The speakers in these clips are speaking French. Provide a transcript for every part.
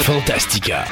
Fantastica.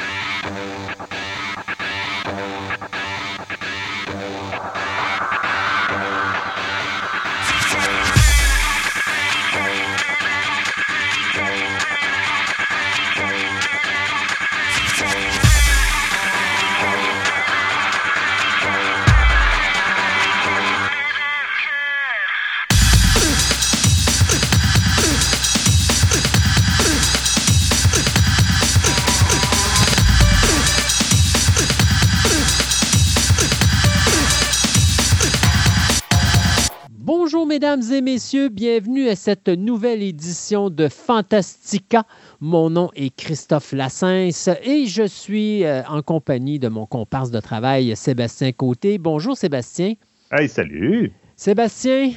Mesdames et messieurs, bienvenue à cette nouvelle édition de Fantastica. Mon nom est Christophe Lassens et je suis euh, en compagnie de mon comparse de travail, Sébastien Côté. Bonjour Sébastien. Hey, salut. Sébastien,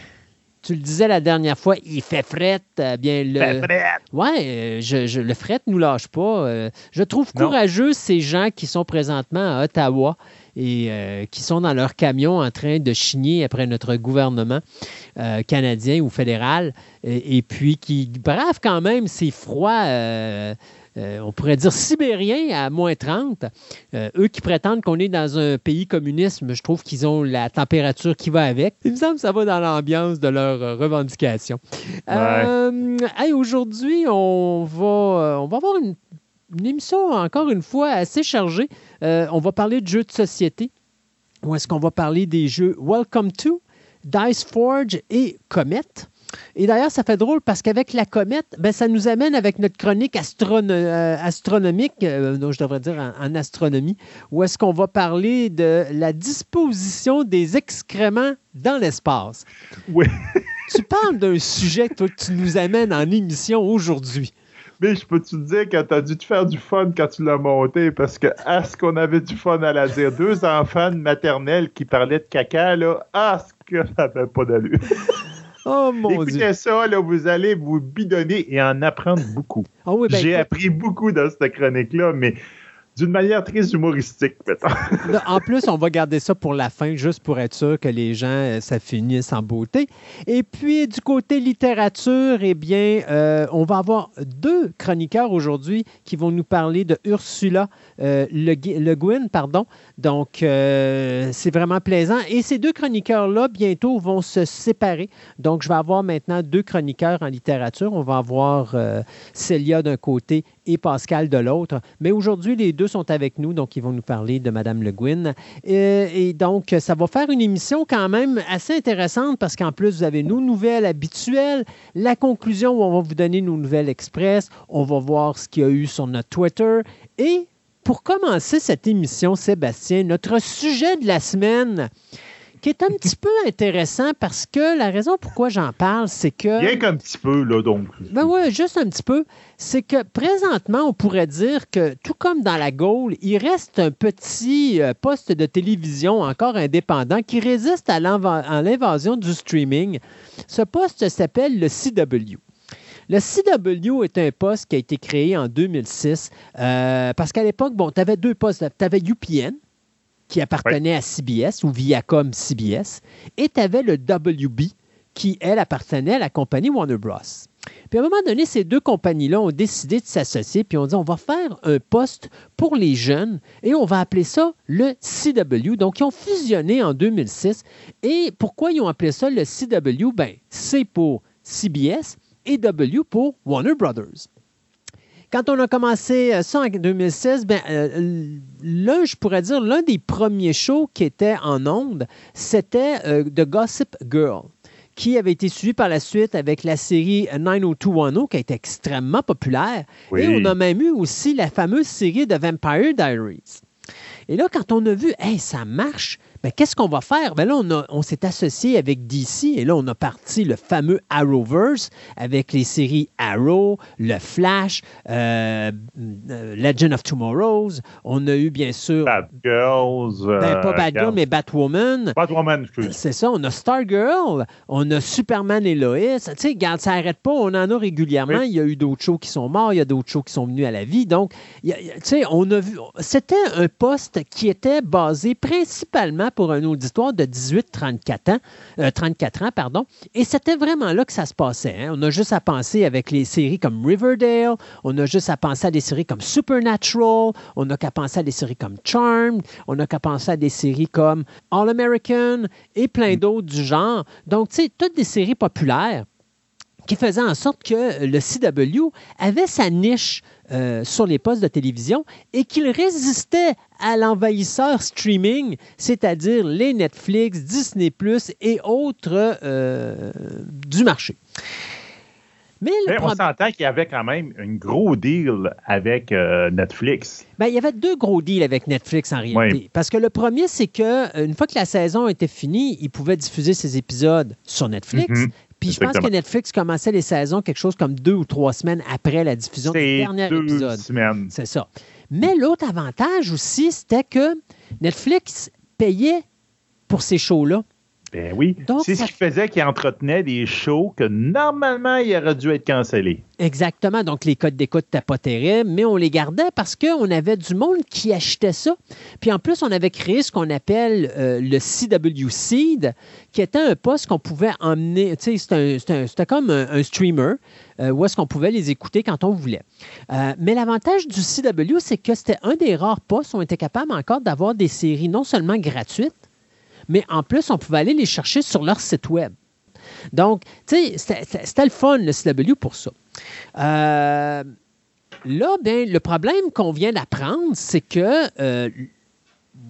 tu le disais la dernière fois, il fait fret. Euh, bien le. Fait fret. Ouais, euh, je, le fret nous lâche pas. je trouve courageux ces gens qui sont présentement à Ottawa et euh, qui sont dans leur camion en train de chigner après notre gouvernement euh, canadien ou fédéral, et, puis qui bravent quand même ces froids. Euh, on pourrait dire sibériens à moins 30. eux qui prétendent qu'on est dans un pays communiste, je trouve qu'ils ont la température qui va avec. Il me semble que ça va dans l'ambiance de leurs revendications. Aujourd'hui, on va, on va avoir une une émission, encore une fois, assez chargée. Euh, on va parler de jeux de société. Ou est-ce qu'on va parler des jeux Welcome to, Dice Forge et Comet? Et d'ailleurs, ça fait drôle parce qu'avec la comète, ben, ça nous amène avec notre chronique euh, astronomique, euh, je devrais dire en, astronomie, où est-ce qu'on va parler de la disposition des excréments dans l'espace. Oui. tu parles d'un sujet que tu nous amènes en émission aujourd'hui. Mais je peux te dire que t'as dû te faire du fun quand tu l'as monté? Parce que, est-ce qu'on avait du fun à la dire? Deux enfants de maternelle qui parlaient de caca, là, ah, ce que ça n'avait pas d'allure? Oh mon Écoutez ça, là, vous allez vous bidonner et en apprendre beaucoup. Ah oui, ben, J'ai appris beaucoup dans cette chronique-là, mais d'une manière très humoristique, peut-être. en plus, on va garder ça pour la fin, juste pour être sûr que les gens, euh, ça finisse en beauté. Et puis, du côté littérature, eh bien, euh, on va avoir deux chroniqueurs aujourd'hui qui vont nous parler de Ursula euh, Le, Guin, pardon. Donc, c'est vraiment plaisant. Et ces deux chroniqueurs-là, bientôt, vont se séparer. Donc, je vais avoir maintenant deux chroniqueurs en littérature. On va avoir Célia d'un côté et Pascal de l'autre. Mais aujourd'hui, les deux sont avec nous, donc ils vont nous parler de Madame Le Guin. Et, donc, ça va faire une émission quand même assez intéressante parce qu'en plus, vous avez nos nouvelles habituelles, la conclusion où on va vous donner nos nouvelles express, on va voir ce qu'il y a eu sur notre Twitter et pour commencer cette émission, Sébastien, notre sujet de la semaine, qui est un petit peu intéressant parce que la raison pourquoi j'en parle, c'est que. Bien qu'un petit peu, là, donc. Ben oui, juste un petit peu. C'est que présentement, on pourrait dire que, tout comme dans la Gaule, il reste un petit euh, poste de télévision encore indépendant qui résiste à l'invasion du streaming. Ce poste s'appelle le CW. Le CW est un poste qui a été créé en 2006 euh, parce qu'à l'époque, bon, tu avais deux postes. Tu avais UPN, qui appartenait à CBS ou Viacom CBS, et tu avais le WB qui, elle, appartenait à la compagnie Warner Bros. Puis à un moment donné, ces deux compagnies-là ont décidé de s'associer, puis on dit on va faire un poste pour les jeunes et on va appeler ça le CW. Donc, ils ont fusionné en 2006. Et pourquoi ils ont appelé ça le CW? Ben, C pour CBS et W pour Warner Brothers. Quand on a commencé euh, ça en 2016, ben, euh, l'un, je pourrais dire, l'un des premiers shows qui était en ondes, c'était euh, The Gossip Girl qui avait été suivi par la suite avec la série 90210, qui a été extrêmement populaire. Et on a même eu aussi la fameuse série de Vampire Diaries. Et là, quand on a vu, hey, ça marche, ben, qu'est-ce qu'on va faire? Ben là, on, s'est associé avec DC et là, on a parti le fameux Arrowverse avec les séries Arrow, Le Flash, euh, euh, Legend of Tomorrows. On a eu, bien sûr. Bad Girls. Ben, pas Bad Girl, mais Batwoman. Batwoman, C'est ça. On a Stargirl. On a Superman et Lois. Tu sais, regarde, ça n'arrête pas. On en a régulièrement. Il y a eu d'autres shows qui sont morts. Il y a d'autres shows qui sont venus à la vie. Donc, tu sais, on a vu. C'était un poste qui était basé principalement pour un auditoire de 18-34 ans, 34 ans pardon, et c'était vraiment là que ça se passait. hein. On a juste à penser avec les séries comme Riverdale, on a juste à penser à des séries comme Supernatural, on n'a qu'à penser à des séries comme Charmed, on n'a qu'à penser à des séries comme All American et plein d'autres du genre. Donc, tu sais, toutes des séries populaires qui faisaient en sorte que le CW avait sa niche euh, sur les postes de télévision et qu'il résistait à l'envahisseur streaming, c'est-à-dire les Netflix, Disney ⁇ et autres euh, du marché. Mais on s'entend qu'il y avait quand même un gros deal avec euh, Netflix. Ben, il y avait deux gros deals avec Netflix en réalité. Oui. Parce que le premier, c'est que une fois que la saison était finie, ils pouvaient diffuser ses épisodes sur Netflix. Mhm. Puis je pense que Netflix commençait les saisons quelque chose comme deux ou trois semaines après la diffusion du dernier deux épisode. semaines. C'est ça. Mais l'autre avantage aussi, c'était que Netflix payait pour ces shows-là. Ben oui. C'est ce qui faisait qu'il entretenait des shows que normalement, il aurait dû être cancellé. Exactement. Donc, les codes d'écoute n'étaient pas terribles, mais on les gardait parce qu'on avait du monde qui achetait ça. Puis en plus, on avait créé ce qu'on appelle euh, le CW Seed, qui était un poste qu'on pouvait emmener. Tu sais, c'était comme un, un streamer euh, où est-ce qu'on pouvait les écouter quand on voulait. Euh, mais l'avantage du CW, c'est que c'était un des rares postes où on était capable encore d'avoir des séries non seulement gratuites, mais en plus, on pouvait aller les chercher sur leur site web. Donc, tu sais, c'était- le fun, le CW, pour ça. Euh, là, ben, le problème qu'on vient d'apprendre, c'est que euh,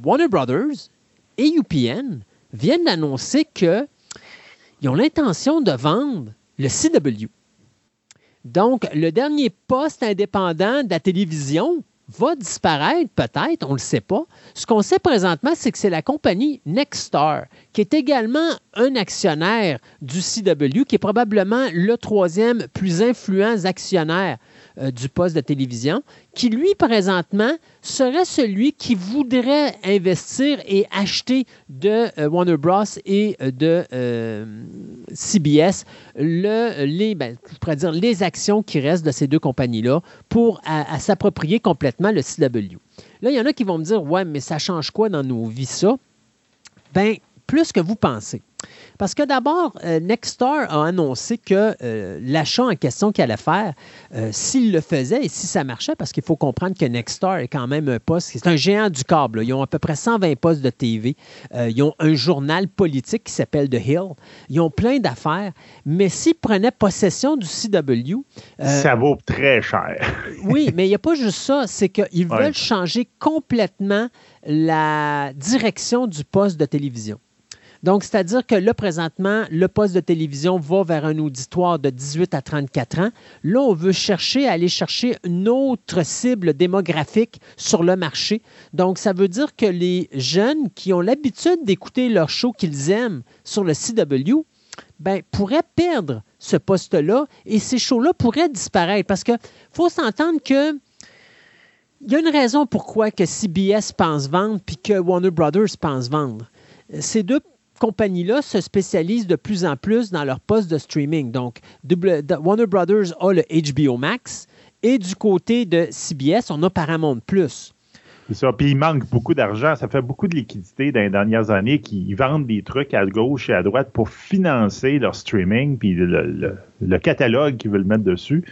Warner Brothers et UPN viennent d'annoncer qu'ils ont l'intention de vendre le CW. Donc, le dernier poste indépendant de la télévision va disparaître, peut-être, on ne le sait pas. Ce qu'on sait présentement, c'est que c'est la compagnie Nexstar, qui est également un actionnaire du CW, qui est probablement le troisième plus influent actionnaire euh, du poste de télévision, qui lui, présentement, serait celui qui voudrait investir et acheter de euh, Warner Bros. et euh, de CBS le, les, ben, je pourrais dire les actions qui restent de ces deux compagnies-là pour à s'approprier complètement le CW. Là, il y en a qui vont me dire Ouais, mais ça change quoi dans nos vies, ça? Ben, plus que vous pensez. Parce que d'abord, euh, a annoncé que euh, l'achat en question qu'il allait faire, euh, s'il le faisait et si ça marchait, parce qu'il faut comprendre que Nexstar est quand même un poste, c'est un géant du câble. là. Ils ont à peu près 120 postes de TV. Euh, ils ont un journal politique qui s'appelle The Hill. Ils ont plein d'affaires. Mais s'ils prenaient possession du CW, Ça vaut très cher. oui, mais il n'y a pas juste ça. C'est qu'ils Ouais. veulent changer complètement la direction du poste de télévision. Donc, c'est-à-dire que là, présentement, le poste de télévision va vers un auditoire de 18 à 34 ans. Là, on veut chercher aller chercher une autre cible démographique sur le marché. Donc, ça veut dire que les jeunes qui ont l'habitude d'écouter leurs shows qu'ils aiment sur le CW, ben, pourraient perdre ce poste-là et ces shows-là pourraient disparaître. Parce qu'il faut s'entendre que il y a une raison pourquoi que CBS pense vendre puis que Warner Brothers pense vendre. Ces deux compagnies-là se spécialisent de plus en plus dans leur poste de streaming. Donc, Warner Brothers a le HBO Max et du côté de CBS, on a Paramount Plus. C'est ça. Puis il manque beaucoup d'argent. Ça fait beaucoup de liquidités dans les dernières années qui vendent des trucs à gauche et à droite pour financer leur streaming puis le catalogue qu'ils veulent mettre dessus.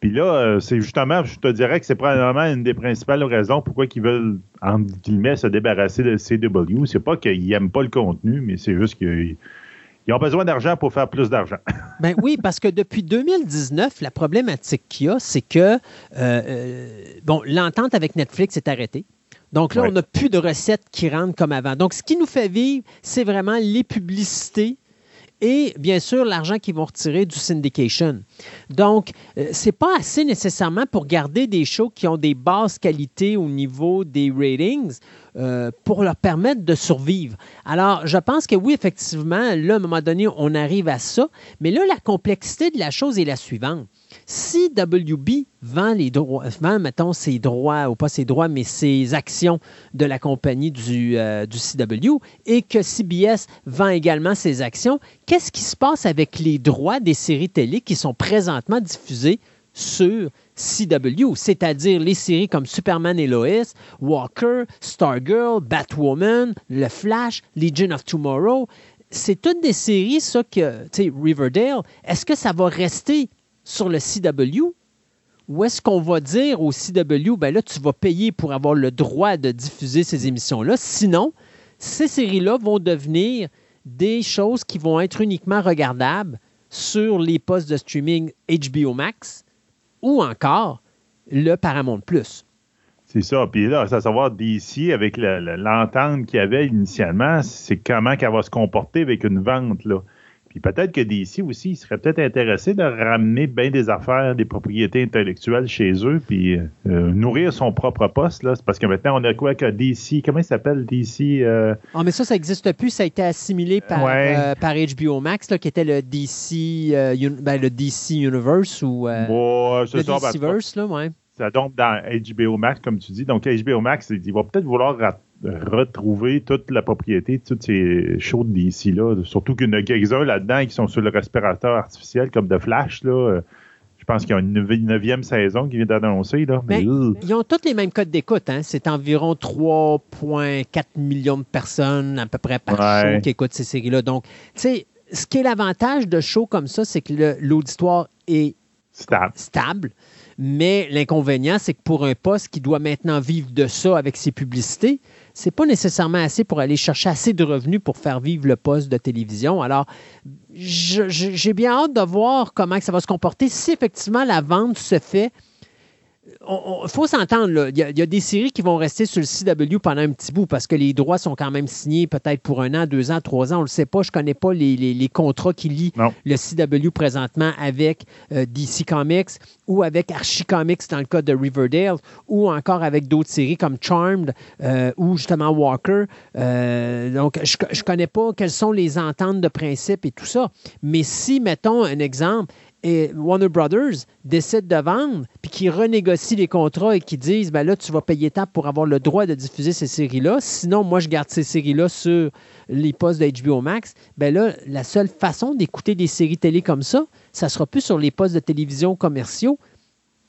Puis là, euh, c'est justement, je te dirais que c'est probablement une des principales raisons pourquoi ils veulent, entre guillemets, se débarrasser de CW. C'est pas qu'ils n'aiment pas le contenu, mais c'est juste qu'ils ils ont besoin d'argent pour faire plus d'argent. Ben oui, parce que depuis 2019, la problématique qu'il y a, c'est que euh, euh, bon, l'entente avec Netflix est arrêtée. Donc là, Ouais. on n'a plus de recettes qui rentrent comme avant. Donc, ce qui nous fait vivre, c'est vraiment les publicités et bien sûr l'argent qu'ils vont retirer du syndication. Donc, euh, c'est pas assez nécessairement pour garder des shows qui ont des basses qualités au niveau des ratings euh, pour leur permettre de survivre. Alors, je pense que oui, effectivement, là, à un moment donné, on arrive à ça. Mais là, la complexité de la chose est la suivante. Si WB vend les droits, vend, mettons, ses droits, ou pas ses droits, mais ses actions de la compagnie du, euh, du CW, et que CBS vend également ses actions, qu'est-ce qui se passe avec les droits des séries télé qui sont présentement diffusées sur CW, c'est-à-dire les séries comme Superman et Lois, Walker, Stargirl, Batwoman, Le Flash, Legion of Tomorrow. C'est toutes des séries, ça, que, tu sais, Riverdale, est-ce que ça va rester sur le CW? Ou est-ce qu'on va dire au CW, ben là, tu vas payer pour avoir le droit de diffuser ces émissions-là? Sinon, ces séries-là vont devenir des choses qui vont être uniquement regardables sur les postes de streaming HBO Max ou encore le Paramount Plus. C'est ça. Puis là, à savoir d'ici, avec l'entente qu'il y avait initialement, c'est comment qu'elle va se comporter avec une vente. Là. Puis peut-être que DC aussi, ils seraient peut-être intéressés de ramener bien des affaires, des propriétés intellectuelles chez eux, puis euh, nourrir son propre poste. Là. C'est parce que maintenant, on a quoi que DC, comment il s'appelle DC euh? Ah, mais ça, ça n'existe plus. Ça a été assimilé par, euh, par HBO Max, là, qui était le DC, ben, le DC Universe ou le DCverse. Ben, là, ouais. Ça tombe dans HBO Max, comme tu dis. Donc, HBO Max, il va peut-être vouloir retrouver toute la propriété de toutes ces shows d'ici-là. Surtout qu'il y en a quelques-uns là-dedans qui sont sur le respirateur artificiel, comme de Flash. Là. Je pense qu'il y a une neuvième saison qui vient d'annoncer. Mais, ils ont tous les mêmes codes d'écoute. Hein? C'est environ 3,4 millions de personnes à peu près par show qui écoutent ces séries-là. Donc, tu sais, ce qui est l'avantage de shows comme ça, c'est que l'auditoire est stable. Mais l'inconvénient, c'est que pour un poste qui doit maintenant vivre de ça avec ses publicités, c'est pas nécessairement assez pour aller chercher assez de revenus pour faire vivre le poste de télévision. Alors, j'ai bien hâte de voir comment ça va se comporter si effectivement la vente se fait il faut s'entendre, il y, a des séries qui vont rester sur le CW pendant un petit bout parce que les droits sont quand même signés peut-être pour un an, deux ans, trois ans. On ne le sait pas. Je ne connais pas les, contrats qui lient le CW présentement avec euh, DC Comics ou avec Archie Comics dans le cas de Riverdale ou encore avec d'autres séries comme Charmed euh, ou justement Walker. Euh, donc, je ne connais pas quelles sont les ententes de principe et tout ça. Mais si, mettons un exemple, et Warner Brothers décide de vendre, puis qu'ils renégocient les contrats et qu'ils disent ben là, tu vas payer tant pour avoir le droit de diffuser ces séries-là. Sinon, moi, je garde ces séries-là sur les postes de HBO Max. Ben là, la seule façon d'écouter des séries télé comme ça, ça sera plus sur les postes de télévision commerciaux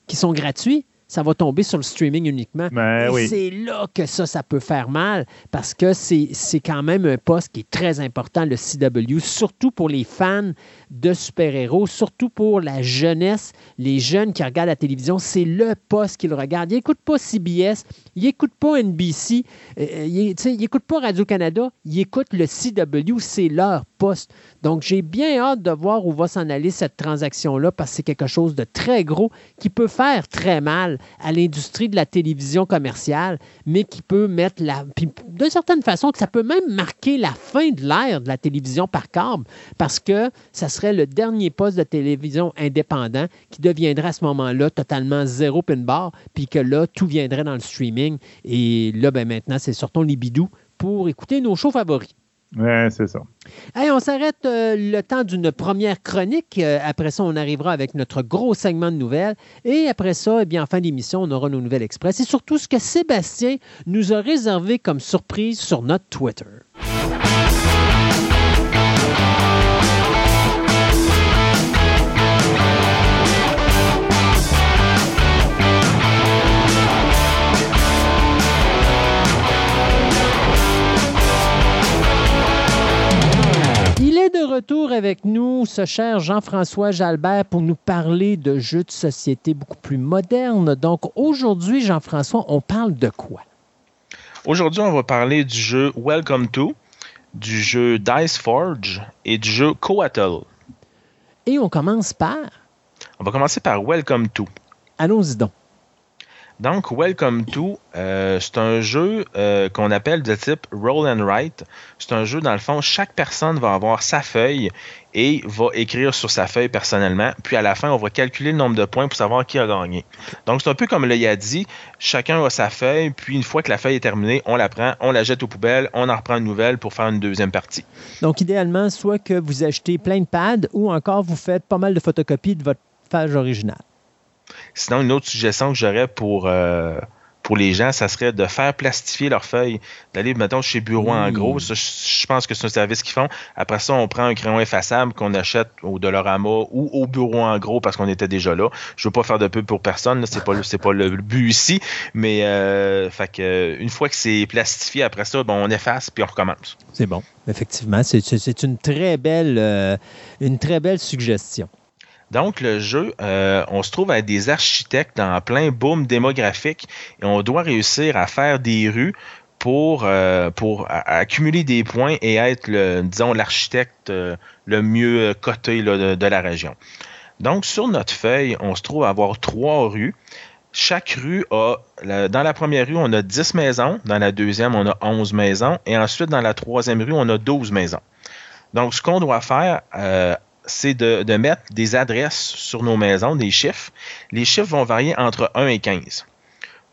qui sont gratuits ça va tomber sur le streaming uniquement. Ben et c'est là que ça, ça peut faire mal parce que c'est quand même un poste qui est très important, le CW, surtout pour les fans de super-héros, surtout pour la jeunesse, les jeunes qui regardent la télévision. C'est le poste qu'ils regardent. Ils n'écoutent pas CBS, ils n'écoutent pas NBC, euh, euh, ils n'écoutent pas Radio-Canada, ils écoutent le CW, c'est leur poste. Donc, j'ai bien hâte de voir où va s'en aller cette transaction-là parce que c'est quelque chose de très gros qui peut faire très mal à l'industrie de la télévision commerciale, mais qui peut mettre la. Puis, de certaine façon, que ça peut même marquer la fin de l'ère de la télévision par câble parce que ça serait le dernier poste de télévision indépendant qui deviendrait à ce moment-là totalement zéro pin bar, puis que là, tout viendrait dans le streaming. Et là, ben maintenant, c'est surtout les bidous pour écouter nos shows favoris. Oui, c'est ça. on s'arrête euh, le temps d'une première chronique. Euh, après ça, on arrivera avec notre gros segment de nouvelles. Et après ça, eh bien, en fin d'émission, on aura nos nouvelles express. Et surtout, ce que Sébastien nous a réservé comme surprise sur notre Twitter. Retour avec nous, ce cher Jean-François Jalbert, pour nous parler de jeux de société beaucoup plus modernes. Donc aujourd'hui, Jean-François, on parle de quoi? Aujourd'hui, on va parler du jeu Welcome to, du jeu Dice Forge et du jeu Coatl. Et on commence par? On va commencer par Welcome to. Allons-y donc. Donc, Welcome to, euh, c'est un jeu euh, qu'on appelle de type Roll and Write. C'est un jeu, dans le fond, chaque personne va avoir sa feuille et va écrire sur sa feuille personnellement. Puis à la fin, on va calculer le nombre de points pour savoir qui a gagné. Donc, c'est un peu comme le dit, chacun a sa feuille, puis une fois que la feuille est terminée, on la prend, on la jette aux poubelles, on en reprend une nouvelle pour faire une deuxième partie. Donc, idéalement, soit que vous achetez plein de pads ou encore vous faites pas mal de photocopies de votre page originale. Sinon, une autre suggestion que j'aurais pour, euh, pour les gens, ça serait de faire plastifier leurs feuilles, d'aller, mettons, chez Bureau en Mmh. gros. Ça, je pense que c'est un service qu'ils font. Après ça, on prend un crayon effaçable qu'on achète au Dollarama ou au Bureau en gros parce qu'on était déjà là. Je veux pas faire de pub pour personne, c'est pas, c'est pas le but ici, mais euh, fait que, une fois que c'est plastifié, après ça, bon, on efface puis on recommence. C'est bon. Effectivement, c'est- c'est c'est une très belle, euh, une très belle suggestion. Donc, le jeu, euh, on se trouve avec des architectes en plein boom démographique et on doit réussir à faire des rues pour, euh, pour accumuler des points et être, le, disons, l'architecte euh, le mieux coté de, la région. Donc, sur notre feuille, on se trouve à avoir trois rues. Chaque rue a, dans la première rue, on a 10 maisons, dans la deuxième, on a 11 maisons, et ensuite, dans la troisième rue, on a 12 maisons. Donc, ce qu'on doit faire, c'est de, mettre des adresses sur nos maisons, des chiffres. Les chiffres vont varier entre 1 et 15.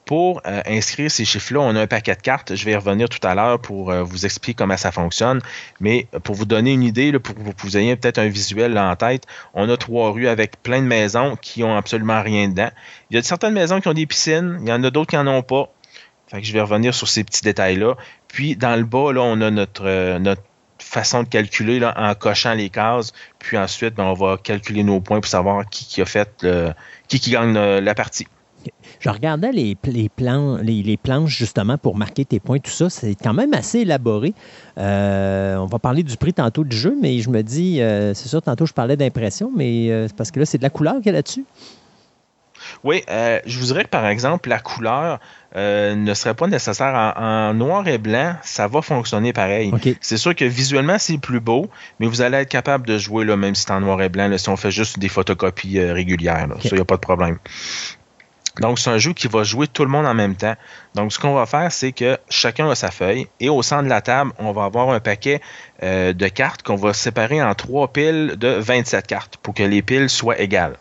Pour euh, inscrire ces chiffres-là, on a un paquet de cartes. Je vais y revenir tout à l'heure pour euh, vous expliquer comment ça fonctionne. Mais pour vous donner une idée, pour, que vous ayez peut-être un visuel là en tête, on a trois rues avec plein de maisons qui ont absolument rien dedans. Il y a certaines maisons qui ont des piscines, il y en a d'autres qui n'en ont pas. Fait que je vais revenir sur ces petits détails-là. Puis dans le bas, là, on a notre, euh, notre façon de calculer en cochant les cases. Puis ensuite, ben, on va calculer nos points pour savoir qui, a fait le, qui, qui gagne la partie. Je regardais les, les, plans, les, planches justement pour marquer tes points, tout ça. C'est quand même assez élaboré. Euh, on va parler du prix tantôt du jeu, mais je me dis, euh, c'est sûr, tantôt je parlais d'impression, mais euh, parce que là, c'est de la couleur qu'il y a là-dessus. Oui, euh, je vous dirais que par exemple, la couleur euh, ne serait pas nécessaire en, en noir et blanc, ça va fonctionner pareil. C'est sûr que visuellement, c'est plus beau, mais vous allez être capable de jouer, là, même si c'est en noir et blanc, là, si on fait juste des photocopies euh, régulières. là. Ça, il n'y a pas de problème. Donc, c'est un jeu qui va jouer tout le monde en même temps. Donc, ce qu'on va faire, c'est que chacun a sa feuille et au centre de la table, on va avoir un paquet euh, de cartes qu'on va séparer en trois piles de 27 cartes pour que les piles soient égales.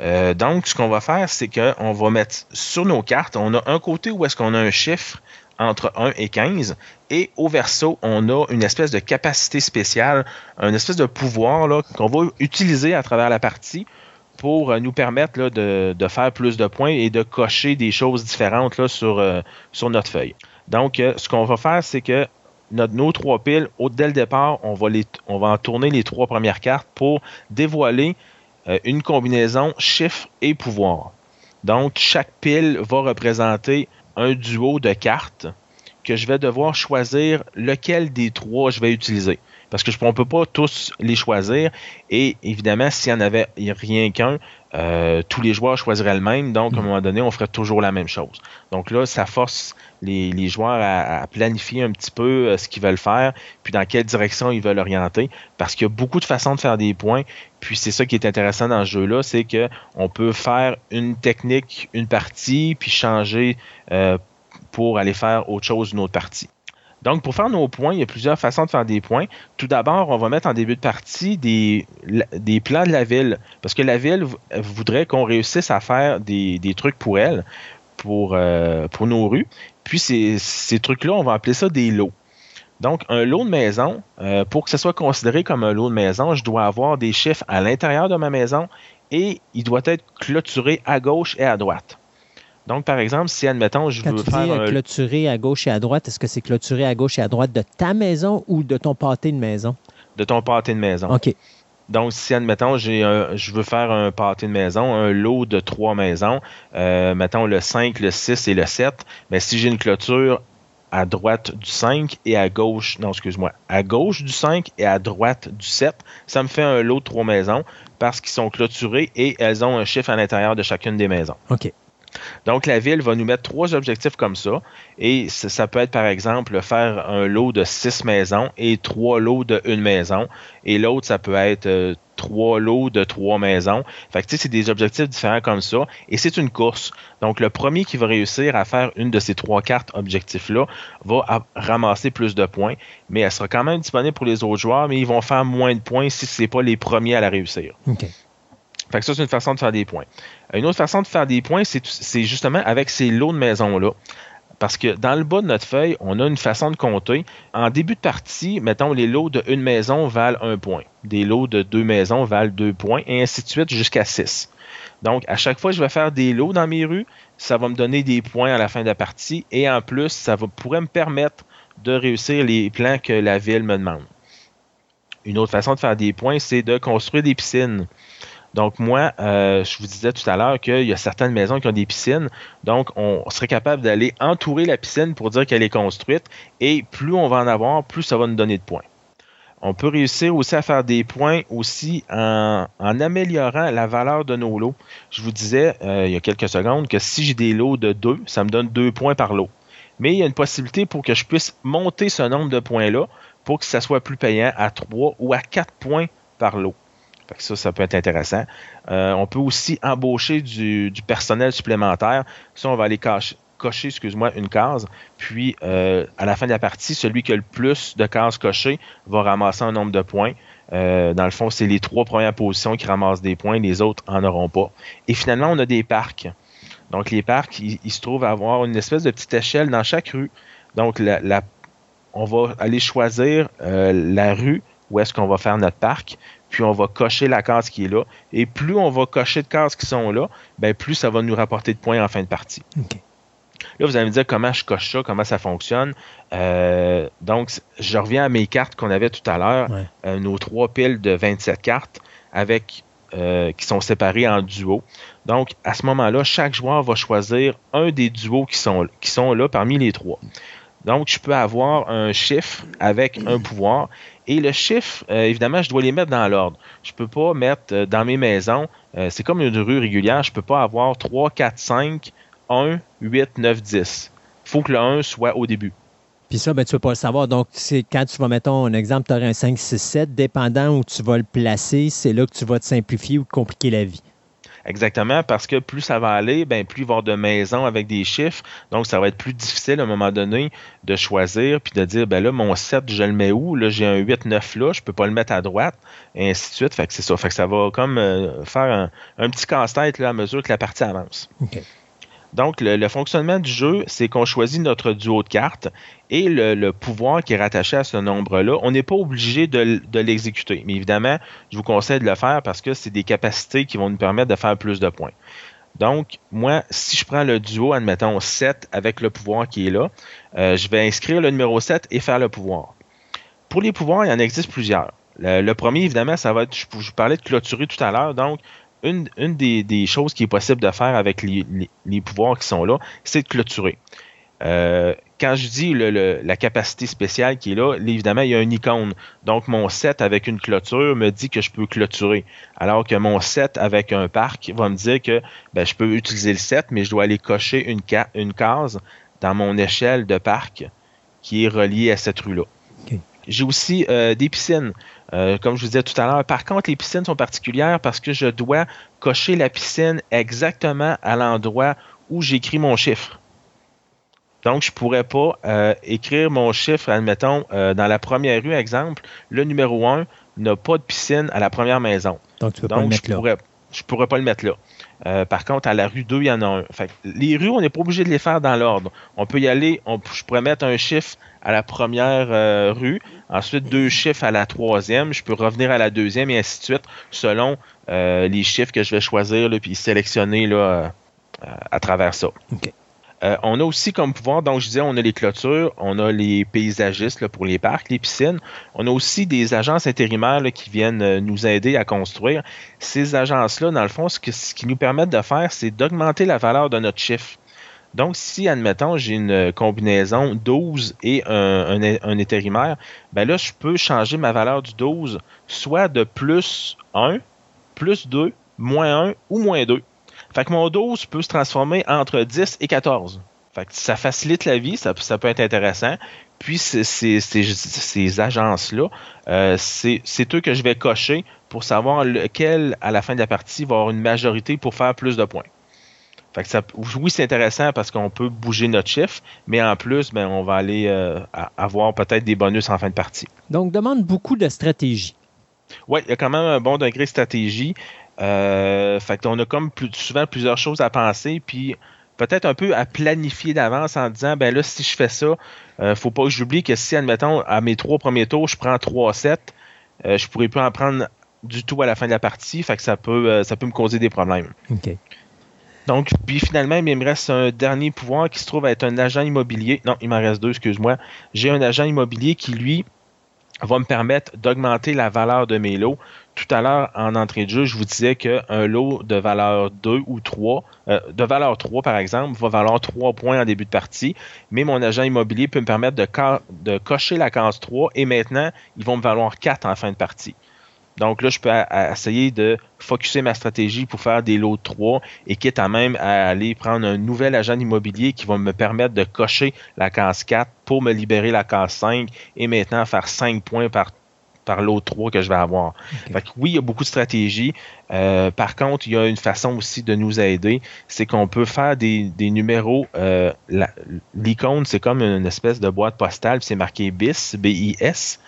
Euh, donc, ce qu'on va faire, c'est qu'on va mettre sur nos cartes, on a un côté où est-ce qu'on a un chiffre entre 1 et 15, et au verso, on a une espèce de capacité spéciale, un espèce de pouvoir qu'on va utiliser à travers la partie pour euh, nous permettre de, faire plus de points et de cocher des choses différentes euh, sur notre feuille. Donc, ce qu'on va faire, c'est que nos trois piles, au, dès le départ, on va en tourner les trois premières cartes pour dévoiler euh, une combinaison chiffre et pouvoir. Donc, chaque pile va représenter un duo de cartes que je vais devoir choisir lequel des trois je vais utiliser. Parce que je, on ne peut pas tous les choisir. Et évidemment, s'il n'y en avait rien qu'un, euh, tous les joueurs choisiraient le même. Donc, à un moment donné, on ferait toujours la même chose. Donc là, ça force les, joueurs à, planifier un petit peu euh, ce qu'ils veulent faire, puis dans quelle direction ils veulent orienter. Parce qu'il y a beaucoup de façons de faire des points. Puis c'est ça qui est intéressant dans ce jeu-là, c'est que on peut faire une technique, une partie, puis changer euh, pour aller faire autre chose une autre partie. Donc, pour faire nos points, il y a plusieurs façons de faire des points. Tout d'abord, on va mettre en début de partie des, plans de la ville. Parce que la ville voudrait qu'on réussisse à faire des, trucs pour elle, pour, euh, pour nos rues. Puis, ces, ces trucs-là, on va appeler ça des lots. Donc, un lot de maison, euh, pour que ce soit considéré comme un lot de maison, je dois avoir des chiffres à l'intérieur de ma maison et il doit être clôturé à gauche et à droite. Donc, par exemple, si, admettons, je Quand veux tu faire dis un... clôturé à gauche et à droite, est-ce que c'est clôturé à gauche et à droite de ta maison ou de ton pâté de maison? De ton pâté de maison. OK. Donc, si, admettons, j'ai je veux faire un pâté de maison, un lot de trois maisons, euh, mettons le 5, le 6 et le 7, mais si j'ai une clôture à droite du 5 et à gauche, non, excuse-moi, à gauche du 5 et à droite du 7, ça me fait un lot de trois maisons parce qu'ils sont clôturés et elles ont un chiffre à l'intérieur de chacune des maisons. OK. Donc, la ville va nous mettre trois objectifs comme ça. Et ça peut être, par exemple, faire un lot de six maisons et trois lots de une maison. Et l'autre, ça peut être euh, trois lots de trois maisons. Fait que, tu sais, c'est des objectifs différents comme ça. Et c'est une course. Donc, le premier qui va réussir à faire une de ces trois cartes objectifs-là va ramasser plus de points. Mais elle sera quand même disponible pour les autres joueurs, mais ils vont faire moins de points si ce n'est pas les premiers à la réussir. Fait que ça, c'est une façon de faire des points. Une autre façon de faire des points, c'est justement avec ces lots de maisons-là. Parce que dans le bas de notre feuille, on a une façon de compter. En début de partie, mettons, les lots de une maison valent un point. Des lots de deux maisons valent deux points, et ainsi de suite jusqu'à six. Donc, à chaque fois que je vais faire des lots dans mes rues, ça va me donner des points à la fin de la partie et en plus, ça pourrait me permettre de réussir les plans que la ville me demande. Une autre façon de faire des points, c'est de construire des piscines. Donc moi, euh, je vous disais tout à l'heure qu'il y a certaines maisons qui ont des piscines. Donc on serait capable d'aller entourer la piscine pour dire qu'elle est construite. Et plus on va en avoir, plus ça va nous donner de points. On peut réussir aussi à faire des points aussi en, améliorant la valeur de nos lots. Je vous disais euh, il y a quelques secondes que si j'ai des lots de 2, ça me donne 2 points par lot. Mais il y a une possibilité pour que je puisse monter ce nombre de points-là pour que ça soit plus payant à 3 ou à 4 points par lot. Ça, ça peut être intéressant. Euh, on peut aussi embaucher du, personnel supplémentaire. Ça, on va aller cocher, excuse-moi, une case. Puis, euh, à la fin de la partie, celui qui a le plus de cases cochées va ramasser un nombre de points. Euh, dans le fond, c'est les trois premières positions qui ramassent des points, les autres en auront pas. Et finalement, on a des parcs. Donc, les parcs, ils, se trouvent à avoir une espèce de petite échelle dans chaque rue. Donc, on va aller choisir la rue où est-ce qu'on va faire notre parc, puis on va cocher la case qui est là. Et plus on va cocher de cases qui sont là, ben plus ça va nous rapporter de points en fin de partie. Là, vous allez me dire comment je coche ça, comment ça fonctionne. Euh, donc, je reviens à mes cartes qu'on avait tout à l'heure, euh, nos trois piles de 27 cartes avec euh, qui sont séparées en duos. Donc, à ce moment-là, chaque joueur va choisir un des duos qui sont, qui sont là parmi les trois. Donc, je peux avoir un chiffre avec un pouvoir. Et le chiffre, évidemment, je dois les mettre dans l'ordre. Je ne peux pas mettre dans mes maisons, c'est comme une rue régulière, je ne peux pas avoir 3, 4, 5, 1, 8, 9, 10. Il faut que le 1 soit au début. Puis ça, ben, tu ne veux pas le savoir. Donc, quand tu vas, mettons, un exemple, tu aurais un 5, 6, 7, dépendant où tu vas le placer, c'est là que tu vas te simplifier ou te compliquer la vie. Exactement, parce que plus ça va aller, ben, plus il va y avoir de maisons avec des chiffres. Donc, ça va être plus difficile à un moment donné de choisir puis de dire, ben là, mon 7, je le mets où? Là, j'ai un 8, 9 là, je peux pas le mettre à droite, et ainsi de suite. Fait que c'est ça. Fait que ça va comme euh, faire un, petit casse-tête à mesure que la partie avance. Donc, le, fonctionnement du jeu, c'est qu'on choisit notre duo de cartes et le, pouvoir qui est rattaché à ce nombre-là, on n'est pas obligé de, l'exécuter. Mais évidemment, je vous conseille de le faire parce que c'est des capacités qui vont nous permettre de faire plus de points. Donc, moi, si je prends le duo, admettons 7 avec le pouvoir qui est là, euh, je vais inscrire le numéro 7 et faire le pouvoir. Pour les pouvoirs, il y en existe plusieurs. Le, premier, évidemment, ça va être, je, je vous parlais de clôturer tout à l'heure, donc une, des, choses qui est possible de faire avec les, pouvoirs qui sont là, c'est de clôturer. Euh, quand je dis la capacité spéciale qui est là, évidemment, il y a une icône. Donc, mon set avec une clôture me dit que je peux clôturer. Alors que mon set avec un parc va me dire que ben, je peux utiliser le set, mais je dois aller cocher une, une case dans mon échelle de parc qui est reliée à cette rue-là. J'ai aussi euh, des piscines. Euh, comme je vous disais tout à l'heure. Par contre, les piscines sont particulières parce que je dois cocher la piscine exactement à l'endroit où j'écris mon chiffre. Donc, je ne pourrais pas euh, écrire mon chiffre, admettons, dans la première rue, exemple, le numéro 1 n'a pas de piscine à la première maison. Donc, tu peux pas le mettre je là. Pourrais, je pourrais pas le mettre là. Euh, par contre, à la rue 2, il y en a un. les rues, on n'est pas obligé de les faire dans l'ordre. On peut y aller, on, je pourrais mettre un chiffre à la première euh, rue, ensuite deux chiffres à la troisième, je peux revenir à la deuxième et ainsi de suite, selon euh, les chiffres que je vais choisir, là, puis sélectionner là, à travers ça. Euh, on a aussi comme pouvoir, donc je disais, on a les clôtures, on a les paysagistes pour les parcs, les piscines. On a aussi des agences intérimaires qui viennent euh, nous aider à construire. Ces agences-là, dans le fond, ce, qui nous permettent de faire, c'est d'augmenter la valeur de notre chiffre. Donc, si, admettons, j'ai une combinaison 12 et un, un, intérimaire, ben là, je peux changer ma valeur du 12 soit de plus 1, plus 2, moins 1 ou moins 2. Fait que mon 12 peut se transformer entre 10 et 14. Fait que ça facilite la vie, ça, peut être intéressant. Puis ces, agences-là, euh, c'est eux que je vais cocher pour savoir lequel, à la fin de la partie, va avoir une majorité pour faire plus de points. Fait que ça, oui, c'est intéressant parce qu'on peut bouger notre chiffre, mais en plus, ben, on va aller euh, avoir peut-être des bonus en fin de partie. Donc, demande beaucoup de stratégie. Oui, il y a quand même un bon degré de stratégie. Euh, fait qu'on a comme plus, souvent plusieurs choses à penser, puis peut-être un peu à planifier d'avance en disant, ben là, si je fais ça, euh, faut pas que j'oublie que si, admettons, à mes trois premiers tours, je prends 3 sets, euh, je pourrais plus en prendre du tout à la fin de la partie, fait que ça peut, euh, ça peut me causer des problèmes. OK. Donc, puis finalement, il me reste un dernier pouvoir qui se trouve être un agent immobilier. Non, il m'en reste deux, excuse-moi. J'ai un agent immobilier qui, lui, va me permettre d'augmenter la valeur de mes lots. Tout à l'heure, en entrée de jeu, je vous disais qu'un lot de valeur 2 ou 3, euh, de valeur 3 par exemple, va valoir 3 points en début de partie, mais mon agent immobilier peut me permettre de, de cocher la case 3 et maintenant, ils vont me valoir 4 en fin de partie. Donc là, je peux essayer de focuser ma stratégie pour faire des lots de 3 et quitte à même à aller prendre un nouvel agent immobilier qui va me permettre de cocher la case 4 pour me libérer la case 5 et maintenant faire 5 points par par lot 3 que je vais avoir. Fait que oui, il y a beaucoup de stratégies. Euh, par contre, il y a une façon aussi de nous aider, c'est qu'on peut faire des, numéros. Euh, l'icône, c'est comme une espèce de boîte postale, c'est marqué BIS, B-I-S.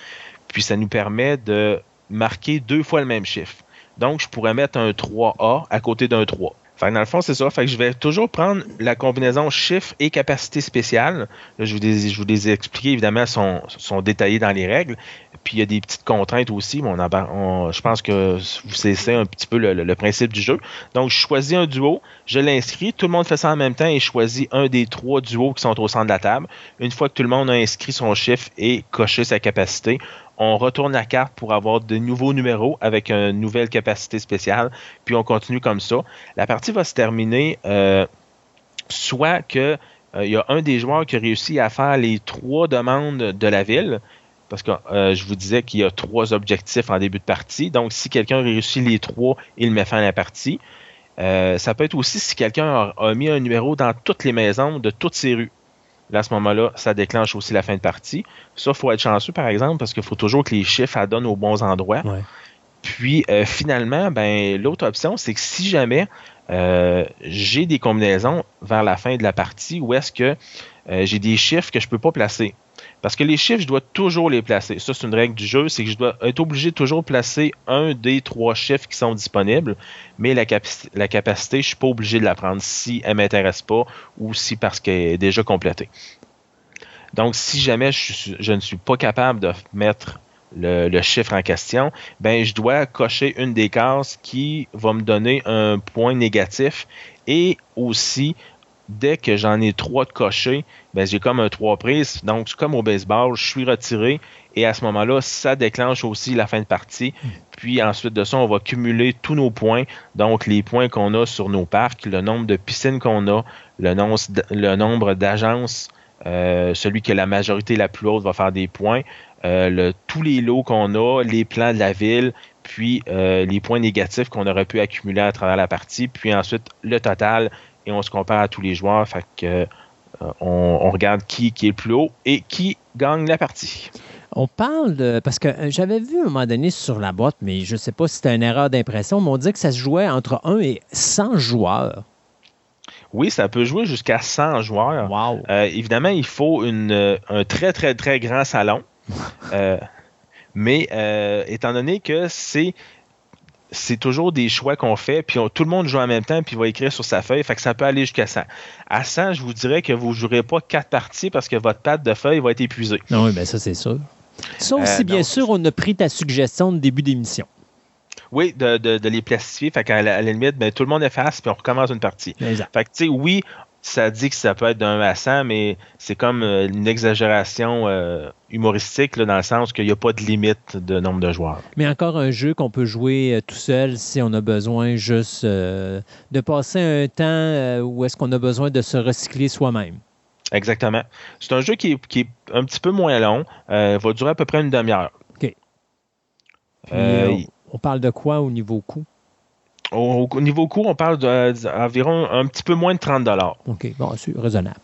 Puis ça nous permet de marquer deux fois le même chiffre. Donc, je pourrais mettre un 3A à côté d'un 3. Fait dans le fond, c'est ça. Fait que je vais toujours prendre la combinaison chiffre et capacité spéciale. Je, vous les, ai expliqués, évidemment, sont, sont détaillés dans les règles. Puis il y a des petites contraintes aussi. Mais on, je pense que vous savez un petit peu le, principe du jeu. Donc, je choisis un duo, je l'inscris, tout le monde fait ça en même temps et choisit un des trois duos qui sont au centre de la table. Une fois que tout le monde a inscrit son chiffre et coché sa capacité, on retourne la carte pour avoir de nouveaux numéros avec une nouvelle capacité spéciale, puis on continue comme ça. La partie va se terminer euh, soit que euh, y a un des joueurs qui a réussi à faire les trois demandes de la ville, parce que euh, je vous disais qu'il y a trois objectifs en début de partie. Donc, si quelqu'un réussit les trois, il met fin à la partie. ça peut être aussi si quelqu'un a, mis un numéro dans toutes les maisons de toutes ces rues. Là, à ce moment-là, ça déclenche aussi la fin de partie. Ça, il faut être chanceux, par exemple, parce qu'il faut toujours que les chiffres donnent aux bons endroits. Puis, euh, finalement, ben, l'autre option, c'est que si jamais euh, j'ai des combinaisons vers la fin de la partie où est-ce que euh, j'ai des chiffres que je ne peux pas placer? Parce que les chiffres, je dois toujours les placer. Ça, c'est une règle du jeu, c'est que je dois être obligé de toujours placer un des trois chiffres qui sont disponibles, mais la, capacité, je ne suis pas obligé de la prendre si elle ne m'intéresse pas ou si parce qu'elle est déjà complétée. Donc, si jamais je, ne suis pas capable de mettre le, chiffre en question, ben je dois cocher une des cases qui va me donner un point négatif et aussi dès que j'en ai trois de cochés, ben, j'ai comme un trois prises. Donc, comme au baseball, je suis retiré et à ce moment-là, ça déclenche aussi la fin de partie. Puis ensuite de ça, on va cumuler tous nos points. Donc, les points qu'on a sur nos parcs, le nombre de piscines qu'on a, le, nombre d'agences, euh, celui qui a la majorité la plus haute va faire des points. Euh, tous les lots qu'on a, les plans de la ville, puis euh, les points négatifs qu'on aurait pu accumuler à travers la partie, puis ensuite le total et on se compare à tous les joueurs. Fait que, euh, on, regarde qui, qui est le plus haut et qui gagne la partie. On parle de. Parce que euh, j'avais vu à un moment donné sur la boîte, mais je ne sais pas si c'était une erreur d'impression, mais on dit que ça se jouait entre 1 et 100 joueurs. Oui, ça peut jouer jusqu'à 100 joueurs. Wow. Euh, évidemment, il faut une, un très, très, très grand salon. mais étant donné que c'est c'est toujours des choix qu'on fait, puis tout le monde joue en même temps, puis il va écrire sur sa feuille, fait que ça peut aller jusqu'à 100. À 100, je vous dirais que vous ne jouerez pas quatre parties parce que votre patte de feuille va être épuisée. Non, oui, bien ça, c'est sûr. Sauf si, euh, bien sûr, on a pris ta suggestion de début d'émission. Oui, de, les plastifier. Fait qu'à la, limite, ben, tout le monde efface, puis on recommence une partie. Exact. Fait que, tu sais, oui, ça dit que ça peut être d'un à 100, mais c'est comme euh, une exagération euh, humoristique dans le sens qu'il n'y a pas de limite de nombre de joueurs. Mais encore un jeu qu'on peut jouer euh, tout seul si on a besoin juste de passer un temps où est-ce qu'on a besoin de se recycler soi-même. Exactement. C'est un jeu qui est, un petit peu moins long. Va durer à peu près une demi-heure. OK. on parle de quoi au niveau coût? Au, niveau coût, on parle d'environ un petit peu moins de 30 OK, bon, c'est raisonnable.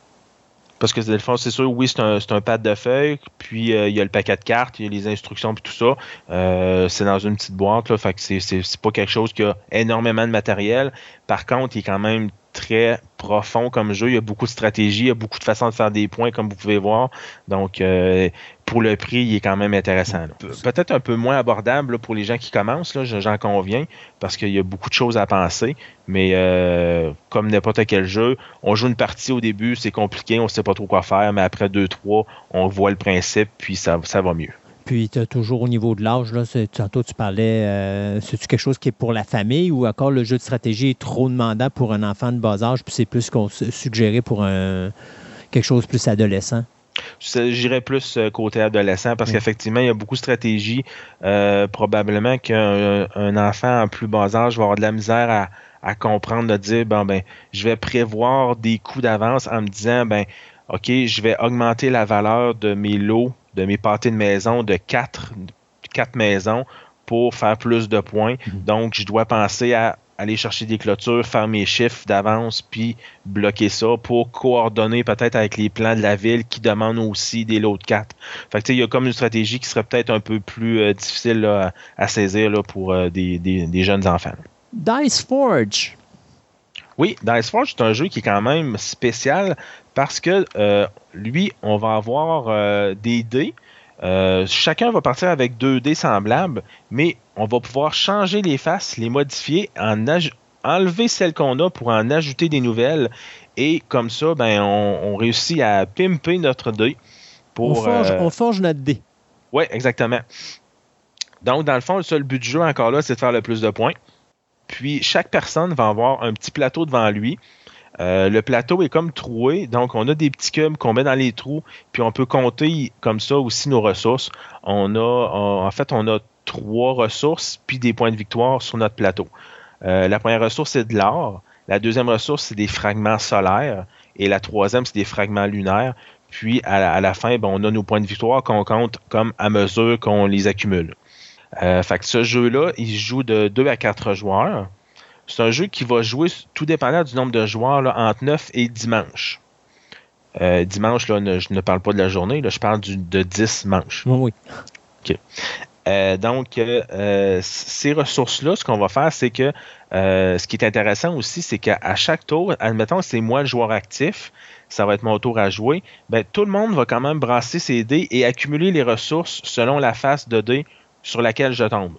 Parce que le fond, c'est sûr, oui, c'est un, un, pad de feuilles, puis euh, il y a le paquet de cartes, il y a les instructions, puis tout ça. Euh, c'est dans une petite boîte, là, fait que c'est pas quelque chose qui a énormément de matériel. Par contre, il est quand même très profond comme jeu. Il y a beaucoup de stratégies, il y a beaucoup de façons de faire des points, comme vous pouvez voir. Donc, euh, pour le prix, il est quand même intéressant. Peut-être un peu moins abordable pour les gens qui commencent, j'en conviens, parce qu'il y a beaucoup de choses à penser. Mais euh, comme n'importe quel jeu, on joue une partie au début, c'est compliqué, on ne sait pas trop quoi faire, mais après deux, trois, on voit le principe, puis ça, ça va mieux. Puis, tu as toujours au niveau de l'âge, là, tantôt tu parlais, euh, c'est-tu quelque chose qui est pour la famille ou encore le jeu de stratégie est trop demandant pour un enfant de bas âge, puis c'est plus qu'on suggéré pour un, quelque chose plus adolescent? J'irais plus euh, côté adolescent parce qu'effectivement, il y a beaucoup de stratégies. Euh, probablement qu'un enfant en plus bas âge va avoir de la misère à, à comprendre, de dire, bon, ben, je vais prévoir des coups d'avance en me disant, ben, OK, je vais augmenter la valeur de mes lots, de mes pâtés de maison de 4, quatre maisons pour faire plus de points. Mhm. Donc, je dois penser à aller chercher des clôtures, faire mes chiffres d'avance, puis bloquer ça pour coordonner peut-être avec les plans de la ville qui demandent aussi des lots de 4. Fait que, il y a comme une stratégie qui serait peut-être un peu plus euh, difficile à, saisir là, pour euh, des, des, jeunes enfants. Dice Forge. Oui, Dice Forge, c'est un jeu qui est quand même spécial parce que euh, lui, on va avoir euh, des dés. Euh, chacun va partir avec deux dés semblables, mais on va pouvoir changer les faces, les modifier, en enlever celles qu'on a pour en ajouter des nouvelles. Et comme ça, ben, on, réussit à pimper notre dé. Pour, on, forge, notre dé. Oui, exactement. Donc, dans le fond, le seul but du jeu, encore là, c'est de faire le plus de points. Puis, chaque personne va avoir un petit plateau devant lui euh, le plateau est comme troué, donc on a des petits cubes qu'on met dans les trous, puis on peut compter comme ça aussi nos ressources. On a, en fait, on a trois ressources puis des points de victoire sur notre plateau. Euh, la première ressource c'est de l'or, la deuxième ressource c'est des fragments solaires et la troisième c'est des fragments lunaires. Puis à la, fin, ben, on a nos points de victoire qu'on compte comme à mesure qu'on les accumule. Euh, fait que ce jeu-là, il se joue de 2 à 4 joueurs. C'est un jeu qui va jouer, tout dépendant du nombre de joueurs, là, entre 9 et dimanche. Euh, dimanche, là, je ne parle pas de la journée, là, je parle de 10 manches. Oui, OK. Euh, donc, euh, ces ressources-là, ce qu'on va faire, c'est que ce qui est intéressant aussi, c'est qu'à chaque tour, admettons c'est moi le joueur actif, ça va être mon tour à jouer, ben, tout le monde va quand même brasser ses dés et accumuler les ressources selon la face de dés sur laquelle je tombe.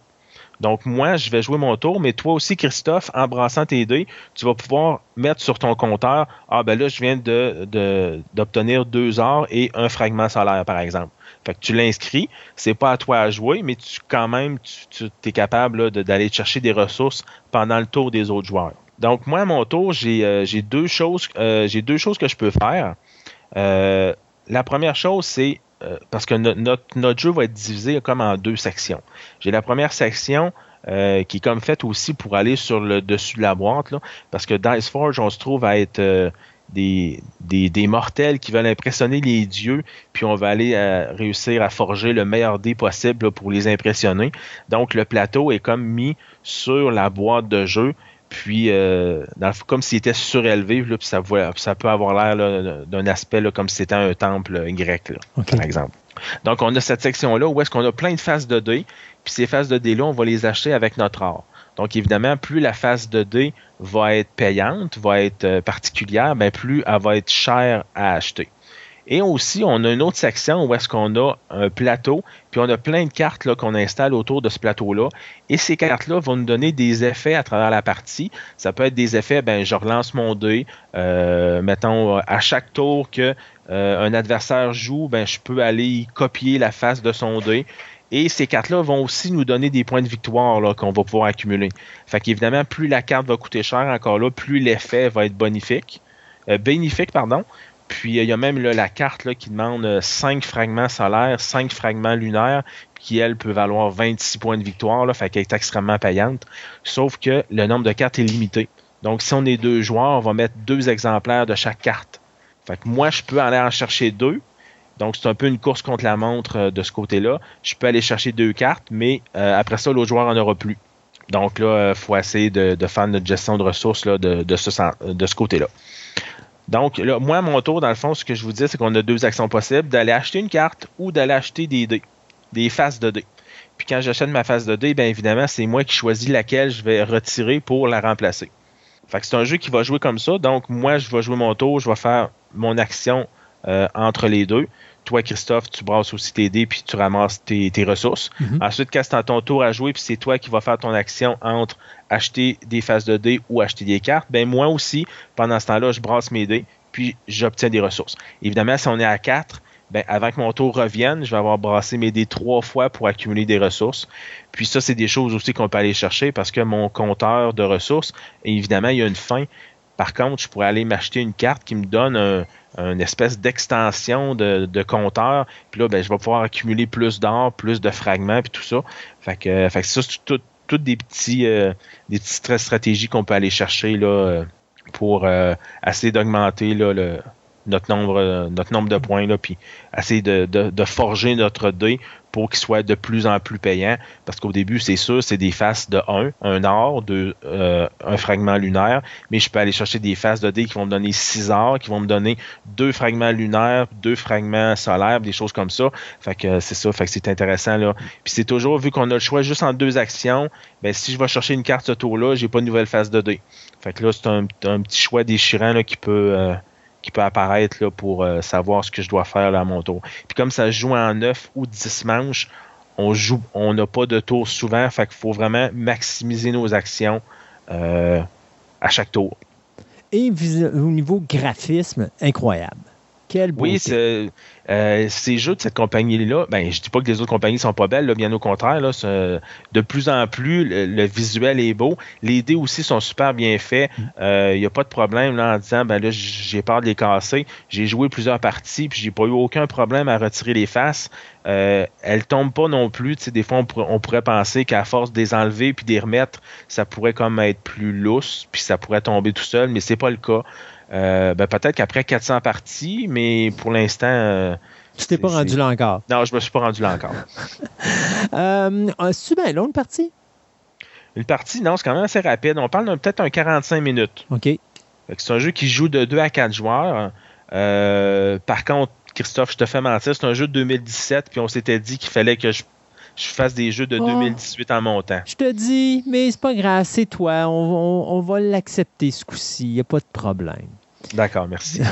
Donc, moi, je vais jouer mon tour, mais toi aussi, Christophe, en brassant tes dés, tu vas pouvoir mettre sur ton compteur Ah, ben là, je viens d'obtenir de, deux heures et un fragment solaire, par exemple. Fait que tu l'inscris, c'est pas à toi à jouer, mais tu quand même, tu, es capable d'aller chercher des ressources pendant le tour des autres joueurs. Donc, moi, mon tour, j'ai euh, deux choses, euh, deux choses que je peux faire. Euh, la première chose, c'est euh, parce que notre, jeu va être divisé comme en deux sections. J'ai la première section euh, qui est comme faite aussi pour aller sur le dessus de la boîte, parce que Dice Forge, on se trouve à être euh, des, des, mortels qui veulent impressionner les dieux, puis on va aller réussir à forger le meilleur dé possible pour les impressionner. Donc le plateau est comme mis sur la boîte de jeu puis euh, comme s'il était surélevé, puis ça, ça, peut avoir l'air d'un aspect comme si c'était un temple grec, par exemple. Donc, on a cette section-là où est-ce qu'on a plein de faces de dés, puis ces faces de dés-là, on va les acheter avec notre or. Donc, évidemment, plus la face de dés va être payante, va être euh, particulière, ben, plus elle va être chère à acheter. Et aussi, on a une autre section où est-ce qu'on a un plateau, puis on a plein de cartes qu'on installe autour de ce plateau-là. Et ces cartes-là vont nous donner des effets à travers la partie. Ça peut être des effets, ben je relance mon dé, euh, mettons à chaque tour que euh, un adversaire joue, ben je peux aller copier la face de son dé. Et ces cartes-là vont aussi nous donner des points de victoire qu'on va pouvoir accumuler. Fait qu'évidemment, plus la carte va coûter cher encore là, plus l'effet va être bonifique. Euh, bénéfique, pardon. Puis il y a même la carte qui demande 5 euh, fragments solaires, 5 fragments lunaires, qui elle peut valoir 26 points de victoire, là, fait qu'elle est extrêmement payante. Sauf que le nombre de cartes est limité. Donc si on est deux joueurs, on va mettre deux exemplaires de chaque carte. Fait que moi, je peux aller en chercher deux. Donc c'est un peu une course contre la montre euh, de ce côté-là. Je peux aller chercher deux cartes, mais euh, après ça, l'autre joueur en aura plus. Donc là, il faut essayer de, faire notre gestion de ressources de ce côté-là. Donc, là, moi, mon tour, dans le fond, ce que je vous dis, c'est qu'on a deux actions possibles, d'aller acheter une carte ou d'aller acheter des dés, des faces de dés. Puis quand j'achète ma face de dés, bien évidemment, c'est moi qui choisis laquelle je vais retirer pour la remplacer. Fait que c'est un jeu qui va jouer comme ça. Donc, moi, je vais jouer mon tour, je vais faire mon action euh, entre les deux toi, Christophe, tu brasses aussi tes dés puis tu ramasses tes, ressources. Mhm. Ensuite, quand c'est ton tour à jouer, puis c'est toi qui vas faire ton action entre acheter des phases de dés ou acheter des cartes, ben moi aussi, pendant ce temps-là, je brasse mes dés, puis j'obtiens des ressources. Évidemment, si on est à 4, ben, avant que mon tour revienne, je vais avoir brassé mes dés trois fois pour accumuler des ressources. Puis ça, c'est des choses aussi qu'on peut aller chercher parce que mon compteur de ressources, évidemment, il y a une fin. Par contre, je pourrais aller m'acheter une carte qui me donne un, une espèce d'extension de, compteur. Puis là, ben, je vais pouvoir accumuler plus d'or, plus de fragments, puis tout ça. Fait que, fait que ça, tout, toutes des petits euh, des petites stratégies qu'on peut aller chercher là, euh, pour euh, essayer d'augmenter le, notre nombre notre nombre de points là, puis essayer de, de, forger notre dé pour qu'il soit de plus en plus payant. Parce qu'au début, c'est sûr, c'est des faces de 1, un or, de, euh, un fragment lunaire, mais je peux aller chercher des faces de dés qui vont me donner 6 or, qui vont me donner deux fragments lunaires, deux fragments solaires, des choses comme ça. Fait que c'est ça, fait que c'est intéressant là. Puis c'est toujours, vu qu'on a le choix juste en deux actions, ben si je vais chercher une carte ce tour-là, j'ai pas de nouvelle face de dés. Fait que là, c'est un, petit choix déchirant là, qui peut. Euh, qui peut apparaître là, pour euh, savoir ce que je dois faire à mon tour. Puis comme ça se joue en 9 ou 10 manches, on joue, on n'a pas de tour souvent, fait qu'il faut vraiment maximiser nos actions euh, à chaque tour. Et au niveau graphisme, incroyable. Quel beau Oui, c'est euh, ces jeux de cette compagnie-là, ben, je dis pas que les autres compagnies sont pas belles, bien au contraire. Là, de plus en plus, le, visuel est beau. Les dés aussi sont super bien faits. Il mm. n'y euh, a pas de problème là, en disant ben là, j'ai peur de les casser. J'ai joué plusieurs parties, puis j'ai pas eu aucun problème à retirer les faces. Euh, elles tombent pas non plus. des fois, on, pourrait penser qu'à force de les enlever puis de les remettre, ça pourrait comme être plus lousse, puis ça pourrait tomber tout seul, mais c'est pas le cas. Euh, ben, peut-être qu'après 400 parties, mais pour l'instant. Euh, tu t'es pas rendu là encore. Non, je me suis pas rendu là encore. euh, C'est-tu bien long, une partie? Une partie, non, c'est quand même assez rapide. On parle peut-être un 45 minutes. OK. C'est un jeu qui joue de 2 à 4 joueurs. Euh, par contre, Christophe, je te fais mentir, c'est un jeu de 2017, puis on s'était dit qu'il fallait que je, fasse des jeux de 2018 en montant. Je te dis, mais c'est pas grave, c'est toi. On, va l'accepter ce coup-ci. Il n'y a pas de problème. D'accord, merci.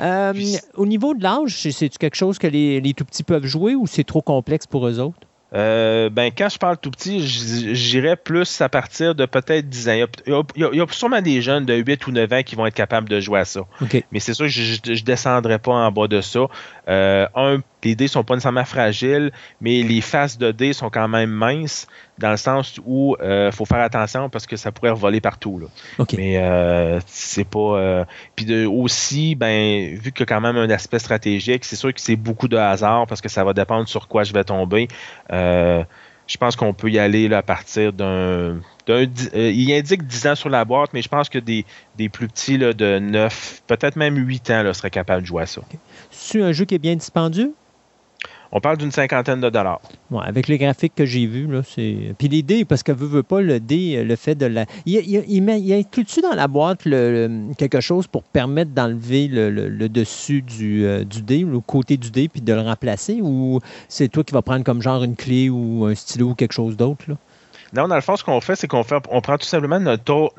Euh, au niveau de l'âge, c'est-tu quelque chose que les, les tout petits peuvent jouer ou c'est trop complexe pour eux autres? Euh, ben, quand je parle tout petit, j'irais plus à partir de peut-être 10 ans. Il y, a, sûrement des jeunes de 8 ou 9 ans qui vont être capables de jouer à ça. Mais c'est sûr que je ne descendrai pas en bas de ça. Euh, un, les dés sont pas nécessairement fragiles, mais les faces de dés sont quand même minces, dans le sens où il euh, faut faire attention parce que ça pourrait voler partout. Là. Mais euh, c'est pas. Puis aussi, ben, vu qu'il y a quand même un aspect stratégique, c'est sûr que c'est beaucoup de hasard parce que ça va dépendre sur quoi je vais tomber. je pense qu'on peut y aller à partir d'un euh, il indique 10 ans sur la boîte, mais je pense que des, plus petits de 9, peut-être même 8 ans là, seraient capables de jouer à ça. C'est un jeu qui est bien dispendieux? On parle d'une cinquantaine de dollars. avec les graphiques que j'ai vus, là, c'est. Puis les dés, parce que veut, veut pas le dé, le fait de la. Il, il, il, met, il inclut-tu dans la boîte quelque chose pour permettre d'enlever le, dessus du, euh, du dé, le côté du dé, puis de le remplacer, ou c'est toi qui vas prendre comme genre une clé ou un stylo ou quelque chose d'autre? Là? Non, dans le fond, ce qu'on fait, c'est qu'on fait, on prend tout simplement notre,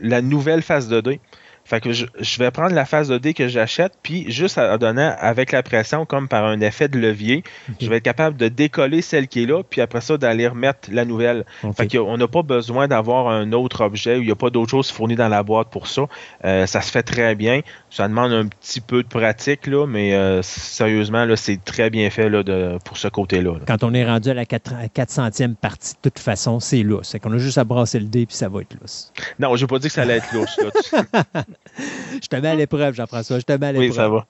la nouvelle phase de dé. Fait que je, vais prendre la phase de dé que j'achète, puis juste à, donner avec la pression, comme par un effet de levier, je vais être capable de décoller celle qui est là, puis après ça, d'aller remettre la nouvelle. Fait qu'on n'a pas besoin d'avoir un autre objet, il n'y a pas d'autre chose fournie dans la boîte pour ça. Euh, ça se fait très bien. Ça demande un petit peu de pratique, là, mais euh, sérieusement, là, c'est très bien fait là, de, pour ce côté-là. Quand on est rendu à la 400e partie, de toute façon, c'est lousse. C'est qu'on a juste à brasser le dé, puis ça va être lousse. Non, j'ai pas dit que ça allait être lousse. je te mets à l'épreuve, Jean-François. Je te mets à l'épreuve. Oui, ça va.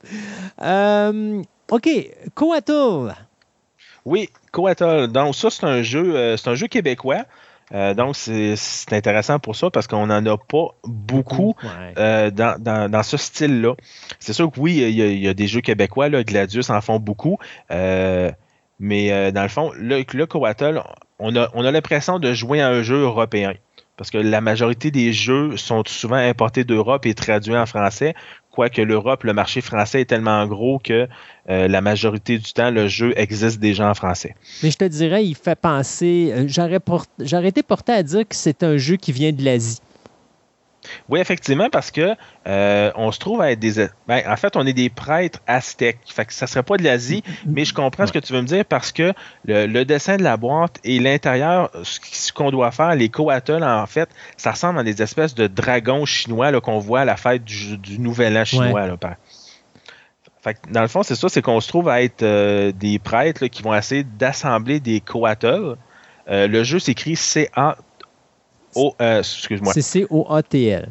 Euh, OK. Coatl. Oui, Coatl. Donc, ça, c'est un jeu, euh, c'est un jeu québécois. Euh, donc, c'est intéressant pour ça parce qu'on n'en a pas beaucoup dans, ce style-là. C'est sûr que oui, il y, a, des jeux québécois, là, Gladius en font beaucoup, mais dans le fond, le, le Coatl, on a, on a l'impression de jouer à un jeu européen parce que la majorité des jeux sont souvent importés d'Europe et traduits en français, quoique l'Europe, le marché français est tellement gros que euh, la majorité du temps, le jeu existe déjà en français. Mais je te dirais, il fait penser, euh, j'aurais été porté à dire que c'est un jeu qui vient de l'Asie. Oui, effectivement, parce que euh, on se trouve à être des. Ben, en fait, on est des prêtres aztèques. Fait que ça serait pas de l'Asie, mais je comprends ce que tu veux me dire parce que le, dessin de la boîte et l'intérieur, ce qu'on doit faire, les coatels, en fait, ça ressemble à des espèces de dragons chinois qu'on voit à la fête du, Nouvel An chinois. Fait que, dans le fond, c'est ça, c'est qu'on se trouve à être euh, des prêtres là, qui vont essayer d'assembler des coatels. Euh, le jeu s'écrit C-A... O, euh, excuse-moi. C'est C-O-A-T-L.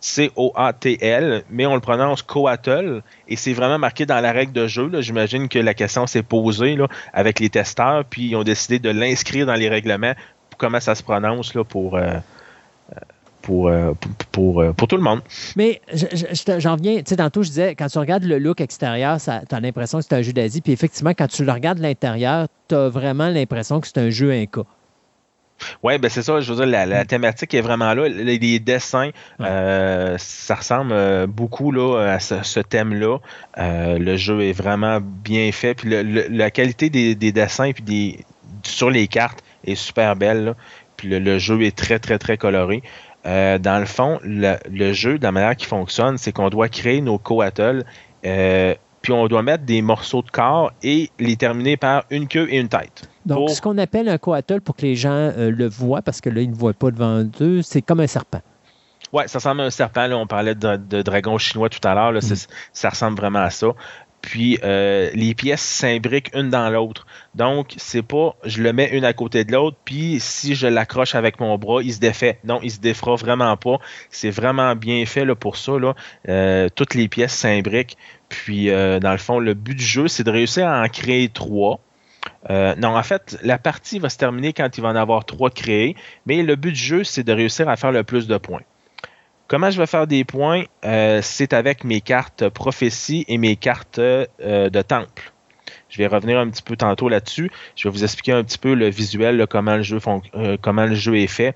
C-O-A-T-L, mais on le prononce Coatl, et c'est vraiment marqué dans la règle de jeu. J'imagine que la question s'est posée là, avec les testeurs, puis ils ont décidé de l'inscrire dans les règlements pour comment ça se prononce là, pour, euh, euh, pour, euh, pour, pour, pour tout le monde? Mais je- je j'en reviens, tu sais, tantôt je disais, quand tu regardes le look extérieur, tu as l'impression que c'est un jeu d'Asie, puis effectivement, quand tu le regardes de l'intérieur, tu as vraiment l'impression que c'est un jeu Inca. Oui, ben c'est ça, je veux dire, la, la thématique est vraiment là. Les, les dessins, euh, ça ressemble euh, beaucoup là, à ce, ce thème-là. Euh, le jeu est vraiment bien fait. Puis le- le- la qualité des, des dessins puis des, sur les cartes est super belle. là. Puis le, le jeu est très, très, très coloré. Euh, dans le fond, le, jeu, de la manière qu'il fonctionne, c'est qu'on doit créer nos coatels, euh, puis on doit mettre des morceaux de corps et les terminer par une queue et une tête. Donc, ce qu'on appelle un coatl, pour que les gens euh, le voient, parce que là, ils ne voient pas devant eux, c'est comme un serpent. Ouais, ça ressemble à un serpent. Là. On parlait de, de dragon chinois tout à l'heure. C'est- Ça ressemble vraiment à ça. Puis euh, les pièces s'imbriquent une dans l'autre. Donc, c'est pas je le mets une à côté de l'autre, puis si je l'accroche avec mon bras, il se défait. Non, il se défera vraiment pas. C'est vraiment bien fait là, pour ça. Là. Euh, toutes les pièces s'imbriquent. Puis, dans le fond, le but du jeu, c'est de réussir à en créer trois. Euh, non, en fait, la partie va se terminer quand il va en avoir trois créés, mais le but du jeu, c'est de réussir à faire le plus de points. Comment je vais faire des points? Euh, c'est avec mes cartes prophétie et mes cartes euh, de temple. Je vais revenir un petit peu tantôt là-dessus. Je vais vous expliquer un petit peu le visuel, comment, le jeu comment le jeu est fait.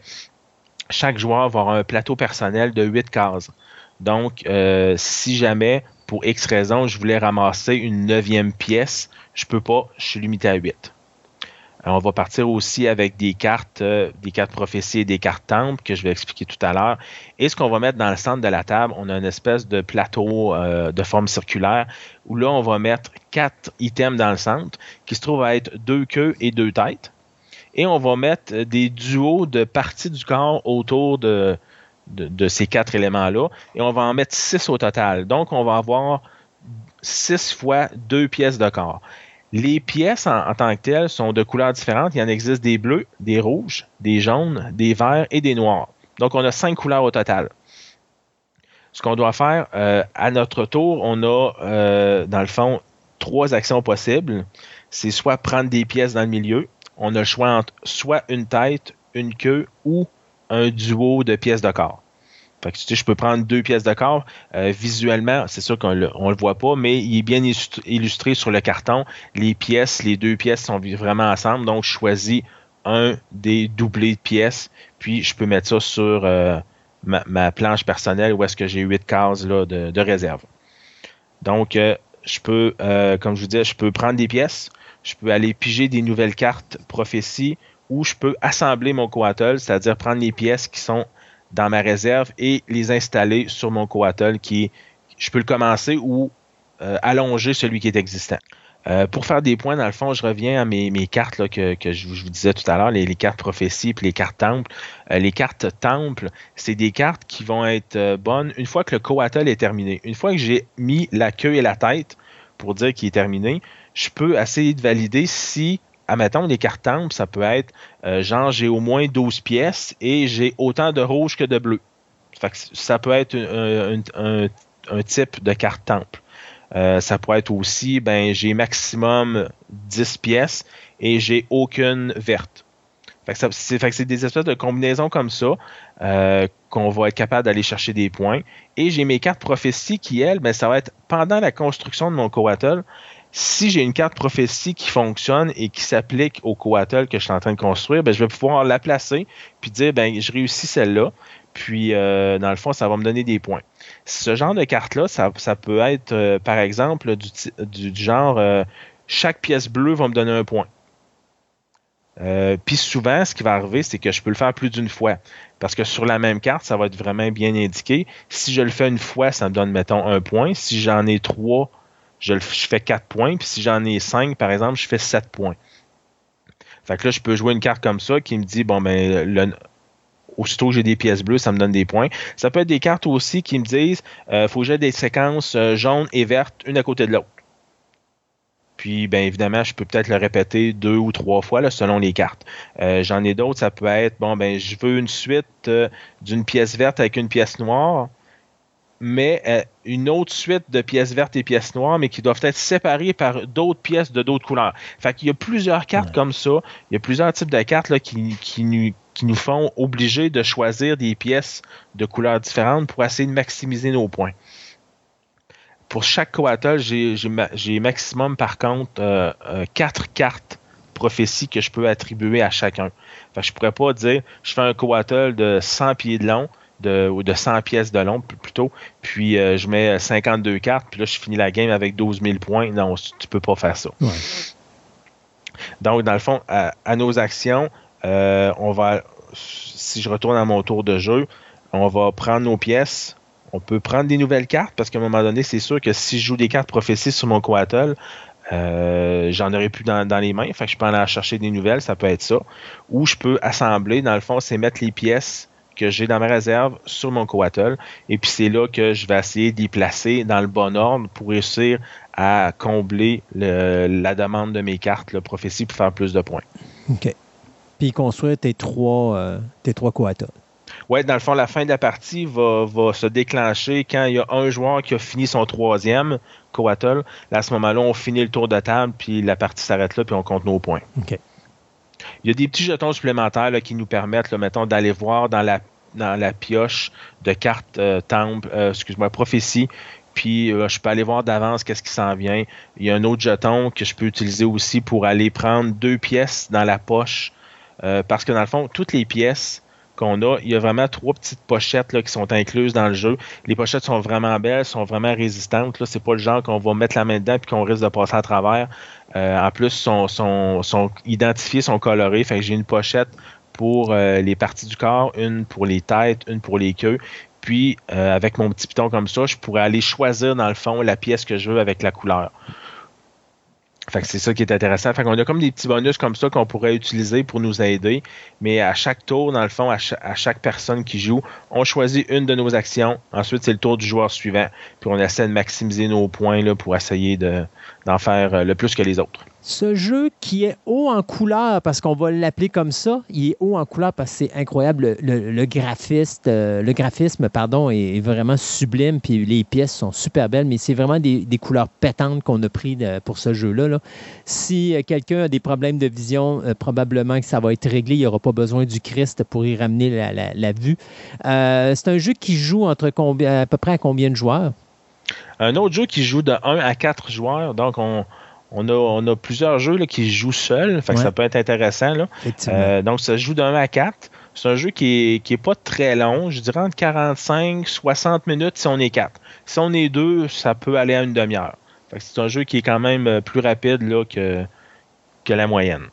Chaque joueur va avoir un plateau personnel de 8 cases. Donc, si jamais, pour X raison, je voulais ramasser une neuvième pièce, je peux pas, je suis limité à 8. Euh, On va partir aussi avec des cartes, euh, des cartes prophétie et des cartes temple que je vais expliquer tout à l'heure. Et ce qu'on va mettre dans le centre de la table, on a une espèce de plateau euh, de forme circulaire où là, on va mettre quatre items dans le centre qui se trouvent à être deux queues et deux têtes. Et on va mettre des duos de parties du corps autour de, de, de ces quatre éléments-là. Et on va en mettre six au total. Donc, on va avoir six fois deux pièces de corps. Les pièces en, tant que telles sont de couleurs différentes. Il y en existe des bleus, des rouges, des jaunes, des verts et des noirs. Donc, on a cinq couleurs au total. Ce qu'on doit faire, euh, à notre tour, on a, euh, dans le fond, trois actions possibles. C'est soit prendre des pièces dans le milieu. On a le choix entre soit une tête, une queue ou un duo de pièces de corps. Je peux prendre deux pièces de corps. Euh, visuellement, c'est sûr qu'on le, le voit pas, mais il est bien illustr- illustré sur le carton. Les pièces, les deux pièces sont vraiment ensemble. Donc, je choisis un des doublés de pièces, puis je peux mettre ça sur euh, ma, planche personnelle où est-ce que j'ai huit cases là, de, réserve. Donc, euh, je peux, comme je vous disais, je peux prendre des pièces, je peux aller piger des nouvelles cartes prophétie, ou je peux assembler mon coatl, c'est-à-dire prendre les pièces qui sont dans ma réserve et les installer sur mon coatl qui je peux le commencer ou euh, allonger celui qui est existant. Euh, pour faire des points, dans le fond, je reviens à mes, mes cartes là, que, que je, je vous disais tout à l'heure, les, les cartes prophétie puis les cartes temple. Euh, les cartes temple, c'est des cartes qui vont être bonnes une fois que le coatl est terminé. Une fois que j'ai mis la queue et la tête pour dire qu'il est terminé, je peux essayer de valider si, admettons, les cartes temple, ça peut être euh, genre j'ai au moins 12 pièces et j'ai autant de rouge que de bleu. Ça peut être un, type de carte temple. Euh, ça pourrait être aussi, ben, j'ai maximum 10 pièces et j'ai aucune verte. C'est des espèces de combinaisons comme ça euh, qu'on va être capable d'aller chercher des points. Et j'ai mes cartes prophétie qui, elles, ben, ça va être pendant la construction de mon coatl. Si j'ai une carte prophétie qui fonctionne et qui s'applique au coatl que je suis en train de construire, ben, je vais pouvoir la placer puis dire ben, je réussis celle-là. Puis, euh, dans le fond, ça va me donner des points. Ce genre de carte-là, ça, peut être, euh, par exemple, du genre euh, chaque pièce bleue va me donner un point. Euh, Puis souvent, ce qui va arriver, c'est que je peux le faire plus d'une fois. Parce que sur la même carte, ça va être vraiment bien indiqué. Si je le fais une fois, ça me donne, mettons, un point. Si j'en ai trois, je, fais quatre points. Puis si j'en ai cinq, par exemple, je fais sept points. Fait que là, je peux jouer une carte comme ça qui me dit, bon, ben, aussitôt j'ai des pièces bleues, ça me donne des points. Ça peut être des cartes aussi qui me disent euh, faut que j'ai des séquences euh, jaunes et vertes, une à côté de l'autre. Puis, bien évidemment, je peux peut-être le répéter deux ou trois fois là, selon les cartes. Euh, j'en ai d'autres, ça peut être bon, ben je veux une suite euh, d'une pièce verte avec une pièce noire, mais une autre suite de pièces vertes et pièces noires, mais qui doivent être séparées par d'autres pièces de d'autres couleurs. Fait qu'il y a plusieurs cartes Ouais. comme ça. Il y a plusieurs types de cartes là, qui, qui, nous, qui nous font obliger de choisir des pièces de couleurs différentes pour essayer de maximiser nos points. Pour chaque coatl, j'ai j'ai ma- j'ai maximum par contre euh, euh, quatre cartes prophéties que je peux attribuer à chacun. Fait que je pourrais pas dire je fais un coatl de 100 pieds de long de, ou de 100 pièces de long pl- plutôt, puis euh, je mets 52 cartes, puis là je finis la game avec 12 000 points. Non, tu peux pas faire ça. Ouais. Donc, dans le fond, à, à nos actions, euh, on va, si je retourne à mon tour de jeu, on va prendre nos pièces. On peut prendre des nouvelles cartes parce qu'à un moment donné, c'est sûr que si je joue des cartes prophéties sur mon coatl, euh, j'en aurai plus dans, dans les mains. Fait que je peux aller en chercher des nouvelles, ça peut être ça. Ou je peux assembler, dans le fond, c'est mettre les pièces que j'ai dans ma réserve sur mon coatl. Et puis c'est là que je vais essayer d'y placer dans le bon ordre pour réussir à combler le- la demande de mes cartes, le prophétie, pour faire plus de points. OK. Puis construire tes trois, euh, tes trois. Ouais, dans le fond, la fin de la partie va, va se déclencher quand il y a un joueur qui a fini son troisième coatl. Là, à ce moment-là, on finit le tour de table, puis la partie s'arrête là, puis on compte nos points. OK. Il y a des petits jetons supplémentaires qui nous permettent, mettons, d'aller voir dans la, pioche de cartes euh, temple, euh, excuse-moi, prophétie. Puis euh, je peux aller voir d'avance qu'est-ce qui s'en vient. Il y a un autre jeton que je peux utiliser aussi pour aller prendre deux pièces dans la poche. Parce que dans le fond, toutes les pièces qu'on a, il y a vraiment trois petites pochettes qui sont incluses dans le jeu. Les pochettes sont vraiment belles, sont vraiment résistantes. Là, c'est pas le genre qu'on va mettre la main dedans puis qu'on risque de passer à travers. Euh, en plus, sont, sont, sont identifiés, sont colorés. Fait que j'ai une pochette pour euh, les parties du corps, une pour les têtes, une pour les queues. Puis, euh, avec mon petit piton comme ça, je pourrais aller choisir dans le fond la pièce que je veux avec la couleur. C'est ça qui est intéressant. Fait qu'on a comme des petits bonus comme ça qu'on pourrait utiliser pour nous aider. Mais à chaque tour, dans le fond, à cha- à chaque, personne qui joue, on choisit une de nos actions. Ensuite, c'est le tour du joueur suivant. Puis on essaie de maximiser nos points là, pour essayer de- d'en faire euh, le plus que les autres. Ce jeu qui est haut en couleur, parce qu'on va l'appeler comme ça, il est haut en couleur parce que c'est incroyable. Le, graphiste, euh, graphisme pardon, est, vraiment sublime, puis les pièces sont super belles, mais c'est vraiment des, couleurs pétantes qu'on a pris pour ce jeu-là. là. Si euh, quelqu'un a des problèmes de vision, probablement que ça va être réglé. Il n'y aura pas besoin du Christ pour y ramener la, vue. C'est un jeu qui joue entre à peu près à combien de joueurs? Un autre jeu qui joue de 1 à 4 joueurs, donc on, on, a, on a plusieurs jeux là, qui se jouent seuls, fait que Ouais. ça peut être intéressant. Là. Euh, donc ça se joue de 1 à 4. C'est un jeu qui est, qui est pas très long, je dirais entre 45 60 minutes si on est 4. Si on est 2, ça peut aller à une demi-heure. C'est un jeu qui est quand même euh, plus rapide là, que, que la moyenne.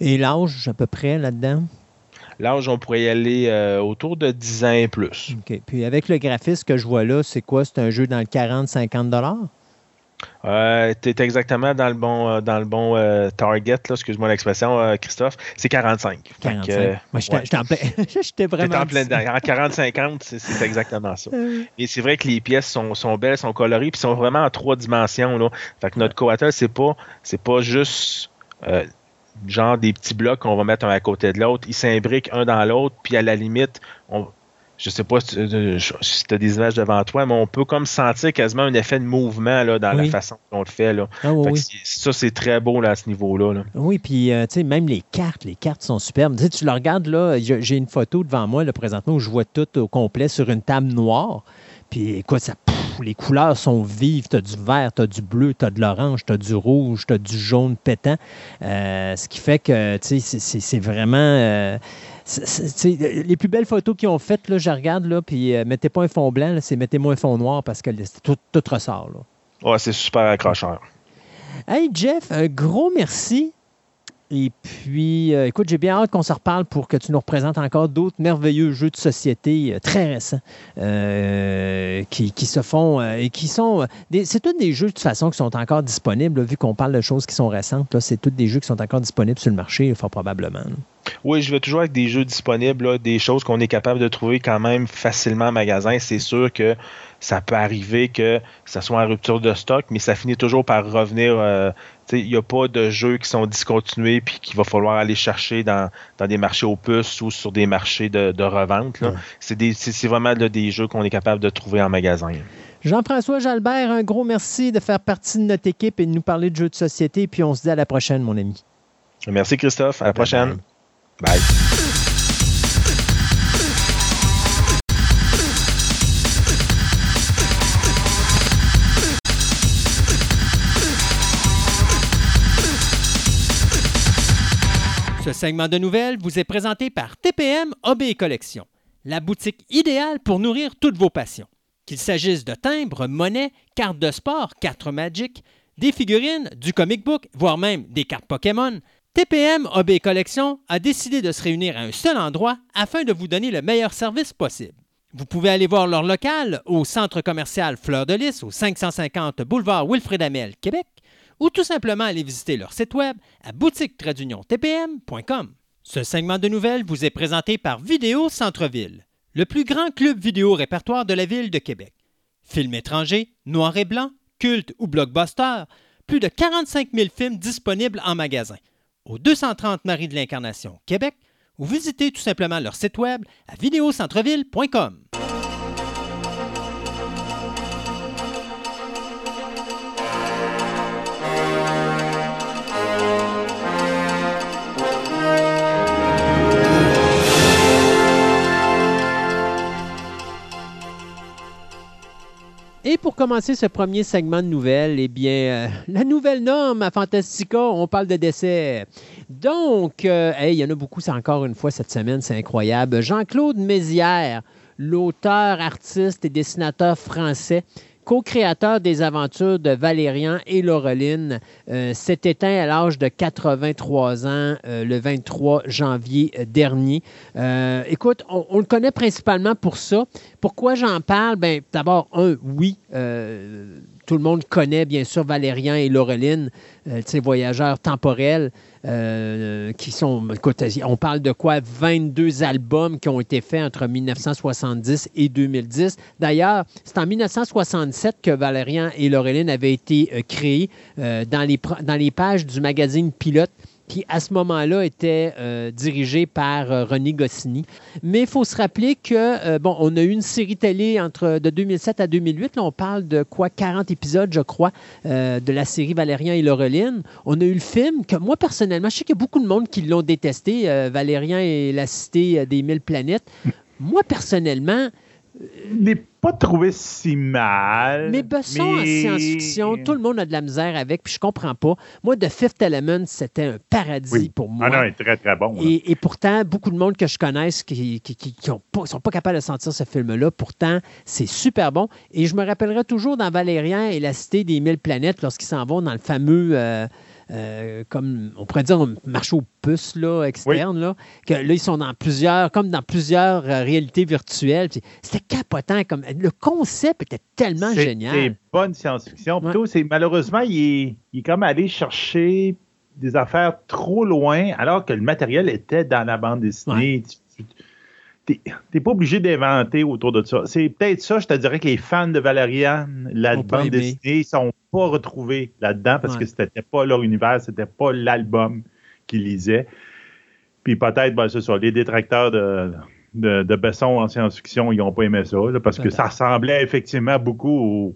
Et l'âge, à peu près, là-dedans? L'âge, on pourrait y aller euh, autour de 10 ans et plus. OK. Puis avec le graphisme que je vois là, c'est quoi? C'est un jeu dans le 40-50 dollars? Euh, tu es exactement dans le bon, euh, dans le bon euh, target, excuse-moi l'expression, euh, Christophe. C'est 45. Fait que, 45. euh, Moi, j'étais ouais. vraiment. en plein. En 40-50, c'est exactement ça. Euh, Et c'est vrai que les pièces sont, sont belles, sont colorées, puis sont vraiment en trois dimensions. Là. Fait que notre coatel, c'est pas pas juste genre des petits blocs qu'on va mettre un à côté de l'autre. Ils s'imbriquent un dans l'autre, puis à la limite, on, je sais pas si tu as des images devant toi, mais on peut comme sentir quasiment un effet de mouvement là, dans Oui. la façon dont on le fait. Là. Ah oui, Fait que oui. c'est- Ça, c'est très beau là, à ce niveau-là. là. Oui, puis euh, tu sais, même les cartes, les cartes sont superbes. Tu le regardes là, j'ai une photo devant moi là, présentement où je vois tout au complet sur une table noire. Puis écoute, ça, les couleurs sont vives. Tu as du vert, tu as du bleu, tu as de l'orange, tu as du rouge, tu as du jaune pétant. Euh, ce qui fait que tu sais, c'est- vraiment. euh, les plus belles photos qu'ils ont faites, là, je regarde, là, puis euh, mettez pas un fond blanc, c'est mettez-moi un fond noir parce que tout, tout ressort. Là. Ouais, c'est super accrocheur. Hey Jeff, un gros merci. Et puis, euh, écoute, j'ai bien hâte qu'on se reparle pour que tu nous représentes encore d'autres merveilleux jeux de société euh, très récents euh, qui, se font et qui sont. c'est tous des jeux de toute façon qui sont encore disponibles, vu qu'on parle de choses qui sont récentes. c'est tous des jeux qui sont encore disponibles sur le marché, fort probablement. Oui, je vais toujours avec des jeux disponibles, des choses qu'on est capable de trouver quand même facilement en magasin. C'est sûr que ça peut arriver que ça soit en rupture de stock, mais ça finit toujours par revenir. Euh, il n'y a pas de jeux qui sont discontinués puis qu'il va falloir aller chercher dans, des marchés aux puces ou sur des marchés de, revente. C'est vraiment des jeux qu'on est capable de trouver en magasin. Jean-François Jalbert, un gros merci de faire partie de notre équipe et de nous parler de jeux de société. Puis on se dit à la prochaine, mon ami. Merci Christophe. À la prochaine. bye. Ce segment de nouvelles vous est présenté par TPM Hobby Collection, la boutique idéale pour nourrir toutes vos passions. Qu'il s'agisse de timbres, monnaies, cartes de sport, cartes Magic, des figurines, du comic book, voire même des cartes Pokémon, TPM Hobby Collection a décidé de se réunir à un seul endroit afin de vous donner le meilleur service possible. Vous pouvez aller voir leur local au centre commercial Fleur de Lys au 550 boulevard Wilfrid Amel, Québec, ou tout simplement aller visiter leur site web à boutique-tpm.com. Ce segment de nouvelles vous est présenté par Vidéo Centre-Ville, le plus grand club vidéo répertoire de la ville de Québec. Films étrangers, noir et blanc, culte ou blockbuster, plus de 45 000 films disponibles en magasin. Au 230 Marie de l'Incarnation, Québec, ou visitez tout simplement leur site web à vidéocentreville.com. Et pour commencer ce premier segment de nouvelles, eh bien, euh, la nouvelle norme à Fantastica, on parle de décès. Donc, euh, il y en a beaucoup, c'est encore une fois cette semaine, c'est incroyable. Jean-Claude Mézières, l'auteur, artiste et dessinateur français, co-créateur des aventures de Valérian et Laureline, euh, s'est éteint à l'âge de 83 ans euh, le 23 janvier euh, dernier. écoute, on, le connaît principalement pour ça. Pourquoi j'en parle? Ben, D'abord, un, oui, tout le monde connaît bien sûr Valérian et Laureline, ces voyageurs temporels. Euh, qui sont, écoute, on parle de quoi? 22 albums qui ont été faits entre 1970 et 2010. D'ailleurs, c'est en 1967 que Valérian et Laureline avaient été euh, créés euh, dans les pages du magazine Pilote qui à ce moment-là était euh, dirigé par euh, René Goscinny. Mais il faut se rappeler que, euh, bon, on a eu une série télé entre de 2007 à 2008. Là, on parle de quoi, 40 épisodes, je crois, de la série Valérien et Laureline. On a eu le film que moi, personnellement, je sais qu'il y a beaucoup de monde qui l'ont détesté, Valérien et la cité des mille planètes. Moi, personnellement, n'est pas trouvé si mal. Mais Besson en science-fiction, tout le monde a de la misère avec, puis je comprends pas. Moi, The Fifth Element, c'était un paradis pour moi. Ah non, il est très, très bon. Et, pourtant, beaucoup de monde que je connaisse qui ne sont pas capables de sentir ce film-là, pourtant, c'est super bon. Et je me rappellerai toujours dans Valérien et la Cité des Mille Planètes, lorsqu'ils s'en vont dans le fameux... Euh, euh, comme on pourrait dire, un marché aux puces là, externe, là, que là, ils sont dans plusieurs, comme dans plusieurs euh, réalités virtuelles. C'était capotant. Comme, le concept était tellement génial. C'est bonne science-fiction. c'est malheureusement, il est, comme allé chercher des affaires trop loin, alors que le matériel était dans la bande dessinée t'es pas obligé d'inventer autour de ça. C'est peut-être ça, je te dirais que les fans de Valérian, la bande dessinée, sont pas retrouvés là-dedans parce que c'était pas leur univers, c'était pas l'album qu'ils lisaient. Puis peut-être, ben, c'est ça, les détracteurs de, de, Besson en science-fiction, ils n'ont pas aimé ça, parce que ça ressemblait effectivement beaucoup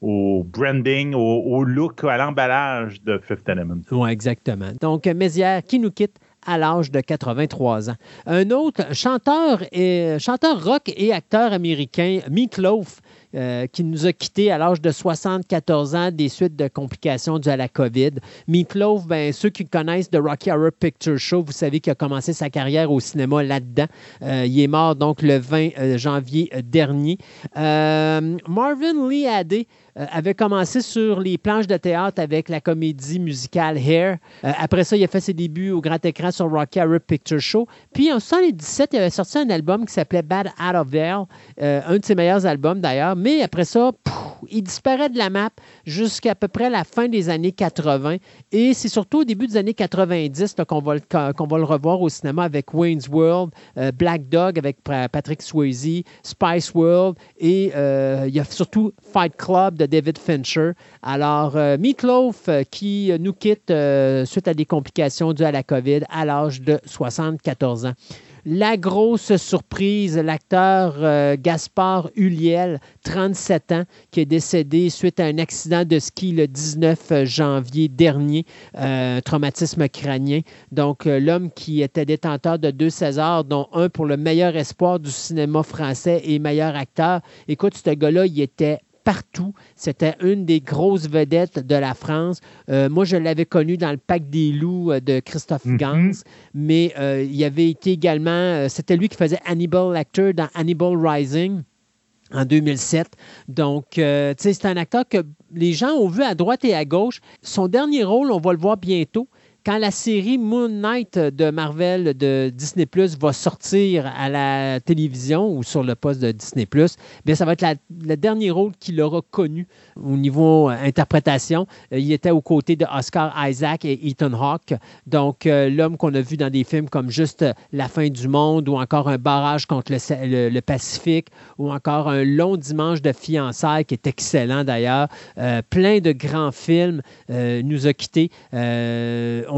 au, branding, au, look, à l'emballage de Fifth Element. Oui, exactement. Donc, Mézières qui nous quitte? À l'âge de 83 ans. Un autre chanteur, et, chanteur rock et acteur américain, Meatloaf, euh, qui nous a quittés à l'âge de 74 ans des suites de complications dues à la COVID. Meatloaf, ben, ceux qui connaissent The Rocky Horror Picture Show, vous savez qu'il a commencé sa carrière au cinéma là-dedans. Euh, il est mort donc le 20 euh, janvier dernier. Marvin Lee Adé, euh, avait commencé sur les planches de théâtre avec la comédie musicale Hair. Euh, après ça, il a fait ses débuts au grand écran sur Rocky Horror Picture Show. Puis en 1977, il avait sorti un album qui s'appelait Bad Out of There, euh, un de ses meilleurs albums d'ailleurs. Mais après ça, il disparaît de la map jusqu'à peu près la fin des années 80. Et c'est surtout au début des années 90 qu'on va, qu'on va le revoir au cinéma avec Wayne's World, Black Dog avec Patrick Swayze, Spice World et il y a surtout Fight Club de David Fincher. Alors, euh, Meatloaf euh, qui nous quitte euh, suite à des complications dues à la COVID à l'âge de 74 ans. La grosse surprise, l'acteur Gaspard Huliel, 37 ans, qui est décédé suite à un accident de ski le 19 janvier dernier, traumatisme crânien. Donc, l'homme qui était détenteur de deux Césars, dont un pour le meilleur espoir du cinéma français et meilleur acteur. Écoute, ce gars-là, il était partout. C'était une des grosses vedettes de la France. Euh, moi, je l'avais connu dans le Pack des loups euh, de Christophe mhm. Gans, mais euh, il y avait été également, c'était lui qui faisait Hannibal Lecter dans Hannibal Rising en 2007. Donc, tu sais, c'est un acteur que les gens ont vu à droite et à gauche. Son dernier rôle, on va le voir bientôt quand la série Moon Knight de Marvel de Disney Plus va sortir à la télévision ou sur le poste de Disney Plus, bien, ça va être le dernier rôle qu'il aura connu au niveau euh, interprétation. Euh, il était aux côtés de Oscar Isaac et Ethan Hawke. Donc, euh, l'homme qu'on a vu dans des films comme juste La fin du monde ou encore Un barrage contre le, Pacifique ou encore Un long dimanche de fiançailles qui est excellent d'ailleurs. plein de grands films nous a quittés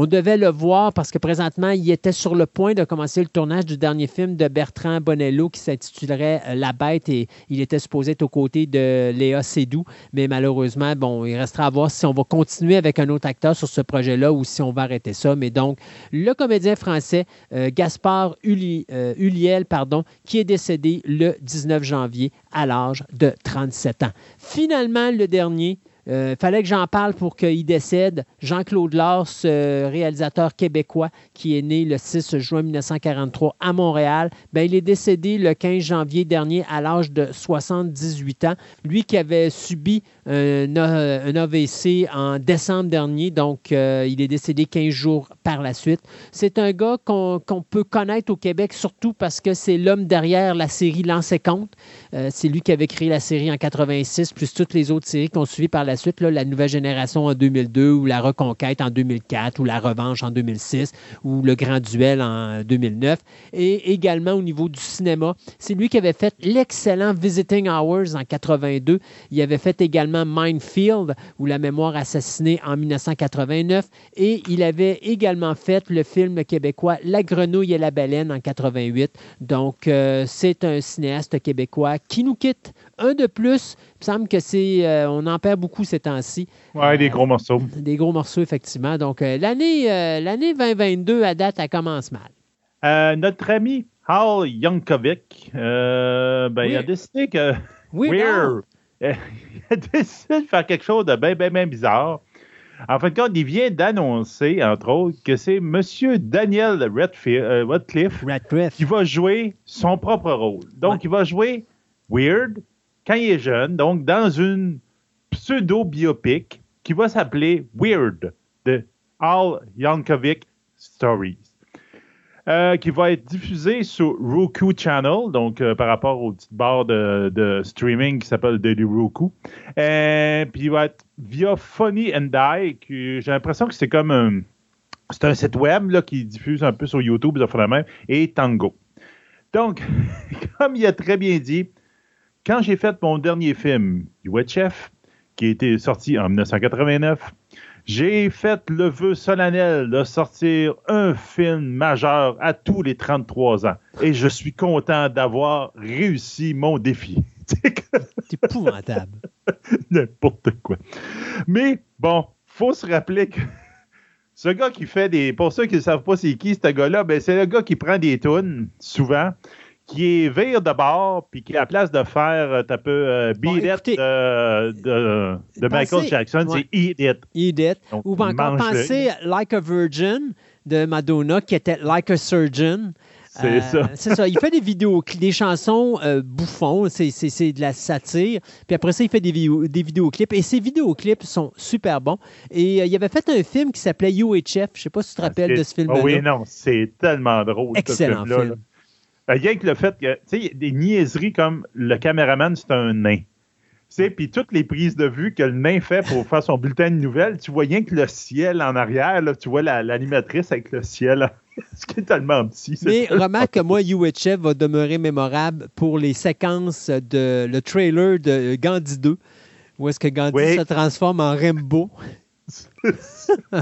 on devait le voir parce que présentement, il était sur le point de commencer le tournage du dernier film de Bertrand Bonello qui s'intitulerait euh, La Bête et il était supposé être aux côtés de Léa Seydoux. Mais malheureusement, bon, il restera à voir si on va continuer avec un autre acteur sur ce projet-là ou si on va arrêter ça. Mais donc, le comédien français euh, Gaspard euh, Uliel, pardon, qui est décédé le 19 janvier à l'âge de 37 ans. Finalement, le dernier, euh, fallait que j'en parle pour qu'il décède. Jean-Claude Lars, réalisateur québécois qui est né le 6 juin 1943 à Montréal, ben, il est décédé le 15 janvier dernier à l'âge de 78 ans. Lui qui avait subi un, AVC en décembre dernier, donc euh, il est décédé 15 jours par la suite. C'est un gars qu'on peut connaître au Québec surtout parce que c'est l'homme derrière la série compte. Euh, c'est lui qui avait créé la série en 86, plus toutes les autres séries qu'on suivi par la suite, la nouvelle génération en 2002, ou la reconquête en 2004, ou la revanche en 2006, ou le grand duel en 2009. Et également au niveau du cinéma, c'est lui qui avait fait l'excellent Visiting Hours en 82. Il avait fait également Minefield, ou La mémoire assassinée en 1989. Et il avait également fait le film québécois La grenouille et la baleine en 88. Donc, euh, c'est un cinéaste québécois qui nous quitte un de plus. Il me semble que c'est. Euh, on en perd beaucoup ces temps-ci. Oui, des gros morceaux. Des gros morceaux, effectivement. Donc, euh, l'année, euh, l'année 2022, à date, elle commence mal. notre ami Hal Yankovic, ben, il a décidé que. Oui, il a décidé de faire quelque chose de bien, bien, bien bizarre. En fait, quand il vient d'annoncer, entre autres, que c'est M. Daniel Radcliffe, qui va jouer son propre rôle. Donc, il va jouer Weird quand il est jeune, donc dans une pseudo-biopic qui va s'appeler Weird, de Al Yankovic Stories. Euh, qui va être diffusé sur Roku Channel, donc euh, par rapport au petit bar de, streaming qui s'appelle Daily Roku. Et, puis il va être via Funny and Die, j'ai l'impression que c'est comme un, c'est un site web là, qui diffuse un peu sur YouTube, même, et Tango. Donc, comme il a très bien dit, quand j'ai fait mon dernier film, Chef, qui a été sorti en 1989, j'ai fait le vœu solennel de sortir un film majeur à tous les 33 ans. Et je suis content d'avoir réussi mon défi. C'est épouvantable. N'importe quoi. Mais bon, faut se rappeler que ce gars qui fait des. Pour ceux qui ne savent pas c'est qui ce gars-là, ben c'est le gars qui prend des tunes, souvent, qui est vire de bord, puis qui, à la place de faire un peu euh, Beat It de, de, Michael Jackson, c'est Eat It. Eat It. Ou encore penser Like a Virgin de Madonna, qui était Like a Surgeon. C'est ça. C'est ça. Il fait des vidéos, des chansons euh, bouffons, c'est de la satire. Puis après ça, il fait des, vidéos, des vidéoclips. Et ces vidéoclips sont super bons. Et euh, il avait fait un film qui s'appelait UHF. Je sais pas si tu te rappelles de ce film-là. Oh oui, non, c'est tellement drôle. Excellent ce film. -là, Rien que le fait que, tu sais, des niaiseries comme le caméraman, c'est un nain puis toutes les prises de vue que le nain fait pour faire son bulletin de nouvelles, tu vois rien que le ciel en arrière, là, tu vois l'animatrice avec le ciel. Ce qui est tellement petit. Mais remarque que moi, UHF va demeurer mémorable pour les séquences de le trailer de Gandhi 2, où est-ce que Gandhi se transforme en Rembo.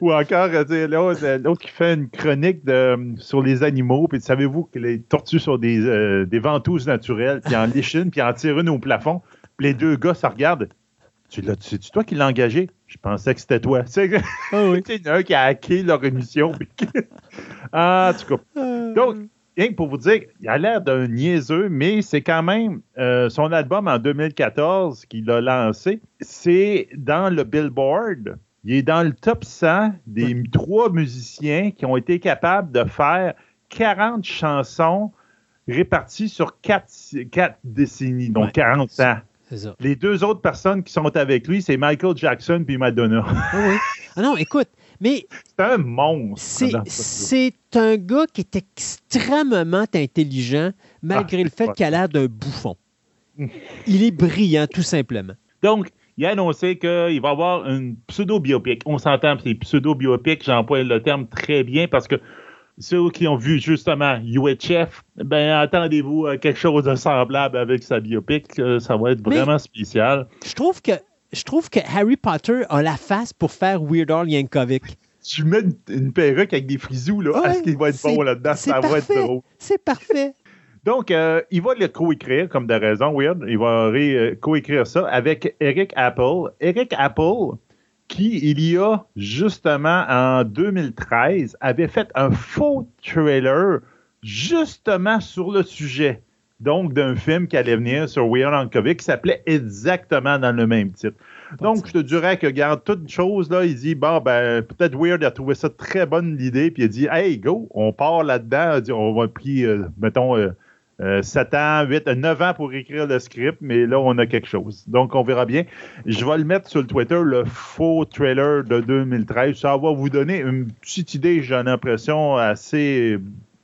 Ou encore, l'autre qui fait une chronique de, sur les animaux, puis savez-vous que les tortues sont des, euh, des ventouses naturelles, puis en lichine, puis en tirent une au plafond les deux gars se regardent. Tu l'as, c'est toi qui l'as engagé? Je pensais que c'était toi. C'est oh oui. un qui a hacké leur émission. ah, en tout cas. Ah. Donc, rien que pour vous dire, il a l'air d'un niaiseux, mais c'est quand même euh, son album en 2014 qu'il a lancé. C'est dans le Billboard. Il est dans le top 100 des trois musiciens qui ont été capables de faire 40 chansons réparties sur quatre, décennies, donc 40 ans. Les deux autres personnes qui sont avec lui, c'est Michael Jackson puis Madonna. Ah oui. Ah non, écoute, mais. C'est un monstre. C'est un gars qui est extrêmement intelligent, malgré le fait qu'il a l'air d'un bouffon. Il est brillant, tout simplement. Donc, il a annoncé qu'il va avoir une pseudo-biopic. On s'entend, c'est pseudo-biopic, j'emploie le terme très bien parce que ceux qui ont vu justement UHF, ben attendez-vous à quelque chose de semblable avec sa biopic. Euh, ça va être vraiment spécial. Je trouve que je trouve que Harry Potter a la face pour faire Weird Al Yankovic. Tu mets une, perruque avec des frisous, là, est-ce qu'il va être bon là-dedans? Ça va être drôle. C'est parfait. Donc, euh, il va le coécrire, comme de raison, Weird. Il va euh, coécrire ça avec Eric Apple. Eric Apple, qui, il y a justement en 2013, avait fait un faux trailer justement sur le sujet. Donc, d'un film qui allait venir sur Weird Ankovic qui s'appelait exactement dans le même titre. Donc, je te dirais que, regarde, toute chose, là, il dit, bon, ben, peut-être Weird a trouvé ça très bonne l'idée, puis il a dit, hey, go, on part là-dedans, on va prendre, euh, mettons, euh, 7 euh, ans, 8, 9 ans pour écrire le script, mais là, on a quelque chose. Donc, on verra bien. Je vais le mettre sur le Twitter, le faux trailer de 2013. Ça va vous donner une petite idée, j'ai l'impression, assez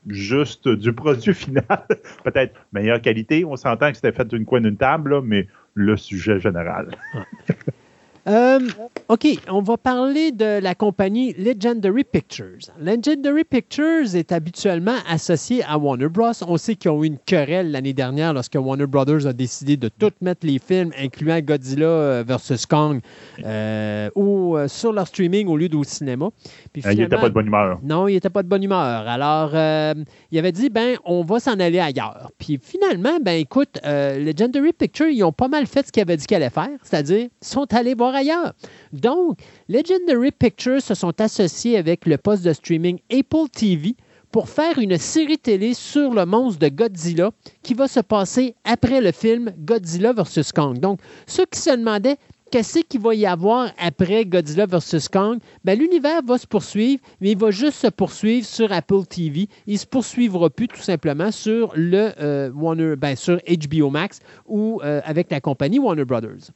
juste du produit final. Peut-être meilleure qualité. On s'entend que c'était fait d'une coin d'une table, mais le sujet général. Euh, OK, on va parler de la compagnie Legendary Pictures. Legendary Pictures est habituellement associée à Warner Bros. On sait qu'ils ont eu une querelle l'année dernière lorsque Warner Brothers a décidé de tout mettre les films, incluant Godzilla euh, vs. Kong, euh, ou, sur leur streaming au lieu du cinéma. Puis il n'était pas de bonne humeur. Non, il n'était pas de bonne humeur. Alors, il avait dit, ben, on va s'en aller ailleurs. Puis finalement, ben, écoute, Legendary Pictures, ils ont pas mal fait ce qu'ils avaient dit qu'ils allaient faire, c'est-à-dire, ils sont allés voir ailleurs. Donc, Legendary Pictures se sont associés avec le poste de streaming Apple TV pour faire une série télé sur le monstre de Godzilla qui va se passer après le film Godzilla vs. Kong. Donc, ceux qui se demandaient qu'est-ce qu'il va y avoir après Godzilla vs. Kong, ben, l'univers va se poursuivre, mais il va juste se poursuivre sur Apple TV. Il ne se poursuivra plus tout simplement sur, le, euh, Warner, ben, sur HBO Max ou euh, avec la compagnie Warner Brothers.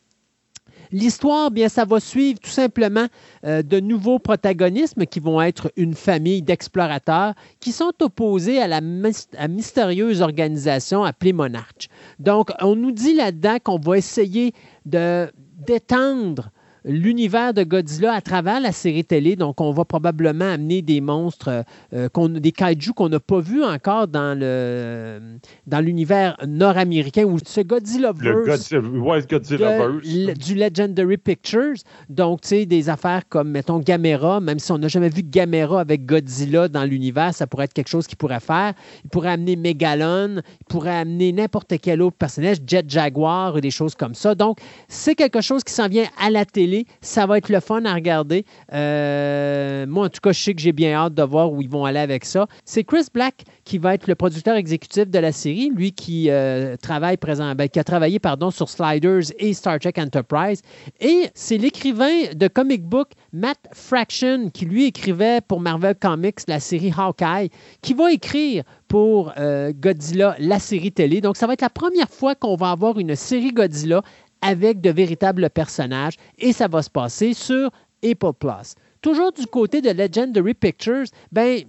L'histoire, bien, ça va suivre tout simplement euh, de nouveaux protagonismes qui vont être une famille d'explorateurs qui sont opposés à la mystérieuse organisation appelée Monarch. Donc, on nous dit là-dedans qu'on va essayer de d'étendre l'univers de Godzilla à travers la série télé. Donc, on va probablement amener des monstres, euh, des kaiju qu'on n'a pas vus encore dans le dans l'univers nord-américain ou ce Godzilla Godzilla du Legendary Pictures. Donc, tu sais, des affaires comme, mettons, Gamera, même si on n'a jamais vu Gamera avec Godzilla dans l'univers, ça pourrait être quelque chose qu'il pourrait faire. Il pourrait amener Megalon, il pourrait amener n'importe quel autre personnage, Jet Jaguar ou des choses comme ça. Donc, c'est quelque chose qui s'en vient à la télé Ça va être le fun à regarder. Euh, moi, en tout cas, je sais que j'ai bien hâte de voir où ils vont aller avec ça. C'est Chris Black qui va être le producteur exécutif de la série, lui qui euh, travaille présent, ben, qui a travaillé pardon, sur Sliders et Star Trek Enterprise. Et c'est l'écrivain de comic book Matt Fraction qui lui écrivait pour Marvel Comics la série Hawkeye, qui va écrire pour euh, Godzilla, la série télé. Donc, ça va être la première fois qu'on va avoir une série Godzilla avec de véritables personnages et ça va se passer sur Apple Plus. Toujours du côté de Legendary Pictures, ben,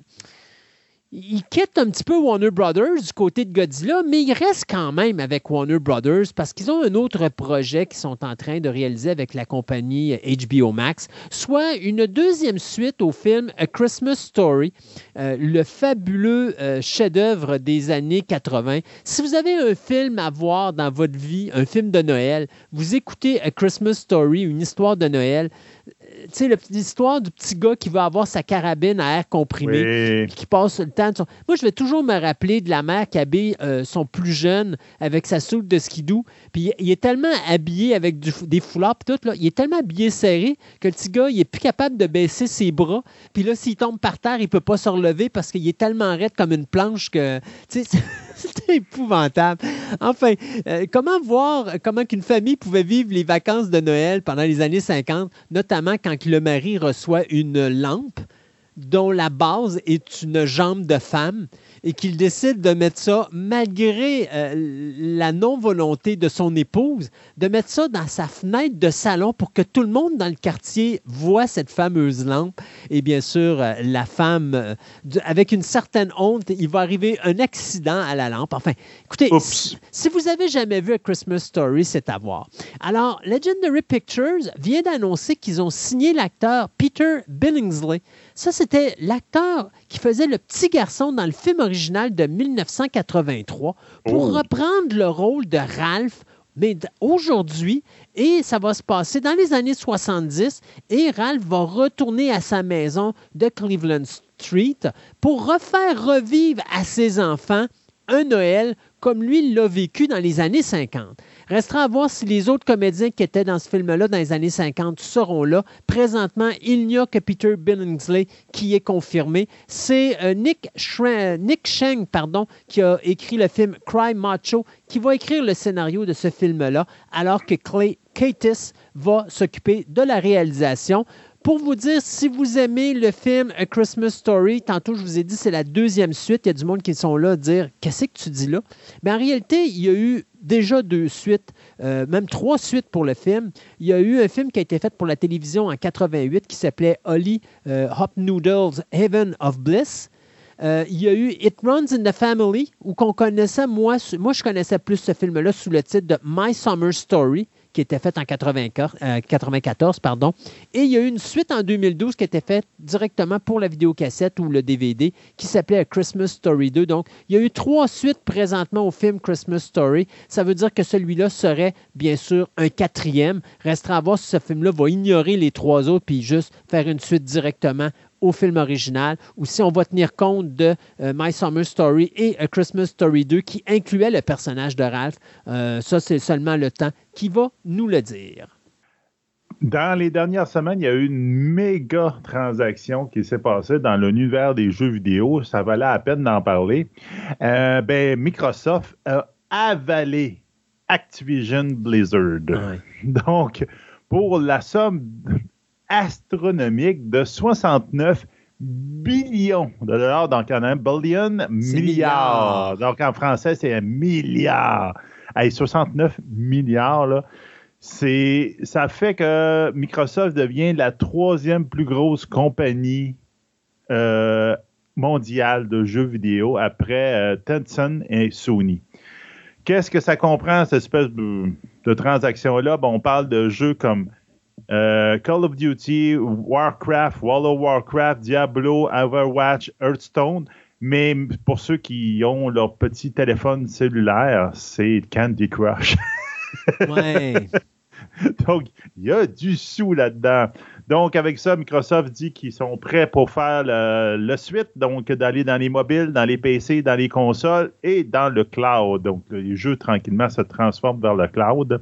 il quitte un petit peu Warner Brothers du côté de Godzilla, mais il reste quand même avec Warner Brothers parce qu'ils ont un autre projet qu'ils sont en train de réaliser avec la compagnie HBO Max, soit une deuxième suite au film A Christmas Story, euh, le fabuleux euh, chef-d'œuvre des années 80. Si vous avez un film à voir dans votre vie, un film de Noël, vous écoutez A Christmas Story, une histoire de Noël, l'histoire du petit gars qui va avoir sa carabine à air comprimé, qui passe le temps. Moi, je vais toujours me rappeler de la mère qui habille euh, son plus jeune avec sa soupe de skidoo. Puis il est tellement habillé avec des foulards, puis tout, là, il est tellement habillé serré que le petit gars, il est plus capable de baisser ses bras. Puis là, s'il tombe par terre, il peut pas se relever parce qu'il est tellement raide comme une planche que, c'est épouvantable. Enfin, euh, comment voir comment qu'une famille pouvait vivre les vacances de Noël pendant les années 50, notamment quand le mari reçoit une lampe dont la base est une jambe de femme? Et qu'il décide de mettre ça, malgré euh, la non-volonté de son épouse, de mettre ça dans sa fenêtre de salon pour que tout le monde dans le quartier voit cette fameuse lampe. Et bien sûr, euh, la femme, euh, avec une certaine honte, il va arriver un accident à la lampe. Enfin, écoutez, si, vous avez jamais vu A Christmas Story, c'est à voir. Alors, Legendary Pictures vient d'annoncer qu'ils ont signé l'acteur Peter Billingsley. Ça, c'était l'acteur qui faisait le petit garçon dans le film original de 1983 pour oh. reprendre le rôle de Ralph mais aujourd'hui, et ça va se passer dans les années 70, et Ralph va retourner à sa maison de Cleveland Street pour refaire revivre à ses enfants un Noël comme lui l'a vécu dans les années 50. Restera à voir si les autres comédiens qui étaient dans ce film-là dans les années 50 seront là. Présentement, il n'y a que Peter Billingsley qui est confirmé. C'est euh, Nick, Sheng pardon, qui a écrit le film Cry Macho, qui va écrire le scénario de ce film-là, alors que Clay Catis va s'occuper de la réalisation. Pour vous dire, si vous aimez le film A Christmas Story, tantôt je vous ai dit c'est la deuxième suite, il y a du monde qui sont là à dire Qu'est-ce que tu dis là? Mais en réalité, il y a eu déjà deux suites, euh, même trois suites pour le film. Il y a eu un film qui a été fait pour la télévision en 88 qui s'appelait Holly euh, Hop Noodles Heaven of Bliss. Euh, il y a eu It Runs in the Family, où qu'on connaissait, moi, moi je connaissais plus ce film-là sous le titre de My Summer Story qui était faite en 1994. Euh, pardon. Et il y a eu une suite en 2012 qui était faite directement pour la vidéocassette ou le DVD qui s'appelait Christmas Story 2. Donc, il y a eu trois suites présentement au film Christmas Story. Ça veut dire que celui-là serait bien sûr un quatrième. Restera à voir si ce film-là va ignorer les trois autres puis juste faire une suite directement au film original ou si on va tenir compte de euh, My Summer Story et A Christmas Story 2 qui incluait le personnage de Ralph. Euh, ça, c'est seulement le temps qui va nous le dire. Dans les dernières semaines, il y a eu une méga transaction qui s'est passée dans l'univers des jeux vidéo. Ça valait la peine d'en parler. Euh, ben, Microsoft a avalé Activision Blizzard. Donc, pour la somme astronomique de 69 billions de dollars. Donc, en un billion, milliard. Donc, en français, c'est un milliard. 69 milliards, là. C'est, ça fait que Microsoft devient la troisième plus grosse compagnie euh, mondiale de jeux vidéo après euh, Tencent et Sony. Qu'est-ce que ça comprend, cette espèce de, de transaction-là? Bon, on parle de jeux comme euh, Call of Duty, Warcraft, World of Warcraft, Diablo, Overwatch, Hearthstone. Mais pour ceux qui ont leur petit téléphone cellulaire, c'est Candy Crush. ouais. Donc, il y a du sous là-dedans. Donc, avec ça, Microsoft dit qu'ils sont prêts pour faire le, suite, donc d'aller dans les mobiles, dans les PC, dans les consoles et dans le cloud. Donc, les jeux tranquillement se transforment vers le cloud.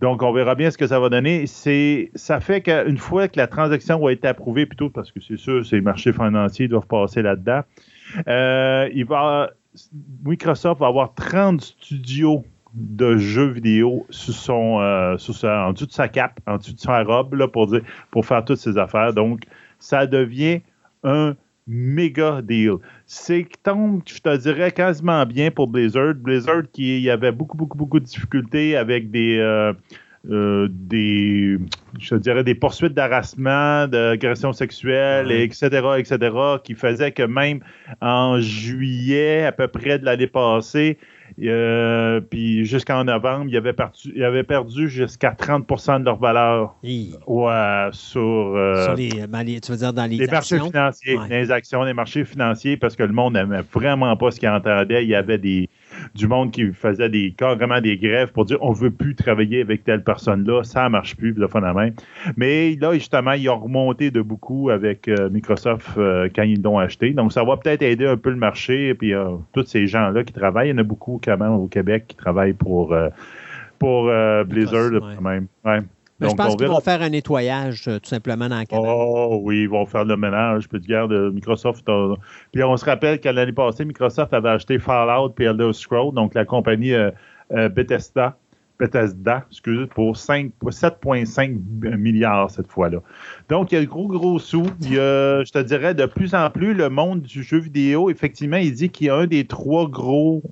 Donc, on verra bien ce que ça va donner. C'est, ça fait qu'une fois que la transaction va être approuvée, plutôt parce que c'est sûr, ces marchés financiers doivent passer là-dedans, euh, il va, Microsoft va avoir 30 studios de jeux vidéo sous son, euh, en dessous de sa cape, en dessous de sa robe, là, pour, dire, pour faire toutes ces affaires. Donc, ça devient un méga deal. C'est tombe, je te dirais, quasiment bien pour Blizzard. Blizzard qui y avait beaucoup, beaucoup, beaucoup de difficultés avec des, euh, euh, des je dirais, des poursuites d'harassement, d'agression sexuelle, etc., etc., qui faisaient que même en juillet, à peu près de l'année passée, euh, puis jusqu'en novembre, ils avaient, perdu, avait perdu jusqu'à 30 de leur valeur. Ouais, sur, euh, sur les, ben, tu veux dire dans les, les marchés financiers, les actions, les marchés financiers, parce que le monde n'aimait vraiment pas ce qu'il entendait. Il y avait des, du monde qui faisait des carrément des grèves pour dire on veut plus travailler avec telle personne-là, ça marche plus, le phénomène. Mais là, justement, ils ont remonté de beaucoup avec euh, Microsoft euh, quand ils l'ont acheté. Donc, ça va peut-être aider un peu le marché. Et puis, euh, tous ces gens-là qui travaillent, il y en a beaucoup quand même au Québec qui travaillent pour, pour Blizzard quand même. Je pense qu'ils vont faire un nettoyage tout simplement dans le Canada. Oh oui, ils vont faire le ménage. Puis de Microsoft. Puis on se rappelle qu'à l'année passée, Microsoft avait acheté Fallout et Elder Scrolls, donc la compagnie Bethesda. Bethesda, excusez, pour, 7,5 milliards cette fois-là. Donc, il y a le gros, gros sous. Il y a, je te dirais, de plus en plus, le monde du jeu vidéo, effectivement, il dit qu'il y a un des trois gros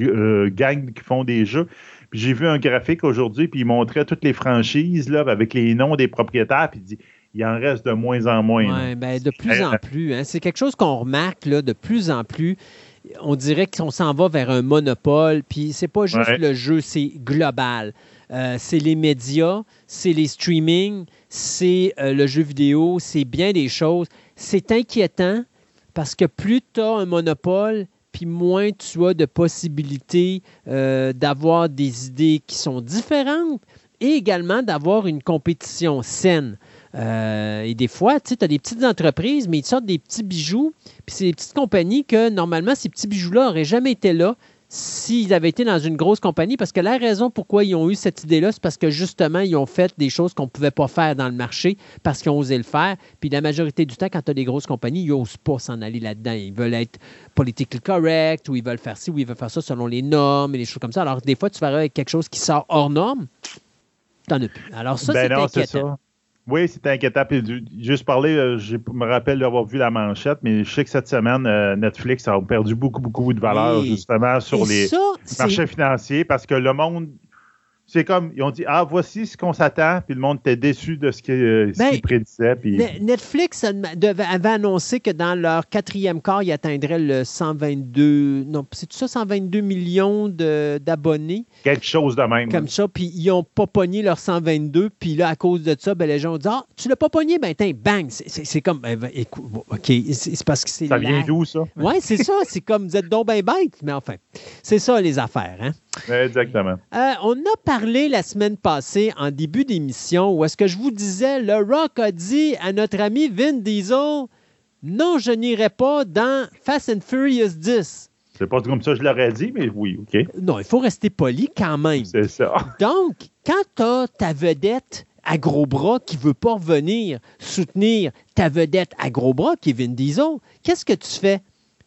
euh, gangs qui font des jeux. Puis j'ai vu un graphique aujourd'hui, puis il montrait toutes les franchises là, avec les noms des propriétaires, puis il dit il en reste de moins en moins. Oui, ben, de plus en plus. Hein. C'est quelque chose qu'on remarque là, de plus en plus on dirait qu'on s'en va vers un monopole. Puis c'est pas juste le jeu, c'est global. Euh, c'est les médias, c'est les streamings, c'est euh, le jeu vidéo, c'est bien des choses. C'est inquiétant parce que plus tu as un monopole, puis moins tu as de possibilités euh, d'avoir des idées qui sont différentes et également d'avoir une compétition saine. Euh, et des fois, tu as des petites entreprises, mais ils sortent des petits bijoux. Puis c'est des petites compagnies que normalement, ces petits bijoux-là n'auraient jamais été là s'ils avaient été dans une grosse compagnie. Parce que la raison pourquoi ils ont eu cette idée-là, c'est parce que justement, ils ont fait des choses qu'on ne pouvait pas faire dans le marché parce qu'ils ont osé le faire. Puis la majorité du temps, quand tu as des grosses compagnies, ils n'osent pas s'en aller là-dedans. Ils veulent être politiquement correct ou ils veulent faire ci ou ils veulent faire ça selon les normes et des choses comme ça. Alors, des fois, tu verras avec quelque chose qui sort hors norme, tu n'en as plus. Alors, ça, ben c'est inquiétant. Oui, c'est inquiétant. Puis, juste parler, euh, je me rappelle d'avoir vu la manchette, mais je sais que cette semaine, euh, Netflix a perdu beaucoup, beaucoup de valeur justement sur les marchés financiers parce que le monde c'est comme, ils ont dit, ah, voici ce qu'on s'attend, puis le monde était déçu de ce euh, qu'ils prédisaient. Puis... Netflix avait annoncé que dans leur quatrième quart, ils atteindraient le 122, non, c'est tout ça, 122 millions d'abonnés. Quelque chose de même. Comme ça, puis ils n'ont pas pogné leur 122, puis là, à cause de ça, ben, les gens ont dit, ah, tu l'as pas pogné, ben, tiens, bang, c'est comme, ben, ben, écoute, OK, c'est parce que c'est. Ça vient d'où, ça? Oui, c'est ça, c'est comme, vous êtes donc ben bête, mais enfin, c'est ça, les affaires, hein? Exactement. Euh, on a parlé la semaine passée en début d'émission où est-ce que je vous disais, le Rock a dit à notre ami Vin Diesel, non, je n'irai pas dans Fast and Furious 10. C'est pas comme ça que je l'aurais dit, mais oui, OK. Non, il faut rester poli quand même. C'est ça. Donc, quand tu as ta vedette à gros bras qui veut pas revenir soutenir ta vedette à gros bras qui est Vin Diesel, qu'est-ce que tu fais?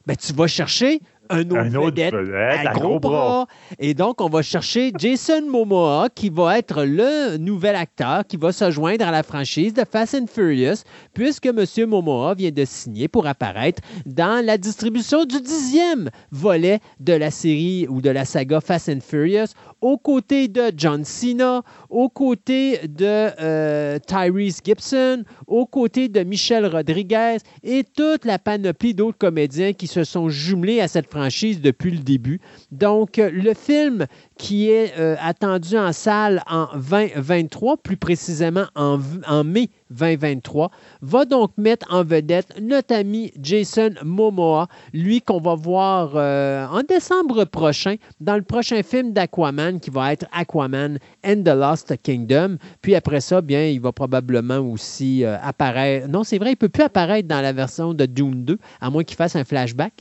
Ben, tu vas chercher un autre, vedette, à, gros, bras. Et donc, on va chercher Jason Momoa, qui va être le nouvel acteur qui va se joindre à la franchise de Fast and Furious, puisque M. Momoa vient de signer pour apparaître dans la distribution du dixième volet de la série ou de la saga Fast and Furious, aux côtés de John Cena, aux côtés de euh, Tyrese Gibson, aux côtés de Michel Rodriguez et toute la panoplie d'autres comédiens qui se sont jumelés à cette franchise depuis le début. Donc, le film qui est euh, attendu en salle en 2023, plus précisément en, mai 2023, va donc mettre en vedette notre ami Jason Momoa, lui qu'on va voir euh, en décembre prochain dans le prochain film d'Aquaman qui va être Aquaman and the Lost Kingdom. Puis après ça, bien, il va probablement aussi euh, apparaître. Non, c'est vrai, il ne peut plus apparaître dans la version de Dune 2, à moins qu'il fasse un flashback.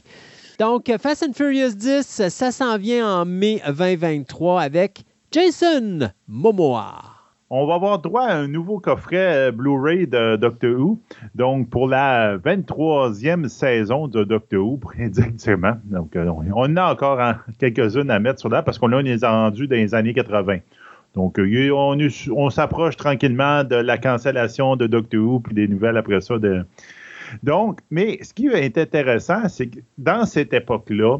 Donc, Fast and Furious 10, ça s'en vient en mai 2023 avec Jason Momoa on va avoir droit à un nouveau coffret euh, Blu-ray de Doctor Who. Donc, pour la 23e saison de Doctor Who, indirectement. Donc, euh, on a encore quelques-unes à mettre sur là parce qu'on les a rendus dans les années 80. Donc, euh, on s'approche tranquillement de la cancellation de Doctor Who, puis des nouvelles après ça. De... Donc, mais ce qui est intéressant, c'est que dans cette époque-là,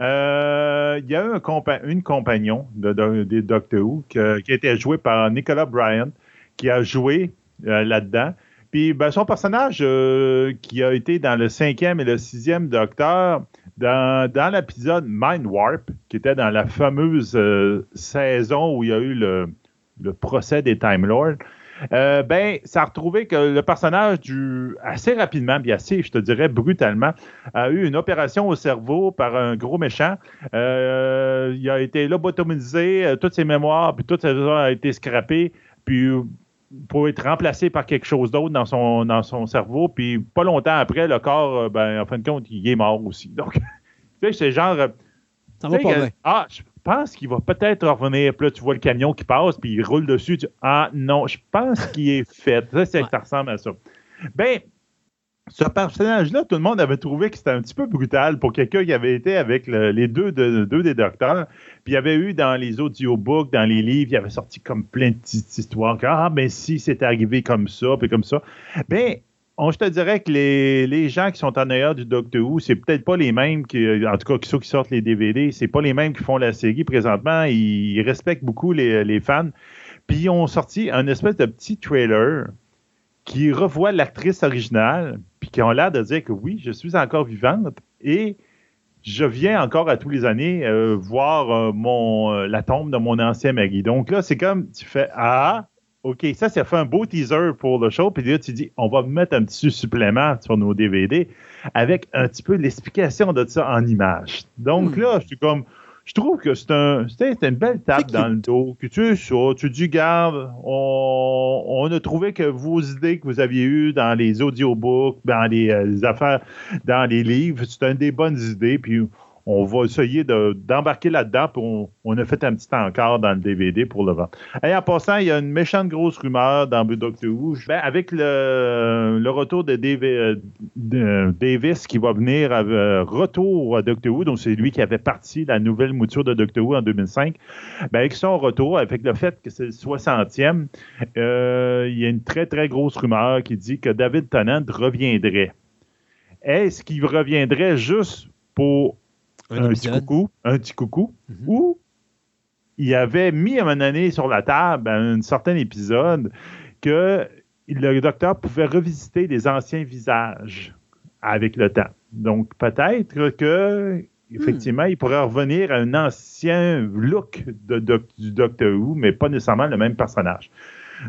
euh, il y a eu un une compagnon de, Doctor Who qui a été joué par Nicolas Bryant, qui a joué euh, là-dedans. Puis ben, son personnage euh, qui a été dans le cinquième et le sixième Docteur, dans, l'épisode Mind Warp, qui était dans la fameuse saison où il y a eu le procès des Time Lords, euh, ben, ça a retrouvé que le personnage, du, assez rapidement, bien assez, je te dirais brutalement, a eu une opération au cerveau par un gros méchant. Euh, il a été lobotomisé, euh, toutes ses mémoires, puis tout ça a été scrappé, puis pour être remplacé par quelque chose d'autre dans son, dans son cerveau, puis pas longtemps après, le corps, ben, en fin de compte, il est mort aussi. Donc, tu sais, c'est genre... Ça va pas bien. Ah, pense qu'il va peut-être revenir. Puis là, tu vois le camion qui passe, puis il roule dessus. ah non, je pense qu'il est fait. Ça, ça ressemble à ça. Ben, ce personnage-là, tout le monde avait trouvé que c'était un petit peu brutal pour quelqu'un qui avait été avec les deux, deux, des docteurs. Puis il y avait eu dans les audiobooks, dans les livres, il y avait sorti comme plein de petites histoires. ah, ben si, c'est arrivé comme ça, puis comme ça. Ben, je te dirais que les, gens qui sont en arrière du Doctor Who, c'est peut-être pas les mêmes qui, en tout cas, ceux qui sortent les DVD, c'est pas les mêmes qui font la série présentement. Ils respectent beaucoup les, fans. Puis ils ont sorti un espèce de petit trailer qui revoit l'actrice originale, puis qui ont l'air de dire que oui, je suis encore vivante et je viens encore à tous les années euh, voir euh, mon, euh, la tombe de mon ancien mari. Donc là, c'est comme tu fais Ah, OK, ça, ça fait un beau teaser pour le show. Puis là, tu dis, on va mettre un petit supplément sur nos DVD avec un petit peu l'explication de ça en images. Donc hmm. là, je suis comme, je trouve que c'est un, une belle table dans le dos. Que tu ça, tu dis, garde, on, on, a trouvé que vos idées que vous aviez eues dans les audiobooks, dans les, euh, les affaires, dans les livres, c'est une des bonnes idées. Puis on va essayer d'embarquer là-dedans, puis on, a fait un petit encart dans le DVD pour le vendre. Et en passant, il y a une méchante grosse rumeur dans Doctor Who. Ben, avec le, retour de, euh, Davis qui va venir à, euh, retour à Doctor Who, donc c'est lui qui avait parti la nouvelle mouture de Doctor Who en 2005, ben, avec son retour, avec le fait que c'est le 60e, euh, il y a une très, très grosse rumeur qui dit que David Tennant reviendrait. Est-ce qu'il reviendrait juste pour un, petit coucou, un petit coucou, mhm. où il avait mis à un moment sur la table, à un certain épisode, que le docteur pouvait revisiter des anciens visages avec le temps. Donc, peut-être que effectivement, il pourrait revenir à un ancien look de, du Docteur Who, mais pas nécessairement le même personnage.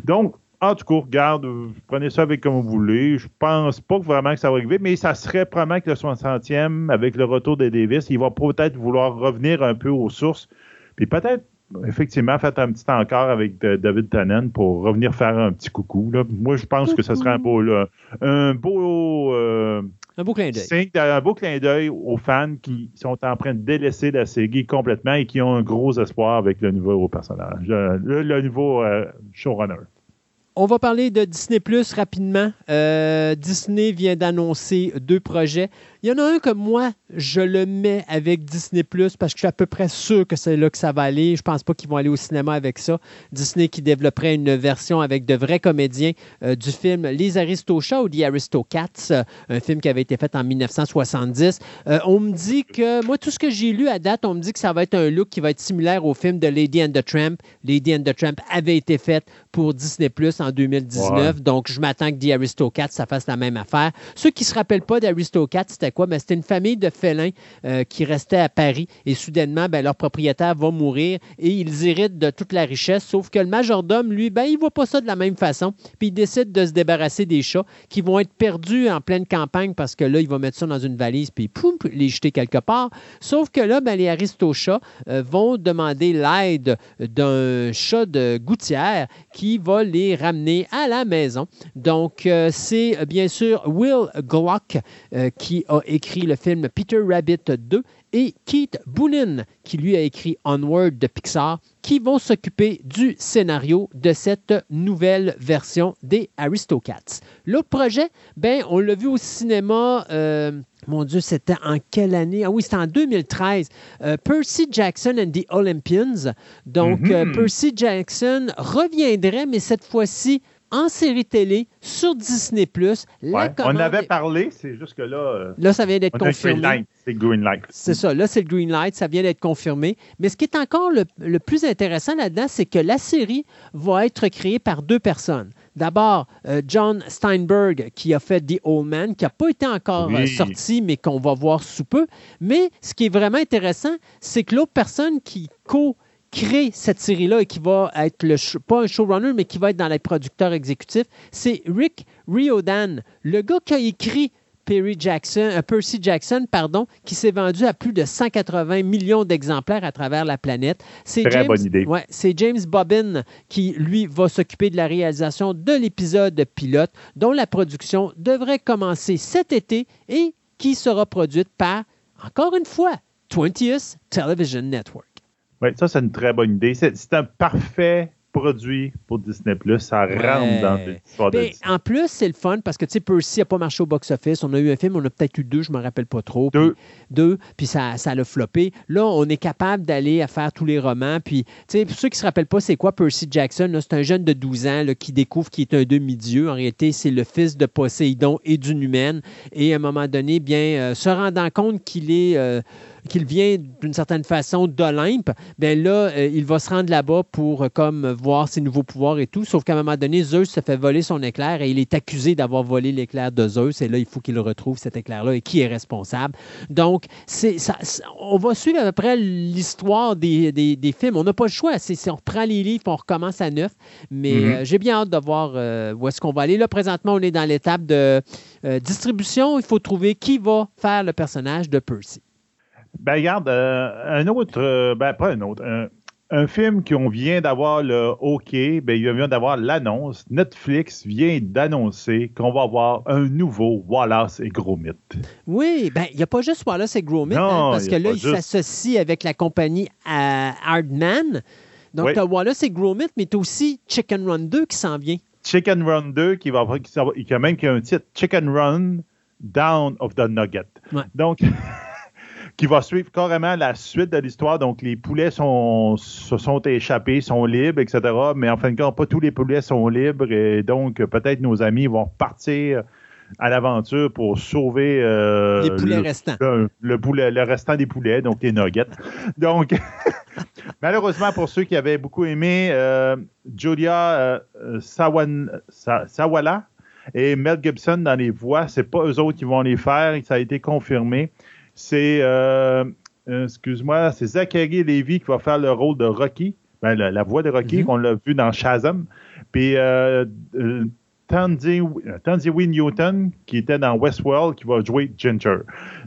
Donc, en tout cas, regarde, prenez ça avec comme vous voulez. Je pense pas vraiment que ça va arriver, mais ça serait probablement que le 60e, avec le retour de Davis, il va peut-être vouloir revenir un peu aux sources. Puis peut-être, effectivement, faire un petit encart avec David Tannen pour revenir faire un petit coucou. Moi, je pense que ce serait un beau, un beau, euh, un beau clin d'œil. Un beau clin d'œil aux fans qui sont en train de délaisser la série complètement et qui ont un gros espoir avec le nouveau personnage, le, nouveau euh, showrunner. On va parler de Disney Plus rapidement. Euh, Disney vient d'annoncer deux projets. Il y en a un que moi, je le mets avec Disney Plus parce que je suis à peu près sûr que c'est là que ça va aller. Je pense pas qu'ils vont aller au cinéma avec ça. Disney qui développerait une version avec de vrais comédiens euh, du film Les Aristochats ou The Aristocats, euh, un film qui avait été fait en 1970. Euh, on me dit que, moi, tout ce que j'ai lu à date, on me dit que ça va être un look qui va être similaire au film de Lady and the Tramp. Lady and the Tramp avait été faite pour Disney Plus en 2019, donc je m'attends que The Aristocats, ça fasse la même affaire. Ceux qui ne se rappellent pas d'Aristocats, c'était quoi? Mais c'était une famille de félins euh, qui restait à Paris et soudainement, ben, leur propriétaire va mourir et ils héritent de toute la richesse, sauf que le majordome, lui, ben, il ne voit pas ça de la même façon. Puis il décide de se débarrasser des chats qui vont être perdus en pleine campagne parce que là, il va mettre ça dans une valise puis poum, les jeter quelque part. Sauf que là, ben, les aristochats euh, vont demander l'aide d'un chat de gouttière qui va les ramener à la maison. Donc, euh, c'est bien sûr Will Glock qui a a écrit le film Peter Rabbit 2 et Keith Boonin, qui lui a écrit Onward de Pixar, qui vont s'occuper du scénario de cette nouvelle version des Aristocats. L'autre projet, ben, on l'a vu au cinéma. Euh, mon Dieu, c'était en quelle année? Ah oui, c'était en 2013. Euh, Percy Jackson and the Olympians. Donc, euh, Mhm. Percy Jackson reviendrait, mais cette fois-ci en série télé sur Disney+. La Ouais, on avait parlé, c'est juste que là, euh, Là, ça vient d'être confirmé. C'est Green Light. C'est ça. Là, c'est le green light. Ça vient d'être confirmé. Mais ce qui est encore le, le plus intéressant là-dedans, c'est que la série va être créée par deux personnes. D'abord, euh, John Steinberg, qui a fait The Old Man, qui n'a pas été encore Oui. euh, sorti, mais qu'on va voir sous peu. Mais ce qui est vraiment intéressant, c'est que l'autre personne qui co crée cette série-là et qui va être le show- pas un showrunner, mais qui va être dans les producteurs exécutifs, c'est Rick Riordan, le gars qui a écrit Perry Jackson, euh, Percy Jackson, pardon, qui s'est vendu à plus de 180 millions d'exemplaires à travers la planète. C'est James, bonne idée. ouais, c'est James Bobbin qui, lui, va s'occuper de la réalisation de l'épisode pilote, dont la production devrait commencer cet été et qui sera produite par, encore une fois, 20th Television Network. Oui, ça, c'est une très bonne idée. C'est un parfait produit pour Disney+. Ça Ouais. rentre dans l'histoire de Ben, Disney. en plus, c'est le fun parce que, tu sais, Percy n'a pas marché au box-office. On a eu un film, on a peut-être eu deux, je ne me rappelle pas trop. Deux. Puis, deux, puis ça, ça l'a floppé. Là, on est capable d'aller à faire tous les romans. Puis, tu sais, pour ceux qui ne se rappellent pas, c'est quoi Percy Jackson? C'est un jeune de 12 ans là, qui découvre qu'il est un demi-dieu. En réalité, c'est le fils de Poséidon et d'une humaine. Et à un moment donné, bien, euh, se rendant compte qu'il est. euh, qu'il vient d'une certaine façon d'Olympe, bien là, euh, il va se rendre là-bas pour euh, comme voir ses nouveaux pouvoirs et tout. Sauf qu'à un moment donné, Zeus se fait voler son éclair et il est accusé d'avoir volé l'éclair de Zeus. Et là, il faut qu'il retrouve cet éclair-là et qui est responsable. Donc, c'est, ça, on va suivre à peu près l'histoire des, des- des films. On n'a pas le choix. C'est, on reprend les livres on recommence à neuf. Mais Mhm. euh, j'ai bien hâte de voir où est-ce qu'on va aller. Là, présentement, on est dans l'étape de distribution. Il faut trouver qui va faire le personnage de Percy. Ben, regarde, euh, un autre, euh, ben, pas un autre, un, un film qu'on vient d'avoir le OK, ben, il vient d'avoir l'annonce. Netflix vient d'annoncer qu'on va avoir un nouveau Wallace et Gromit. Oui, ben il n'y a pas juste Wallace et Gromit, Non, hein, parce il y que là, il juste- s'associe avec la compagnie euh, Hardman. Donc, Oui. tu as Wallace et Gromit, mais tu as aussi Chicken Run 2 qui s'en vient. Chicken Run 2, qui va qui, qui a même qui a un titre, Chicken Run Down of the Nugget. Ouais. Donc, qui va suivre carrément la suite de l'histoire. Donc, les poulets sont, se sont échappés, sont libres, etc. Mais en fin de compte, pas tous les poulets sont libres. Et donc, peut-être nos amis vont partir à l'aventure pour sauver euh, les poulets le, restants. le, le poulet, le restant des poulets, donc les nuggets. Donc, malheureusement, pour ceux qui avaient beaucoup aimé, euh, Julia euh, Sawan- Sa- Sawala et Mel Gibson dans les voix, c'est pas eux autres qui vont les faire, ça a été confirmé. C'est, euh, euh, excuse-moi, c'est Zachary Levy qui va faire le rôle de Rocky, ben, la, la voix de Rocky, Mhm. qu'on l'a vu dans Shazam. Puis euh, euh, Wynn Newton, qui était dans Westworld, qui va jouer Ginger.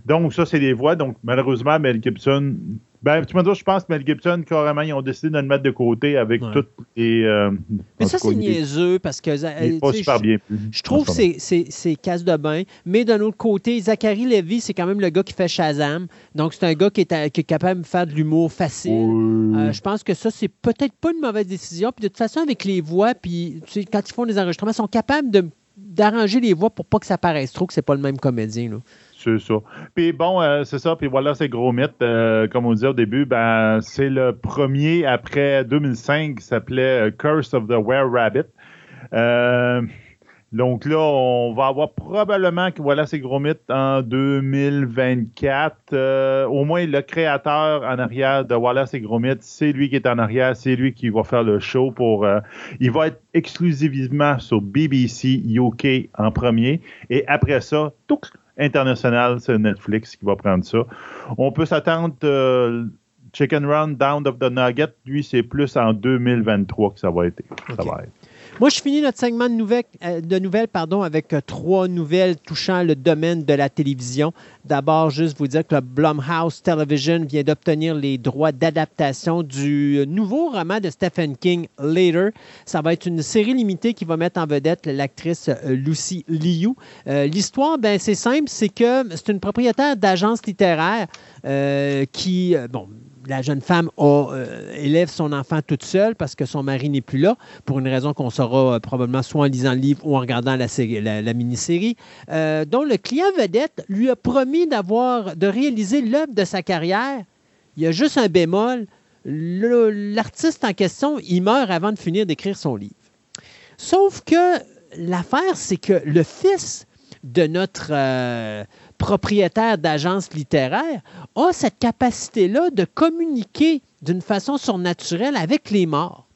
Donc, ça, c'est des voix. Donc, malheureusement, Mel Gibson. Ben, tu me dis, je pense que Mel Gibson, carrément, ils ont décidé de le mettre de côté avec Ouais. toutes les. euh, Mais ça, c'est niaiseux parce que. Il euh, est pas super je- bien. Je trouve que c'est- c'est c'est casse de bain. Mais d'un autre côté, Zachary Levy, c'est quand même le gars qui fait Shazam. Donc, c'est un gars qui est, à- qui est capable de faire de l'humour facile. Euh, je pense que ça, c'est peut-être pas une mauvaise décision. Puis de toute façon, avec les voix, puis tu sais, quand ils font des enregistrements, ils sont capables d'arranger les voix pour pas que ça paraisse trop que c'est pas le même comédien. Là. C'est ça. Puis bon, euh, c'est ça. Puis voilà, c'est gros mythe. Euh, comme on disait au début, ben, c'est le premier après 2005 qui s'appelait euh, Curse of the Were Rabbit. Euh, donc là, on va avoir probablement que voilà, c'est gros mythe en 2024. Euh, au moins, le créateur en arrière de Wallace et Gromit, c'est lui qui est en arrière, c'est lui qui va faire le show pour. il va être exclusivement sur BBC UK en premier, et après ça, tout international, c'est Netflix qui va prendre ça. On peut s'attendre. euh, Chicken Run, Down of the Nugget, lui, c'est plus en 2023 que ça va être. Ça va être. Moi, je finis notre segment de nouvelles, euh, de nouvelles pardon, avec euh, trois nouvelles touchant le domaine de la télévision. D'abord, juste vous dire que le Blumhouse Television vient d'obtenir les droits d'adaptation du nouveau roman de Stephen King, Later. Ça va être une série limitée qui va mettre en vedette l'actrice euh, Lucy Liu. L'histoire, ben, c'est simple, c'est que c'est une propriétaire d'agence littéraire qui, bon, la jeune femme euh, élève son enfant toute seule parce que son mari n'est plus là, pour une raison qu'on saura euh, probablement soit en lisant le livre ou en regardant la, mini-série, euh, dont le client vedette lui a promis d'avoir de réaliser l'œuvre de sa carrière. Il y a juste un bémol. L'artiste en question, il meurt avant de finir d'écrire son livre. Sauf que l'affaire, c'est que le fils de notre propriétaire d'agence littéraire, a cette capacité-là de communiquer d'une façon surnaturelle avec les morts.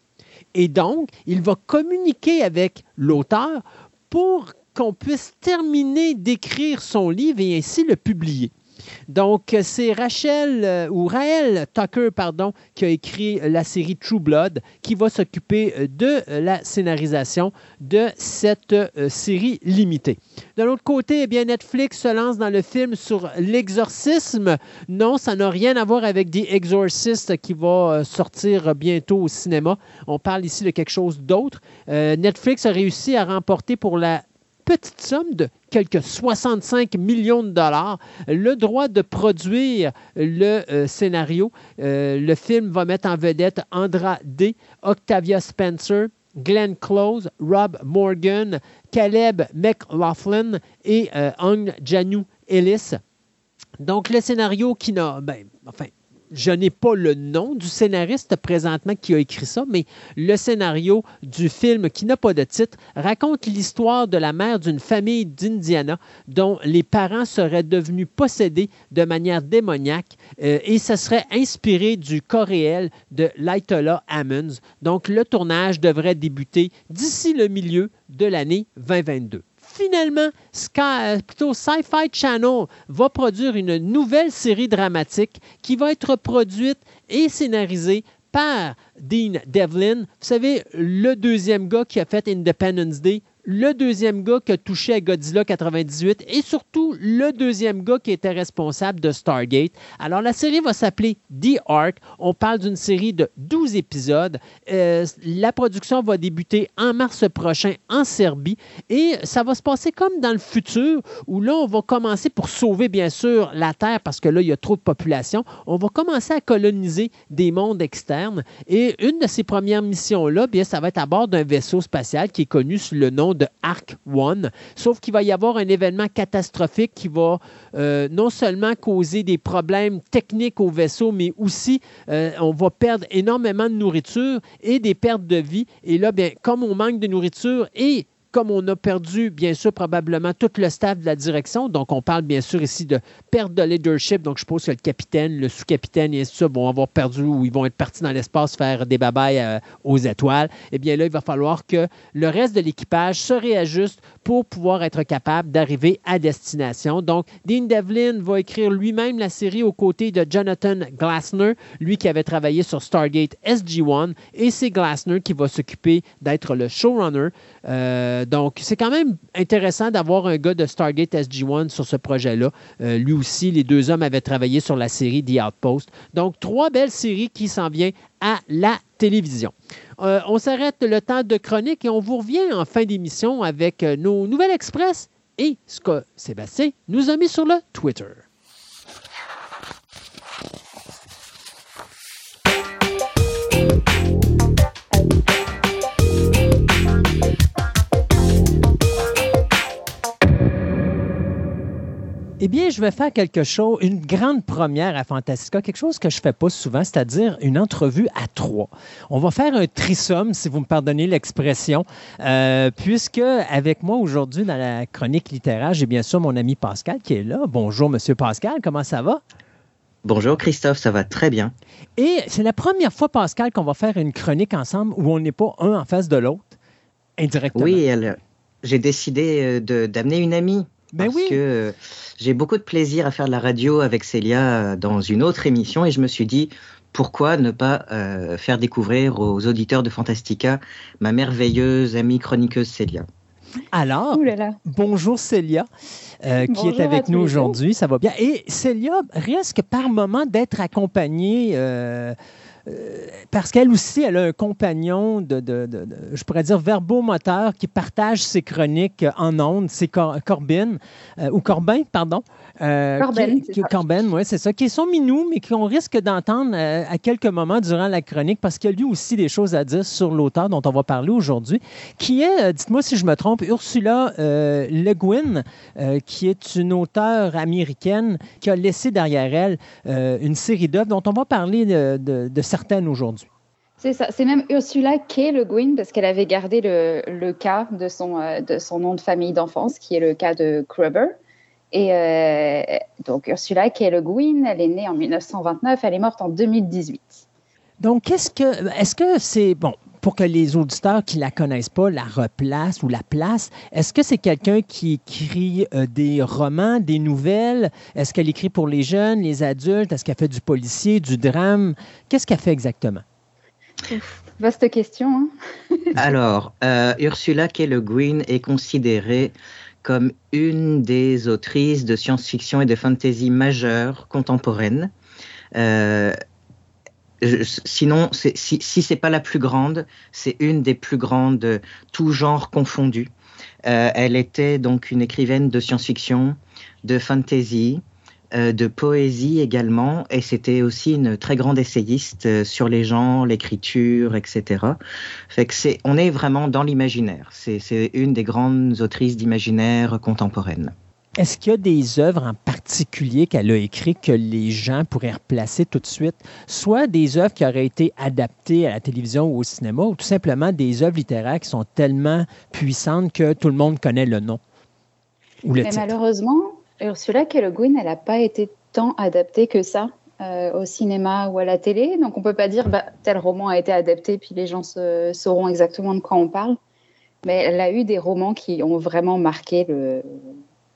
Et donc, il va communiquer avec l'auteur pour qu'on puisse terminer d'écrire son livre et ainsi le publier. Donc, c'est Rachel euh, ou Raël Tucker, pardon, qui a écrit la série True Blood, qui va s'occuper euh, de la scénarisation de cette euh, série limitée. De l'autre côté, eh bien, Netflix se lance dans le film sur l'exorcisme. Non, ça n'a rien à voir avec The Exorcist qui va sortir bientôt au cinéma. On parle ici de quelque chose d'autre. Netflix a réussi à remporter pour la petite somme de quelques 65 millions de dollars le droit de produire le euh, scénario. Euh, le film va mettre en vedette Andra D, Octavia Spencer, Glenn Close, Rob Morgan, Caleb McLaughlin et euh, Ang Janu Ellis. Donc, le scénario qui n'a, ben, je n'ai pas le nom du scénariste présentement qui a écrit ça, mais le scénario du film qui n'a pas de titre raconte l'histoire de la mère d'une famille d'Indiana dont les parents seraient devenus possédés de manière démoniaque euh, et ce serait inspiré du cas réel de l'Ayatollah Ammons. Donc le tournage devrait débuter d'ici le milieu de l'année 2022 finalement, euh, plutôt Sci-Fi Channel va produire une nouvelle série dramatique qui va être produite et scénarisée par Dean Devlin. Vous savez, le deuxième gars qui a fait Independence Day, le deuxième gars qui a touché à Godzilla 98 et surtout le deuxième gars qui était responsable de Stargate. Alors la série va s'appeler The Ark. On parle d'une série de 12 épisodes. Euh, la production va débuter en mars prochain en Serbie et ça va se passer comme dans le futur où là on va commencer pour sauver bien sûr la Terre parce que là il y a trop de population. On va commencer à coloniser des mondes externes et une de ces premières missions là, bien ça va être à bord d'un vaisseau spatial qui est connu sous le nom de Arc One. Sauf qu'il va y avoir un événement catastrophique qui va euh, non seulement causer des problèmes techniques au vaisseau, mais aussi euh, on va perdre énormément de nourriture et des pertes de vie. Et là, bien, comme on manque de nourriture et comme on a perdu, bien sûr, probablement tout le staff de la direction, donc on parle bien sûr ici de perte de leadership, donc je suppose que le capitaine, le sous-capitaine et ainsi de suite vont avoir perdu ou ils vont être partis dans l'espace faire des babayes euh, aux étoiles, eh bien là, il va falloir que le reste de l'équipage se réajuste pour pouvoir être capable d'arriver à destination. Donc, Dean Devlin va écrire lui-même la série aux côtés de Jonathan Glassner, lui qui avait travaillé sur Stargate SG-1, et c'est Glassner qui va s'occuper d'être le showrunner. Euh, donc, c'est quand même intéressant d'avoir un gars de Stargate SG-1 sur ce projet-là. Euh, lui aussi, les deux hommes avaient travaillé sur la série The Outpost. Donc, trois belles séries qui s'en viennent à la télévision. Euh, on s'arrête le temps de chronique et on vous revient en fin d'émission avec nos nouvelles express et ce que Sébastien nous a mis sur le Twitter. Eh bien, je vais faire quelque chose, une grande première à Fantastica, quelque chose que je ne fais pas souvent, c'est-à-dire une entrevue à trois. On va faire un trisome, si vous me pardonnez l'expression, euh, puisque avec moi aujourd'hui dans la chronique littéraire, j'ai bien sûr mon ami Pascal qui est là. Bonjour, Monsieur Pascal, comment ça va? Bonjour Christophe, ça va très bien. Et c'est la première fois, Pascal, qu'on va faire une chronique ensemble où on n'est pas un en face de l'autre, indirectement. Oui, j'ai décidé euh, d'amener une amie ben parce que euh, j'ai beaucoup de plaisir à faire de la radio avec Célia euh, dans une autre émission et je me suis dit pourquoi ne pas faire découvrir aux auditeurs de Fantastica ma merveilleuse amie chroniqueuse Célia alors, bonjour Célia, qui est avec nous aujourd'hui. Ça va bien. Et Célia risque par moment d'être accompagnée euh, parce qu'elle aussi, elle a un compagnon de, je pourrais dire, verbomoteur qui partage ses chroniques en ondes, c'est Corbin, euh, ou Corbin, pardon. Euh, Corbin, oui, c'est ça, qui est son minou, mais qu'on risque d'entendre à quelques moments durant la chronique, parce qu'il y a lui aussi des choses à dire sur l'auteur dont on va parler aujourd'hui, qui est, dites-moi si je me trompe, Ursula Le Guin, qui est une auteure américaine qui a laissé derrière elle une série d'œuvres dont on va parler de, de, de aujourd'hui. C'est ça, c'est même Ursula K. Le Guin, parce qu'elle avait gardé le, le cas de son, euh, de son nom de famille d'enfance, qui est le cas de Kruber. Et euh, donc Ursula K. Le Guin, elle est née en 1929, elle est morte en 2018. Donc, qu'est-ce que, est-ce que c'est, bon, pour que les auditeurs qui la connaissent pas la replacent ou la placent, est-ce que c'est quelqu'un qui écrit euh, des romans, des nouvelles? Est-ce qu'elle écrit pour les jeunes, les adultes? Est-ce qu'elle fait du policier, du drame? Qu'est-ce qu'elle fait exactement? vaste question. Hein? Alors, euh, Ursula K. Le Guin est considérée comme une des autrices de science-fiction et de fantasy majeures contemporaines. Euh, sinon, si, si c'est pas la plus grande, c'est une des plus grandes, tout genre confondu. Euh, elle était donc une écrivaine de science-fiction, de fantasy, de poésie également, et c'était aussi une très grande essayiste euh, sur les genres, l'écriture, etc. Fait que c'est, on est vraiment dans l'imaginaire. C'est une des grandes autrices d'imaginaire contemporaine. Est-ce qu'il y a des œuvres en particulier qu'elle a écrites que les gens pourraient replacer tout de suite, soit des œuvres qui auraient été adaptées à la télévision ou au cinéma, ou tout simplement des œuvres littéraires qui sont tellement puissantes que tout le monde connaît le nom ou le Mais malheureusement, Ursula K. Elle n'a pas été tant adaptée que ça euh, au cinéma ou à la télé. Donc on ne peut pas dire bah, tel roman a été adapté, puis les gens sauront exactement de quoi on parle. Mais elle a eu des romans qui ont vraiment marqué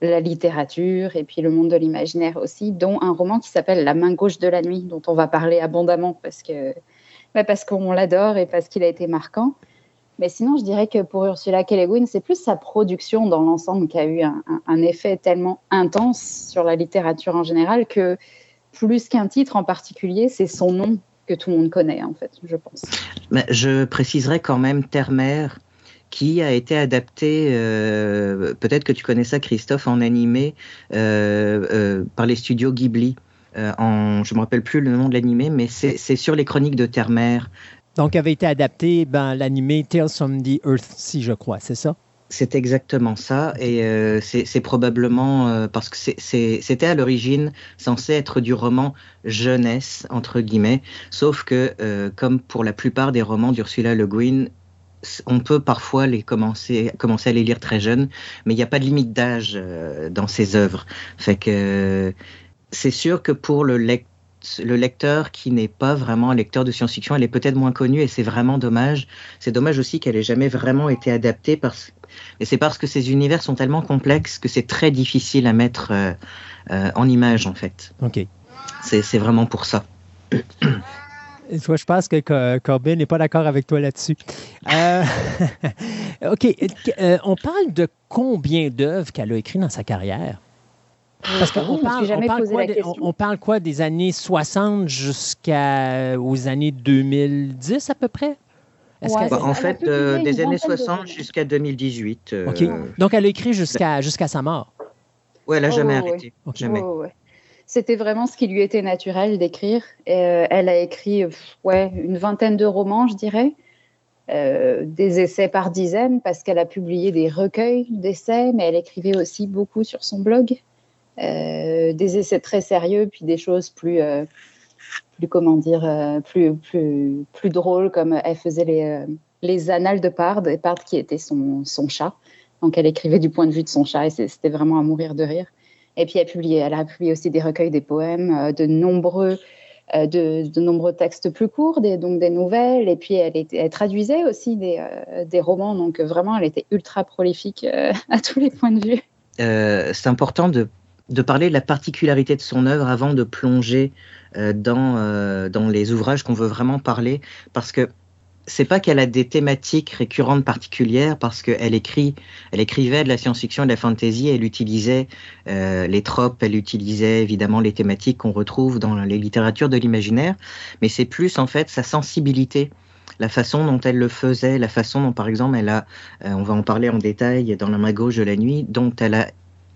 la littérature et puis le monde de l'imaginaire aussi, dont un roman qui s'appelle La main gauche de la nuit, dont on va parler abondamment parce bah, parce qu'on l'adore et parce qu'il a été marquant. Mais sinon, je dirais que pour Ursula K. Le Guin, c'est plus sa production dans l'ensemble qui a eu un, effet tellement intense sur la littérature en général que plus qu'un titre en particulier, c'est son nom que tout le monde connaît, en fait, je pense. Mais je préciserai quand même Terre-Mère qui a été adapté, euh, peut-être que tu connais ça, Christophe, en animé euh, euh, par les studios Ghibli. en, je me rappelle plus le nom de l'animé, mais c'est sur les chroniques de Terre-Mère. Donc, avait été adapté ben, l'animé Tales from the Earth Sea, je crois, c'est ça? C'est exactement ça, et c'est probablement parce que c'était à l'origine censé être du roman jeunesse entre guillemets, sauf que comme pour la plupart des romans d'Ursula Le Guin, on peut parfois les commencer, commencer à les lire très jeunes, mais il n'y a pas de limite d'âge euh, dans ces œuvres. Fait c'est sûr que pour le, le lecteur qui n'est pas vraiment un lecteur de science-fiction, elle est peut-être moins connue et c'est vraiment dommage. C'est dommage aussi qu'elle ait jamais vraiment été adaptée parce et c'est parce que ces univers sont tellement complexes que c'est très difficile à mettre euh, euh, en image en fait. Ok. C'est vraiment pour ça. je pense que Corbin n'est pas d'accord avec toi là-dessus. Euh, OK. On parle de combien d'œuvres qu'elle a écrit dans sa carrière? Parce qu'on parle, on parle, quoi, on, parle quoi des années 60 jusqu'aux années 2010 à peu près? en fait, euh, des années 60 jusqu'à 2018. OK. Donc, elle a écrit jusqu'à jusqu'à sa mort. Oui, elle n'a jamais arrêté. Jamais c'était vraiment ce qui lui était naturel d'écrire. Euh, elle a écrit ouais, une vingtaine de romans, je dirais, euh, des essais par dizaines, parce qu'elle a publié des recueils d'essais, mais elle écrivait aussi beaucoup sur son blog. Euh, des essais très sérieux, puis des choses plus, plus comment dire, plus, plus, plus drôles, comme elle faisait les, les annales de Pard, et Pard qui était son, son chat. Donc elle écrivait du point de vue de son chat, et c'était vraiment à mourir de rire. Et puis elle elle a publié aussi des recueils des poèmes, euh, de nombreux euh, de, nombreux textes plus courts, des, donc des nouvelles, et puis elle, traduisait aussi des, euh, des, romans, donc vraiment elle était ultra prolifique à tous les points de vue. c'est important de de parler de la particularité de son œuvre avant de plonger dans, dans les ouvrages qu'on veut vraiment parler, parce que c'est pas qu'elle a des thématiques récurrentes particulières parce qu'elle écrit, elle écrivait de la science-fiction et de la fantasy, elle utilisait euh, les tropes, elle utilisait évidemment les thématiques qu'on retrouve dans les littératures de l'imaginaire, mais c'est plus en fait sa sensibilité la façon dont elle le faisait, la façon dont, par exemple, elle a, euh, on va en parler en détail dans la main gauche de la nuit, dont elle a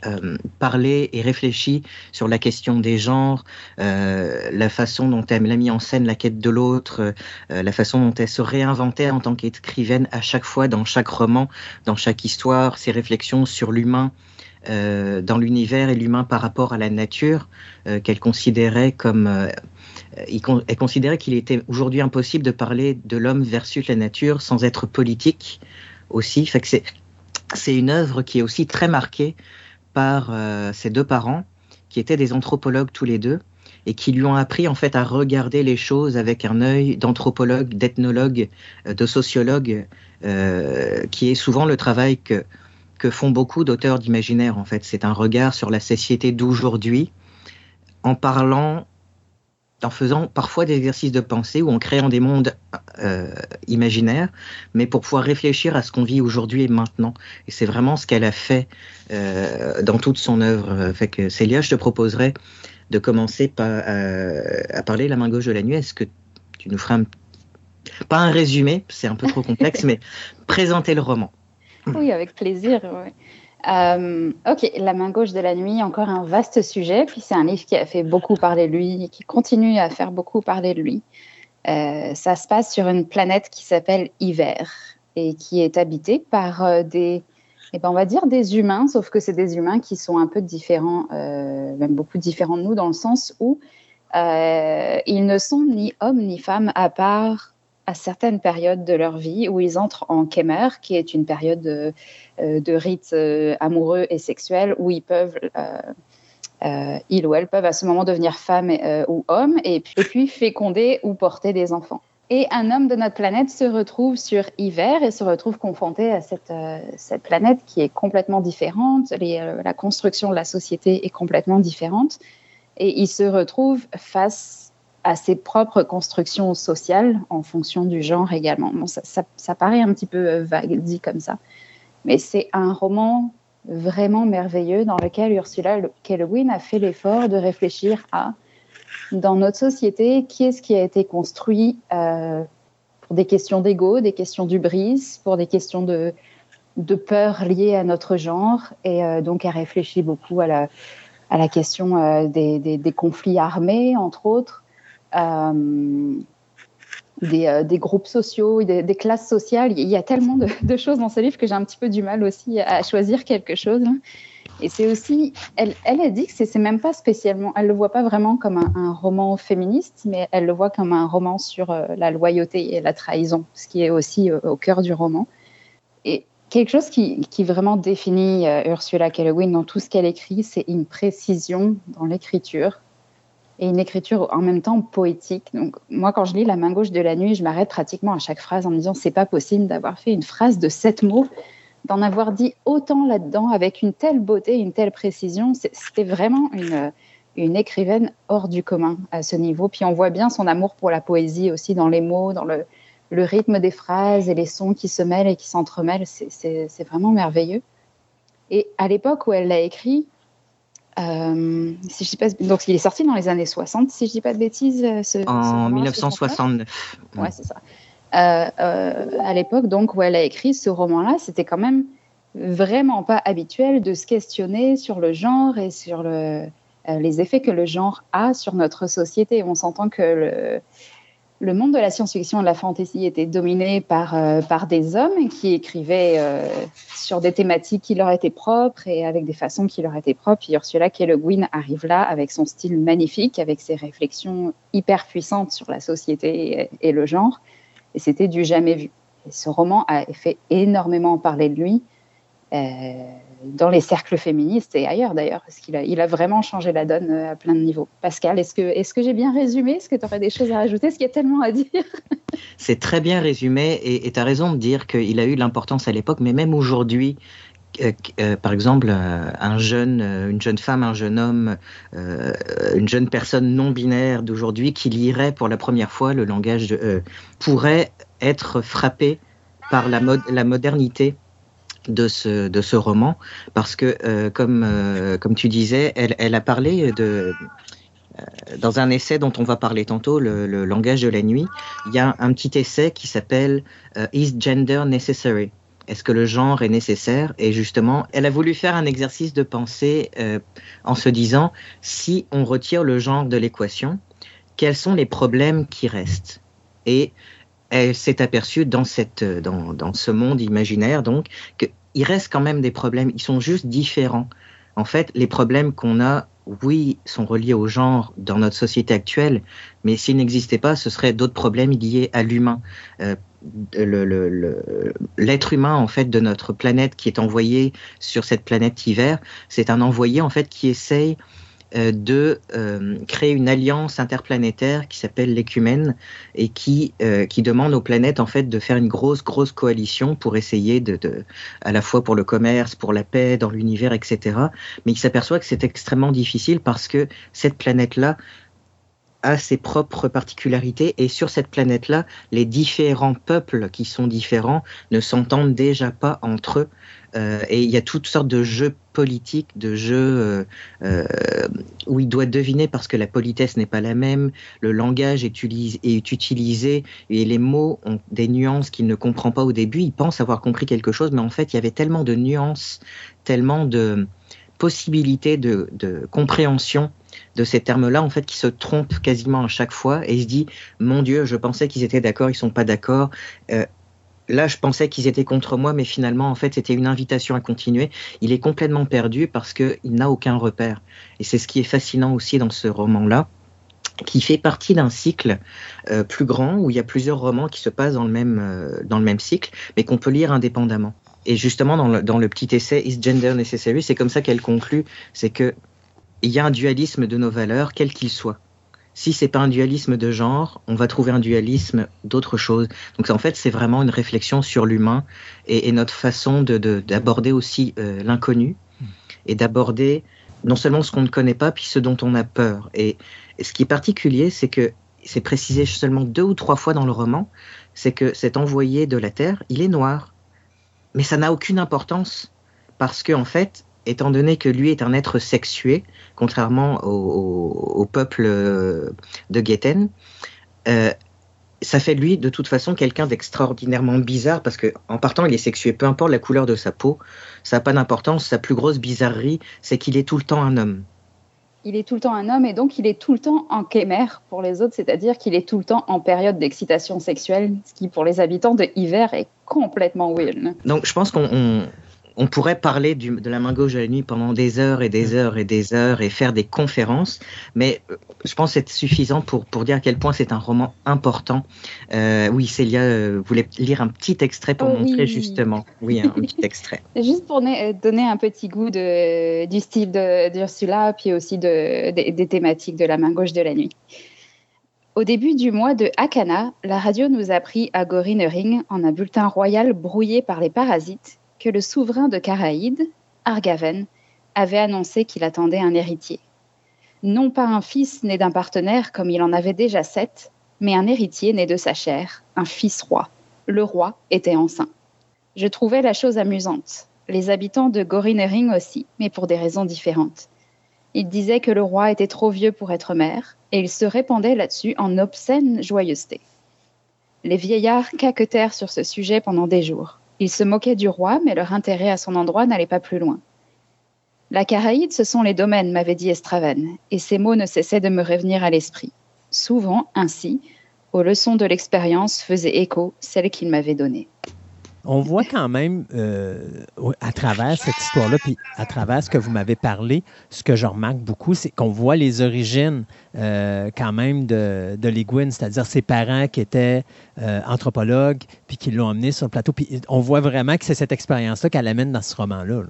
euh, parler et réfléchi sur la question des genres, euh, la façon dont elle a mis en scène la quête de l'autre, euh, la façon dont elle se réinventait en tant qu'écrivaine à chaque fois, dans chaque roman, dans chaque histoire, ses réflexions sur l'humain. dans l'univers et l'humain par rapport à la nature qu'elle considérait comme elle considérait qu'il était aujourd'hui impossible de parler de l'homme versus la nature sans être politique aussi. C'est une œuvre qui est aussi très marquée par euh, ses deux parents, qui étaient des anthropologues tous les deux, et qui lui ont appris en fait à regarder les choses avec un œil d'anthropologue, d'ethnologue, euh, de sociologue, euh, qui est souvent le travail que, que font beaucoup d'auteurs d'imaginaire en fait. C'est un regard sur la société d'aujourd'hui en parlant en faisant parfois des exercices de pensée ou en créant des mondes euh, imaginaires, mais pour pouvoir réfléchir à ce qu'on vit aujourd'hui et maintenant. Et c'est vraiment ce qu'elle a fait euh, dans toute son œuvre. Fait que Célia, je te proposerais de commencer par, euh, à parler la main gauche de la nuit. Est-ce que tu nous feras pas un résumé, c'est un peu trop complexe, mais présenter le roman. Oui, avec plaisir. Euh, ok, La main gauche de la nuit, encore un vaste sujet. Puis c'est un livre qui a fait beaucoup parler de lui, qui continue à faire beaucoup parler de lui. Euh, ça se passe sur une planète qui s'appelle Hiver et qui est habitée par euh, des, eh ben, on va dire des humains, sauf que c'est des humains qui sont un peu différents, même beaucoup différents de nous, dans le sens où ils ne sont ni hommes ni femmes à part à certaines périodes de leur vie où ils entrent en Kemer, qui est une période de, euh, de rites euh, amoureux et sexuels où ils peuvent, euh, ils ou elles peuvent à ce moment devenir femmes ou hommes et puis, et puis, féconder ou porter des enfants. Et un homme de notre planète se retrouve sur Hiver et se retrouve confronté à cette, cette planète qui est complètement différente. la construction de la société est complètement différente. Et il se retrouve face à ses propres constructions sociales en fonction du genre également. Bon, ça, paraît un petit peu euh, vague dit comme ça, mais c'est un roman vraiment merveilleux dans lequel Ursula K. Le Guin a fait l'effort de réfléchir à, dans notre société, qui est-ce qui a été construit euh, pour des questions d'ego, des questions du brise, pour des questions de, peur liées à notre genre, et euh, donc a réfléchi beaucoup à la, question des, conflits armés, entre autres, euh, euh, des, groupes sociaux, des, classes sociales. Il y a tellement de, choses dans ce livre que j'ai un petit peu du mal aussi à choisir quelque chose. Et c'est aussi, elle, a dit que c'est même pas spécialement, elle le voit pas vraiment comme un, roman féministe, mais elle le voit comme un roman sur euh, la loyauté et la trahison, ce qui est aussi au cœur du roman. Et quelque chose qui, qui vraiment définit Ursula K. Le Guin dans tout ce qu'elle écrit, c'est une précision dans l'écriture et une écriture en même temps poétique. Donc moi, quand je lis La main gauche de la nuit, je m'arrête pratiquement à chaque phrase en me disant c'est pas possible d'avoir fait une phrase de sept mots, d'en avoir dit autant là-dedans avec une telle beauté, une telle précision. C'était vraiment une, une écrivaine hors du commun à ce niveau. Puis on voit bien son amour pour la poésie aussi dans les mots, dans le, le rythme des phrases et les sons qui se mêlent et qui s'entremêlent. C'est vraiment merveilleux. Et à l'époque où elle l'a écrit, euh, si je dis pas, donc il est sorti dans les années 60, si je dis pas de bêtises. Euh, ce, en 1969. Ouais, c'est ça. Euh, à l'époque, donc, où elle a écrit ce roman-là, c'était quand même vraiment pas habituel de se questionner sur le genre et sur le, les effets que le genre a sur notre société. On s'entend que le, le monde de la science-fiction et de la fantasy était dominé par, euh, par des hommes qui écrivaient euh, sur des thématiques qui leur étaient propres et avec des façons qui leur étaient propres. Et Ursula K. Le Guin arrive là avec son style magnifique, avec ses réflexions hyper puissantes sur la société et, le genre. Et c'était du jamais vu. Ce roman a fait énormément parler de lui. Euh, dans les cercles féministes et ailleurs d'ailleurs, parce qu'il a, vraiment changé la donne euh, à plein de niveaux. Pascal, est-ce que, est-ce que j'ai bien résumé? Est-ce que tu aurais des choses à rajouter? Est-ce qu'il y a tellement à dire. C'est très bien résumé et tu as raison de dire qu'il a eu l'importance à l'époque, mais même aujourd'hui, par exemple, un jeune, une jeune femme, un jeune homme, une jeune personne non binaire d'aujourd'hui qui lirait pour la première fois le langage de, pourrait être frappé par la modernité de ce, de ce roman, parce que, comme, comme tu disais, elle, elle a parlé de, euh, dans un essai dont on va parler tantôt, le, langage de la nuit, il y a un petit essai qui s'appelle euh, Is Gender Necessary? Est-ce que le genre est nécessaire? Et justement, elle a voulu faire un exercice de pensée euh, en se disant, si on retire le genre de l'équation, quels sont les problèmes qui restent? Et elle s'est aperçue dans, cette, dans, dans ce monde imaginaire, donc, qu'il reste quand même des problèmes, ils sont juste différents. En fait, les problèmes qu'on a oui, sont reliés au genre dans notre société actuelle, mais s'ils n'existaient pas, ce seraient d'autres problèmes liés à l'humain. Euh, l'être humain en fait de notre planète qui est envoyé sur cette planète hiver, c'est un envoyé en fait qui essaye euh, de euh, créer une alliance interplanétaire qui s'appelle l'écumène et qui, euh, qui demande aux planètes en fait de faire une grosse grosse coalition pour essayer de, de à la fois pour le commerce, pour la paix dans l'univers, etc. Mais il s'aperçoit que c'est extrêmement difficile parce que cette planète-là a ses propres particularités et sur cette planète-là, les différents peuples qui sont différents ne s'entendent déjà pas entre eux. Euh, et il y a toutes sortes de jeux politiques, de jeux euh, euh, où il doit deviner parce que la politesse n'est pas la même, le langage est, utilisé et les mots ont des nuances qu'il ne comprend pas au début. Il pense avoir compris quelque chose, mais en fait, il y avait tellement de nuances, tellement de possibilités de, compréhension de ces termes-là, en fait, qui se trompent quasiment à chaque fois et il se dit, mon Dieu, je pensais qu'ils étaient d'accord, ils sont pas d'accord. Là, je pensais qu'ils étaient contre moi, mais finalement, en fait, c'était une invitation à continuer. Il est complètement perdu parce qu'il n'a aucun repère. Et c'est ce qui est fascinant aussi dans ce roman-là qui fait partie d'un cycle euh, plus grand où il y a plusieurs romans qui se passent dans le même, euh, dans le même cycle, mais qu'on peut lire indépendamment. Et justement, dans le, dans le petit essai Is Gender Necessary, c'est comme ça qu'elle conclut, c'est que il y a un dualisme de nos valeurs, quel qu'il soit. Si c'est pas un dualisme de genre, on va trouver un dualisme d'autre chose. Donc en fait, c'est vraiment une réflexion sur l'humain et, notre façon d'aborder aussi euh, l'inconnu et d'aborder non seulement ce qu'on ne connaît pas, puis ce dont on a peur. Et, ce qui est particulier, c'est que c'est précisé seulement deux ou trois fois dans le roman, c'est que cet envoyé de la Terre, il est noir. Mais ça n'a aucune importance parce qu'en en fait, étant donné que lui est un être sexué, contrairement au, peuple euh, de Getten, euh, ça fait de lui de toute façon quelqu'un d'extraordinairement bizarre parce que en partant il est sexué, peu importe la couleur de sa peau, ça n'a pas d'importance. Sa plus grosse bizarrerie, c'est qu'il est tout le temps un homme. Il est tout le temps un homme et donc il est tout le temps en kémère pour les autres, c'est-à-dire qu'il est tout le temps en période d'excitation sexuelle, ce qui pour les habitants de hiver est complètement weird. Donc je pense qu'on on pourrait parler de la main gauche de la nuit pendant des heures et des heures et des heures et faire des conférences, mais euh, je pense que c'est suffisant pour, pour dire à quel point c'est un roman important. Euh, oui, Célia euh, voulait lire un petit extrait pour montrer justement. Oui, un, petit extrait. Juste pour donner un petit goût de, du style d'Ursula, puis aussi de, des thématiques de la main gauche de la nuit. Au début du mois de Hakana, la radio nous a pris à Gorinering en un bulletin royal brouillé par les parasites le souverain de Caraïde, Argaven, avait annoncé qu'il attendait un héritier. Non pas un fils né d'un partenaire comme il en avait déjà sept, mais un héritier né de sa chair, un fils roi. Le roi était enceint. Je trouvais la chose amusante. Les habitants de Gorinering aussi, mais pour des raisons différentes. Ils disaient que le roi était trop vieux pour être maire, et ils se répandaient là-dessus en obscène joyeuseté. Les vieillards caquetèrent sur ce sujet pendant des jours. Ils se moquaient du roi, mais leur intérêt à son endroit n'allait pas plus loin. La Caraïde, ce sont les domaines, m'avait dit Estraven, et ces mots ne cessaient de me revenir à l'esprit. Souvent, ainsi, aux leçons de l'expérience faisaient écho celles qu'il m'avait données on voit quand même euh, à travers cette histoire-là, puis à travers ce que vous m'avez parlé, ce que je remarque beaucoup, c'est qu'on voit les origines euh, quand même de, de c'est-à-dire ses parents qui étaient euh, anthropologues, puis qui l'ont emmené sur le plateau. Puis on voit vraiment que c'est cette expérience-là qu'elle amène dans ce roman-là.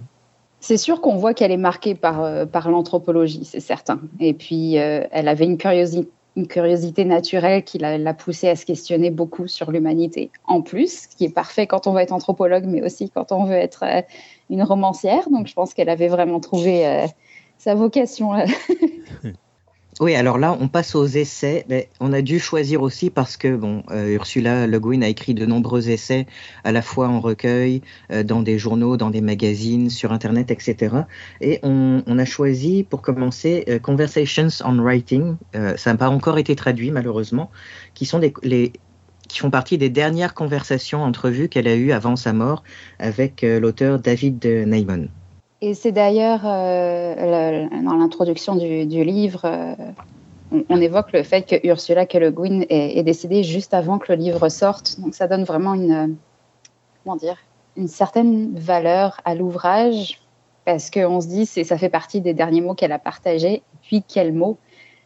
C'est sûr qu'on voit qu'elle est marquée par l'anthropologie, c'est certain. Et puis, elle avait une curiosité une curiosité naturelle qui l'a poussé à se questionner beaucoup sur l'humanité. En plus, ce qui est parfait quand on veut être anthropologue, mais aussi quand on veut être euh, une romancière. Donc, je pense qu'elle avait vraiment trouvé euh, sa vocation. Oui, alors là, on passe aux essais. On a dû choisir aussi parce que euh, Ursula Le Guin a écrit de nombreux essais, à la fois en recueil, euh, dans des journaux, dans des magazines, sur Internet, etc. Et on, a choisi, pour commencer, euh, Conversations on Writing. ça n'a pas encore été traduit, malheureusement, qui sont qui font partie des dernières conversations entrevues qu'elle a eues avant sa mort avec l'auteur David Neyman. Et c'est d'ailleurs euh, dans l'introduction du, livre, euh, on, évoque le fait que Ursula K. Le Guin est, décédée juste avant que le livre sorte. Donc ça donne vraiment une, comment dire, une certaine valeur à l'ouvrage parce qu'on se dit ça fait partie des derniers mots qu'elle a partagés. Puis quels mots?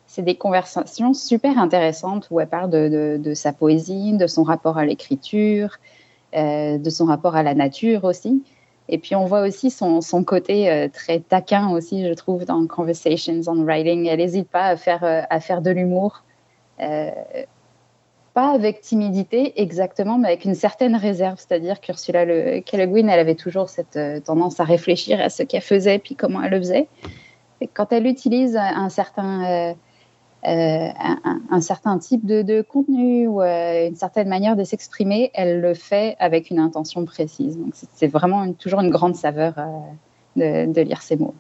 C'est des conversations super intéressantes où elle parle de, sa poésie, de son rapport à l'écriture, euh, de son rapport à la nature aussi. Et puis on voit aussi son, son côté euh, très taquin aussi, je trouve, dans Conversations on Writing. Elle n'hésite pas à faire, euh, à faire de l'humour. Euh, pas avec timidité exactement, mais avec une certaine réserve. C'est-à-dire qu'Ursula Le Guin, elle avait toujours cette tendance à réfléchir à ce qu'elle faisait puis comment elle le faisait. Quand elle utilise un certain euh, un, certain type de, contenu ou euh, une certaine manière de s'exprimer, elle le fait avec une intention précise. Donc c'est vraiment toujours une grande saveur euh, de, lire ces mots.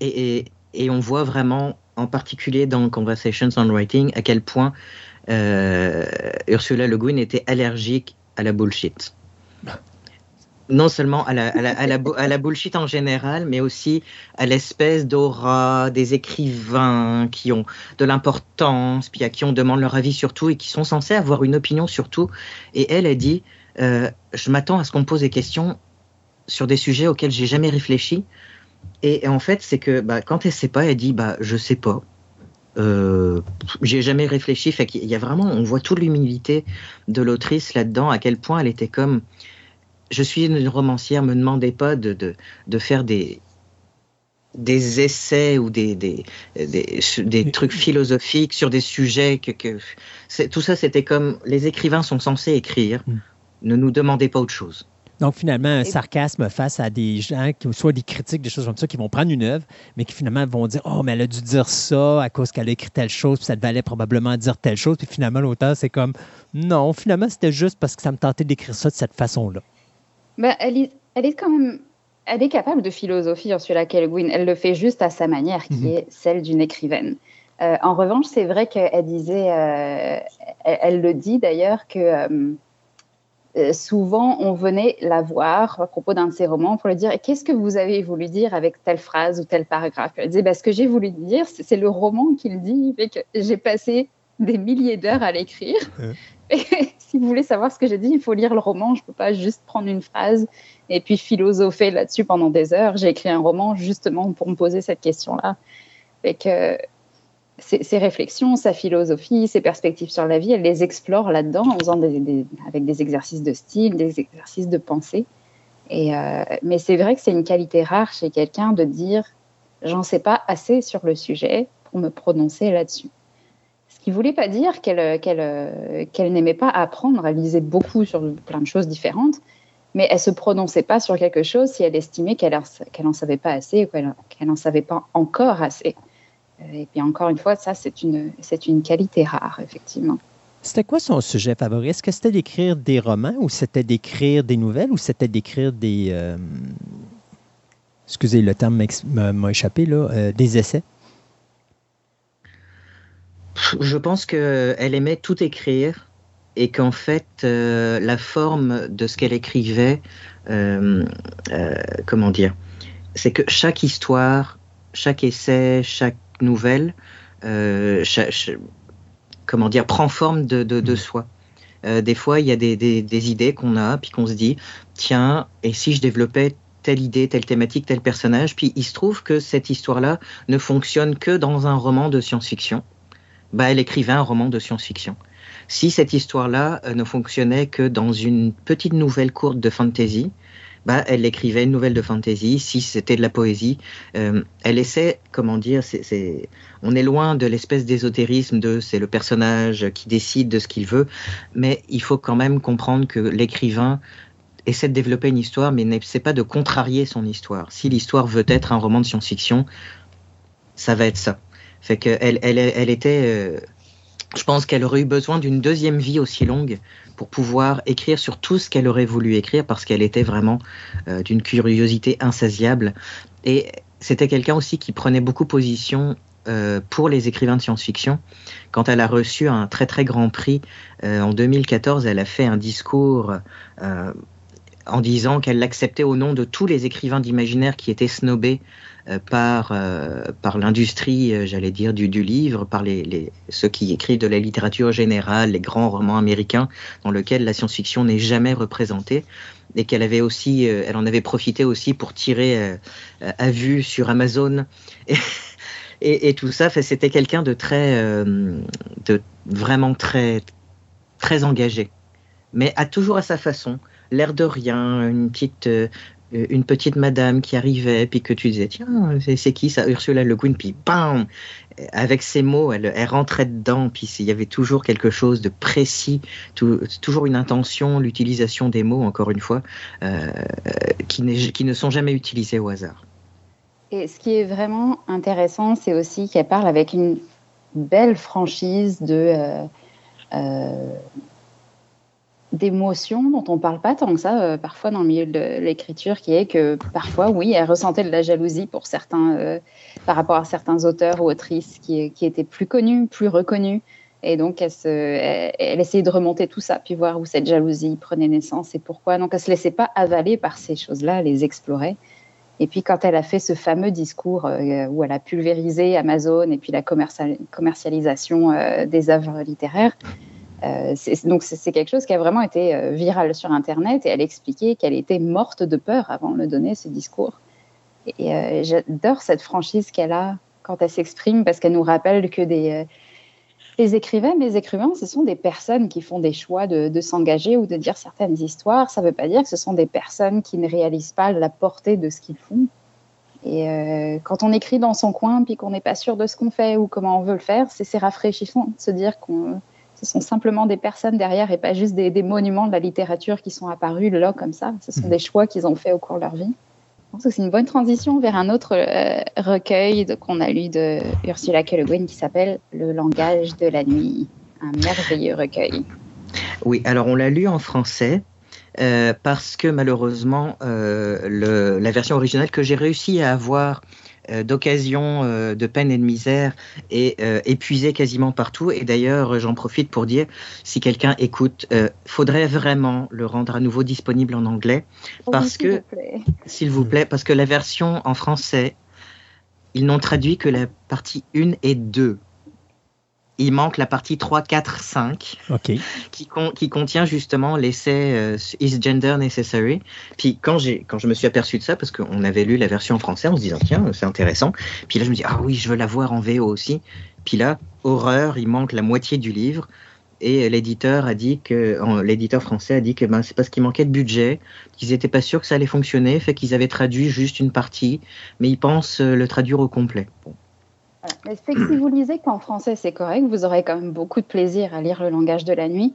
Et, on voit vraiment, en particulier dans Conversations on Writing, à quel point Ursula Le Guin était allergique à la bullshit non seulement à la, à, la, bullshit en général, mais aussi à l'espèce d'aura des écrivains qui ont de l'importance, puis à qui on demande leur avis sur tout et qui sont censés avoir une opinion sur tout. Et elle a dit euh, Je m'attends à ce qu'on me pose des questions sur des sujets auxquels j'ai jamais réfléchi. Et, en fait, c'est que bah, quand elle sait pas, elle dit bah, Je sais pas. Euh, j'ai jamais réfléchi. Fait qu'il y a vraiment, on voit toute l'humilité de l'autrice là-dedans, à quel point elle était comme je suis une romancière, me demandez pas de, de, faire des, des essais ou des, des, des, trucs philosophiques sur des sujets que, que tout ça c'était comme les écrivains sont censés écrire. Hmm. Ne nous demandez pas autre chose. Donc, finalement, un sarcasme face à des gens, qui soit des critiques, des choses comme ça, qui vont prendre une œuvre, mais qui finalement vont dire Oh, mais elle a dû dire ça à cause qu'elle a écrit telle chose, puis ça valait probablement dire telle chose. Puis finalement, l'auteur, c'est comme Non, finalement, c'était juste parce que ça me tentait d'écrire ça de cette façon-là. Bah, elle, est, elle est quand même elle est capable de philosophie, Ursula K. Le Guin. Elle le fait juste à sa manière, qui mhm. est celle d'une écrivaine. Euh, en revanche, c'est vrai qu'elle disait, euh, elle, le dit d'ailleurs, que euh, souvent on venait la voir à propos d'un de ses romans pour lui dire Qu'est-ce que vous avez voulu dire avec telle phrase ou tel paragraphe? Elle disait bah, Ce que j'ai voulu dire, c'est le roman qu'il dit, fait que j'ai passé des milliers d'heures à l'écrire. si vous voulez savoir ce que j'ai dit, il faut lire le roman. Je ne peux pas juste prendre une phrase et puis philosopher là-dessus pendant des heures. J'ai écrit un roman justement pour me poser cette question-là. Et que ses, réflexions, sa philosophie, ses perspectives sur la vie, elle les explore là-dedans en faisant avec des exercices de style, des exercices de pensée. Et euh, mais c'est vrai que c'est une qualité rare chez quelqu'un de dire j'en sais pas assez sur le sujet pour me prononcer là-dessus qui voulait pas dire qu'elle qu'elle n'aimait pas apprendre. Elle lisait beaucoup sur plein de choses différentes, mais elle se prononçait pas sur quelque chose si elle estimait qu'elle qu'elle en savait pas assez ou qu'elle n'en savait pas encore assez. Et puis encore une fois, ça c'est une qualité rare effectivement. C'était quoi son sujet favori? Est-ce que c'était d'écrire des romans ou c'était d'écrire des nouvelles ou c'était d'écrire des euh, excusez le terme m'a échappé là, euh, des essais? Je pense qu'elle aimait tout écrire et qu'en fait, euh, la forme de ce qu'elle écrivait, euh, euh, comment dire, c'est que chaque histoire, chaque essai, chaque nouvelle, comment dire, prend forme de, de, soi. des fois, il y a des, des idées qu'on a, puis qu'on se dit, tiens, et si je développais telle idée, telle thématique, tel personnage, puis il se trouve que cette histoire-là ne fonctionne que dans un roman de science-fiction bah, elle écrivait un roman de science-fiction. Si cette histoire-là euh, ne fonctionnait que dans une petite nouvelle courte de fantasy, bah, elle écrivait une nouvelle de fantasy, si c'était de la poésie. Euh, elle essaie, comment dire, c'est, on est loin de l'espèce d'ésotérisme de c'est le personnage qui décide de ce qu'il veut, mais il faut quand même comprendre que l'écrivain essaie de développer une histoire, mais n'essaie pas de contrarier son histoire. Si l'histoire veut être un roman de science-fiction, ça va être ça. Fait qu'elle elle, était... Euh, je pense qu'elle aurait eu besoin d'une deuxième vie aussi longue pour pouvoir écrire sur tout ce qu'elle aurait voulu écrire parce qu'elle était vraiment euh, d'une curiosité insatiable. Et c'était quelqu'un aussi qui prenait beaucoup position euh, pour les écrivains de science-fiction. Quand elle a reçu un très très grand prix en 2014, elle a fait un discours en disant qu'elle l'acceptait au nom de tous les écrivains d'imaginaire qui étaient snobés par, euh, par l'industrie, euh, j'allais dire, du, du, livre, par les, ceux qui écrivent de la littérature générale, les grands romans américains, dans lesquels la science-fiction n'est jamais représentée, et qu'elle avait aussi, elle en avait profité aussi pour tirer à vue sur Amazon. Et, et, tout ça, c'était quelqu'un de très, de vraiment très, très engagé, mais à toujours à sa façon l'air de rien, une petite, euh, une petite madame qui arrivait, puis que tu disais, tiens, c'est qui ça, Ursula Le Guin, puis bam Avec ces mots, elle, elle rentrait dedans, puis il y avait toujours quelque chose de précis, toujours une intention, l'utilisation des mots, encore une fois, euh, qui, qui ne sont jamais utilisés au hasard. Et ce qui est vraiment intéressant, c'est aussi qu'elle parle avec une belle franchise de. Euh, d'émotions dont on parle pas tant que ça euh, parfois dans le milieu de l'écriture, qui est que parfois, oui, elle ressentait de la jalousie pour certains, euh, par rapport à certains auteurs ou autrices qui, qui, étaient plus connus, plus reconnus. Et donc, elle, essayait de remonter tout ça, puis voir où cette jalousie prenait naissance et pourquoi. Donc, elle se laissait pas avaler par ces choses-là, elle les explorait. Et puis, quand elle a fait ce fameux discours euh, où elle a pulvérisé Amazon et puis la commercialisation des œuvres littéraires, euh, donc c'est quelque chose qui a vraiment été euh, viral sur Internet et elle expliquait qu'elle était morte de peur avant de donner ce discours. Et euh, j'adore cette franchise qu'elle a quand elle s'exprime parce qu'elle nous rappelle que des, les écrivains, les écrivains, ce sont des personnes qui font des choix de, s'engager ou de dire certaines histoires. Ça ne veut pas dire que ce sont des personnes qui ne réalisent pas la portée de ce qu'ils font. Et quand on écrit dans son coin puis qu'on n'est pas sûr de ce qu'on fait ou comment on veut le faire, c'est rafraîchissant de se dire qu'on ce sont simplement des personnes derrière et pas juste des, monuments de la littérature qui sont apparus là comme ça. Ce sont hmm. des choix qu'ils ont faits au cours de leur vie. Je pense que c'est une bonne transition vers un autre euh, recueil qu'on a lu de Ursula K. Le Guin qui s'appelle Le langage de la nuit. Un merveilleux recueil. Oui, alors on l'a lu en français. Euh, parce que malheureusement, euh, la version originale que j'ai réussi à avoir euh, d'occasion, euh, de peine et de misère et euh, épuisé quasiment partout. Et d'ailleurs, j'en profite pour dire, si quelqu'un écoute, faudrait vraiment le rendre à nouveau disponible en anglais, parce que, s'il vous plaît, parce que la version en français, ils n'ont traduit que la partie 1 et 2 il manque la partie 3, 4, 5, qui, qui, contient justement l'essai euh, Is Gender Necessary Puis quand, quand je me suis aperçu de ça, parce qu'on avait lu la version en français en se disant, tiens, c'est intéressant. Puis là, je me dis, ah oui, je veux la voir en VO aussi. Puis là, horreur, il manque la moitié du livre. Et l'éditeur a dit que, l'éditeur français a dit que ben, c'est parce qu'il manquait de budget, qu'ils n'étaient pas sûrs que ça allait fonctionner, fait qu'ils avaient traduit juste une partie, mais ils pensent euh, le traduire au complet. Bon. Mais c'est que si vous lisez qu'en français c'est correct, vous aurez quand même beaucoup de plaisir à lire le langage de la nuit.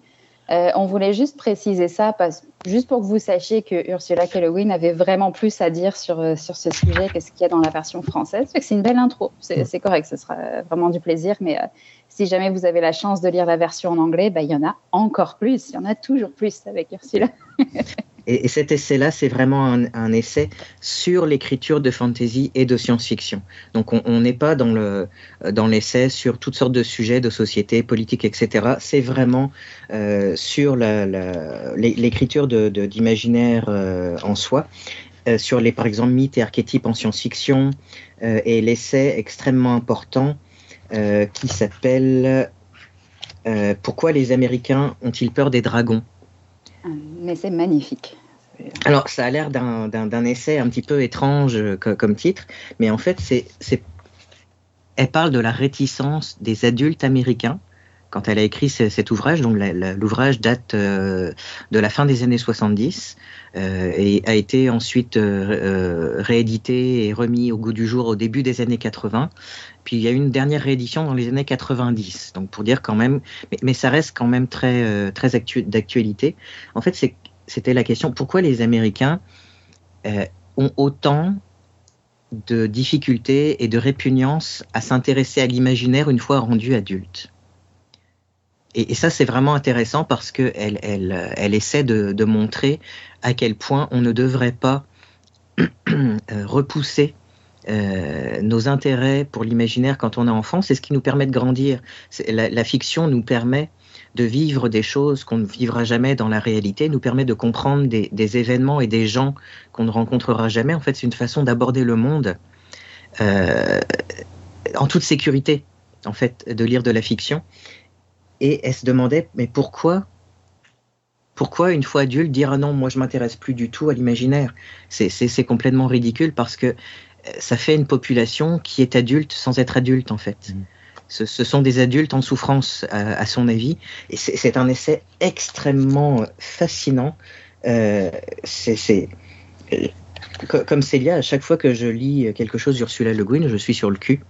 Euh, on voulait juste préciser ça, parce, juste pour que vous sachiez que Ursula K. avait vraiment plus à dire sur, euh, sur ce sujet que ce qu'il y a dans la version française. C'est une belle intro, c'est correct, ce sera vraiment du plaisir, mais euh, si jamais vous avez la chance de lire la version en anglais, bah, il y en a encore plus, il y en a toujours plus avec Ursula. Et, cet essai-là, c'est vraiment un, essai sur l'écriture de fantasy et de science-fiction. Donc on n'est pas dans le dans l'essai sur toutes sortes de sujets de société, politique, etc. C'est vraiment euh, sur l'écriture d'imaginaire euh, en soi. Euh, sur les, par exemple, mythes et archétypes en science-fiction, et l'essai extrêmement important qui s'appelle Pourquoi les Américains ont-ils peur des dragons? Un essai magnifique. Alors, ça a l'air d'un essai un petit peu étrange euh, comme, titre, mais en fait, c'est, elle parle de la réticence des adultes américains quand elle a écrit cet ouvrage. Donc l'ouvrage date de la fin des années 70 et a été ensuite réédité et remis au goût du jour au début des années 80. Puis il y a eu une dernière réédition dans les années 90. Donc pour dire quand même, mais, ça reste quand même très, très d'actualité. En fait, c'était la question pourquoi les Américains ont autant de difficultés et de répugnance à s'intéresser à l'imaginaire une fois rendu adulte. Et, ça, c'est vraiment intéressant parce qu'elle elle, elle essaie de, montrer à quel point on ne devrait pas euh, repousser euh, nos intérêts pour l'imaginaire quand on est enfant. C'est ce qui nous permet de grandir. La, fiction nous permet de vivre des choses qu'on ne vivra jamais dans la réalité, nous permet de comprendre des, événements et des gens qu'on ne rencontrera jamais. En fait, c'est une façon d'aborder le monde euh, en toute sécurité, en fait, de lire de la fiction. Et elle se demandait, mais pourquoi? Pourquoi, une fois adulte, dire ah non, moi je m'intéresse plus du tout à l'imaginaire? C'est complètement ridicule parce que ça fait une population qui est adulte sans être adulte, en fait. Mmh. Ce, sont des adultes en souffrance, à, son avis. Et c'est un essai extrêmement fascinant. Euh, c'est euh, comme Célia, à chaque fois que je lis quelque chose d'Ursula Le Guin, je suis sur le cul.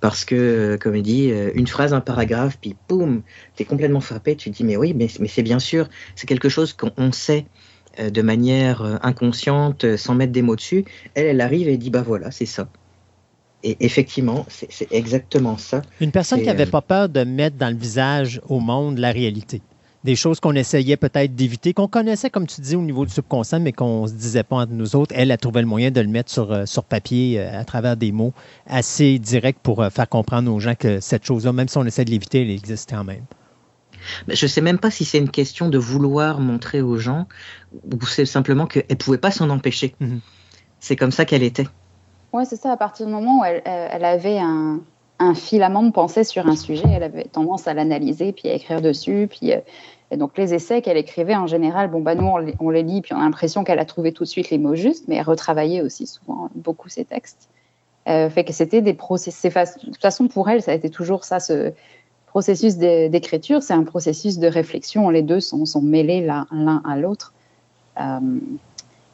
Parce que, comme il dit, une phrase, un paragraphe, puis boum, tu es complètement frappé, tu te dis, mais oui, mais, mais c'est bien sûr, c'est quelque chose qu'on sait euh, de manière inconsciente, sans mettre des mots dessus. Elle, elle arrive et dit, bah voilà, c'est ça. Et effectivement, c'est exactement ça. Une personne qui n'avait euh, pas peur de mettre dans le visage au monde la réalité. Des choses qu'on essayait peut-être d'éviter, qu'on connaissait, comme tu dis, au niveau du subconscient, mais qu'on ne se disait pas entre nous autres. Elle a trouvé le moyen de le mettre sur, euh, sur papier euh, à travers des mots assez directs pour faire comprendre aux gens que cette chose-là, même si on essaie de l'éviter, elle existe quand même. Je ne sais même pas si c'est une question de vouloir montrer aux gens ou c'est simplement qu'elle ne pouvait pas s'en empêcher. Mm-hmm. C'est comme ça qu'elle était. Oui, c'est ça. À partir du moment où elle, avait un, filament de pensée sur un sujet, elle avait tendance à l'analyser, puis à écrire dessus. Puis, euh, et donc, les essais qu'elle écrivait, en général, bon, bah, nous, on les, lit, puis on a l'impression qu'elle a trouvé tout de suite les mots justes, mais elle retravaillait aussi souvent beaucoup ses textes. Euh, fait que c'était des processus. De toute façon, pour elle, ça a été toujours ça, ce processus d'écriture, c'est un processus de réflexion. Les deux sont, mêlés l'un à l'autre. Euh,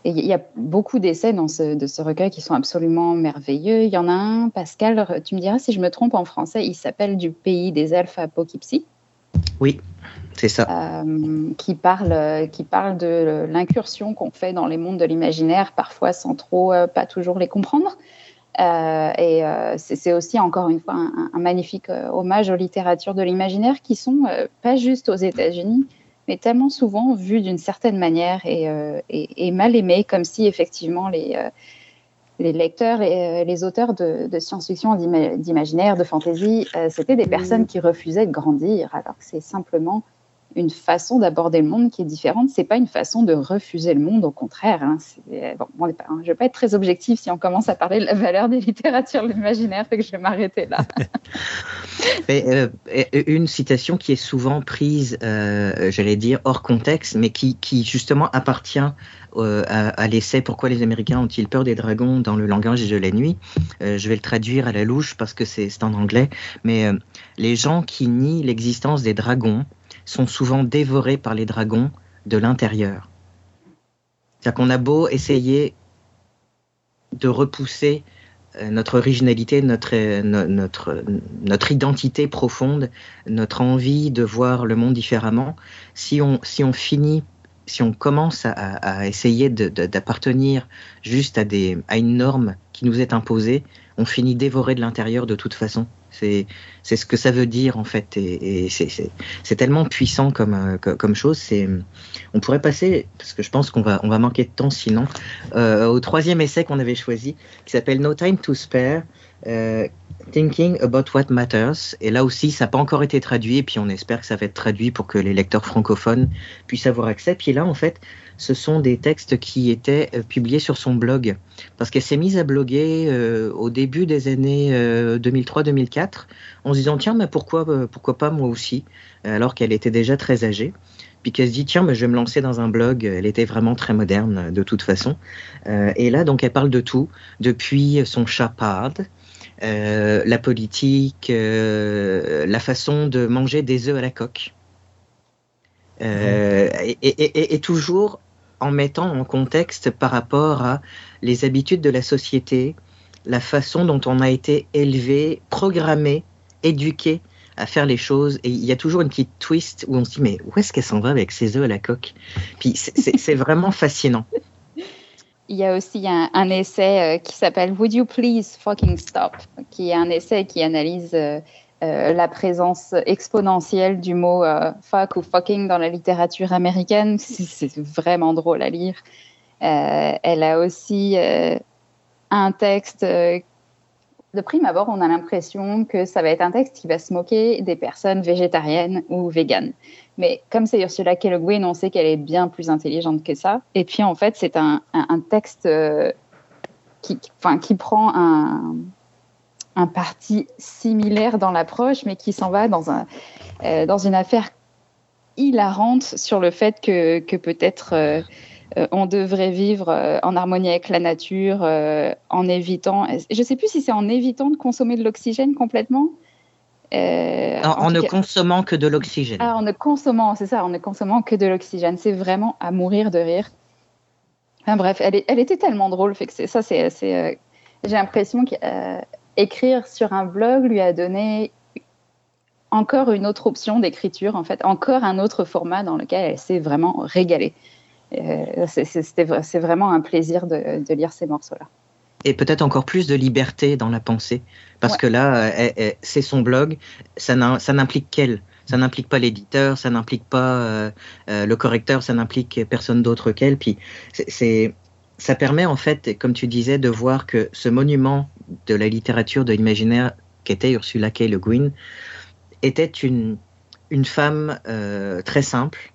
il y a beaucoup d'essais dans ce, de ce recueil qui sont absolument merveilleux. Il y en a un, Pascal, tu me diras si je me trompe en français, il s'appelle Du pays des elfes à Poughkeepsie. Oui, c'est ça. Euh, qui, parle, qui parle de l'incursion qu'on fait dans les mondes de l'imaginaire, parfois sans trop, euh, pas toujours les comprendre. Euh, et c'est aussi encore une fois un, un magnifique hommage aux littératures de l'imaginaire qui sont pas juste aux États-Unis, mais tellement souvent vu d'une certaine manière et, euh, mal aimé, comme si effectivement les, euh, les lecteurs et euh, les auteurs de, science-fiction, d'imaginaire, de fantasy, c'était des personnes qui refusaient de grandir, alors que c'est simplement une façon d'aborder le monde qui est différente. C'est pas une façon de refuser le monde, au contraire. Hein. Bon, je ne vais pas être très objectif si on commence à parler de la valeur des littératures de l'imaginaire, fait que je vais m'arrêter là. Euh, une citation qui est souvent prise, euh, j'allais dire, hors contexte, mais qui, qui justement appartient euh, à, l'essai Pourquoi les Américains ont-ils peur des dragons dans le langage de la nuit? Je vais le traduire à la louche parce que c'est en anglais, mais les gens qui nient l'existence des dragons sont souvent dévorés par les dragons de l'intérieur. C'est-à-dire qu'on a beau essayer de repousser euh, notre originalité, notre, euh, notre, notre identité profonde, notre envie de voir le monde différemment, si on, si on finit, si on commence à, essayer d'appartenir juste à, des, à une norme qui nous est imposée, on finit dévoré de l'intérieur de toute façon. C'est ce que ça veut dire en fait, et, c'est tellement puissant comme, euh, comme chose. C'est on pourrait passer parce que je pense qu'on va on va manquer de temps sinon euh, au troisième essai qu'on avait choisi qui s'appelle No Time to Spare. Euh, Thinking About What Matters. Et là aussi, ça n'a pas encore été traduit, et puis on espère que ça va être traduit pour que les lecteurs francophones puissent avoir accès. Puis là, en fait, ce sont des textes qui étaient euh, publiés sur son blog. Parce qu'elle s'est mise à bloguer euh, au début des années 2003-2004 euh, en se disant tiens, mais pourquoi, pourquoi pas moi aussi Alors qu'elle était déjà très âgée. Puis qu'elle se dit tiens, mais je vais me lancer dans un blog. Elle était vraiment très moderne de toute façon. et là, donc, elle parle de tout, depuis son chat la politique, la façon de manger des œufs à la coque. et, toujours en mettant en contexte par rapport à les habitudes de la société, la façon dont on a été élevé, programmé, éduqué à faire les choses. Et il y a toujours une petite twist où on se dit, mais où est-ce qu'elle s'en va avec ses œufs à la coque? Puis c'est vraiment fascinant. Il y a aussi un, essai euh, qui s'appelle Would You Please Fucking Stop, qui est un essai qui analyse euh, euh, la présence exponentielle du mot fuck ou fucking dans la littérature américaine. C'est vraiment drôle à lire. elle a aussi un texte de prime abord, on a l'impression que ça va être un texte qui va se moquer des personnes végétariennes ou véganes. Mais comme c'est Ursula K. Le Guin, on sait qu'elle est bien plus intelligente que ça. Et puis, en fait, c'est un, texte euh, qui, enfin, qui prend un, un parti similaire dans l'approche, mais qui s'en va dans, un, euh, dans une affaire hilarante sur le fait que, que peut-être euh, euh, on devrait vivre en harmonie avec la nature, en évitant. Je ne sais plus si c'est en évitant de consommer de l'oxygène complètement. en, ne consommant que de l'oxygène. Ah, en ne consommant, c'est ça, en ne consommant que de l'oxygène. C'est vraiment à mourir de rire. Enfin, bref, elle, elle, était tellement drôle. Fait que ça, c'est, j'ai l'impression qu'écrire sur un blog lui a donné encore une autre option d'écriture, en fait, encore un autre format dans lequel elle s'est vraiment régalée. Euh, c'est vraiment un plaisir de, lire ces morceaux-là. Et peut-être encore plus de liberté dans la pensée, parce que là, euh, c'est son blog, ça n'implique qu'elle. Ça n'implique pas l'éditeur, ça n'implique pas euh, le correcteur, ça n'implique personne d'autre qu'elle. Puis c'est, ça permet en fait, comme tu disais, de voir que ce monument de la littérature de l'imaginaire qu'était Ursula K. Le Guin était une, une femme très simple,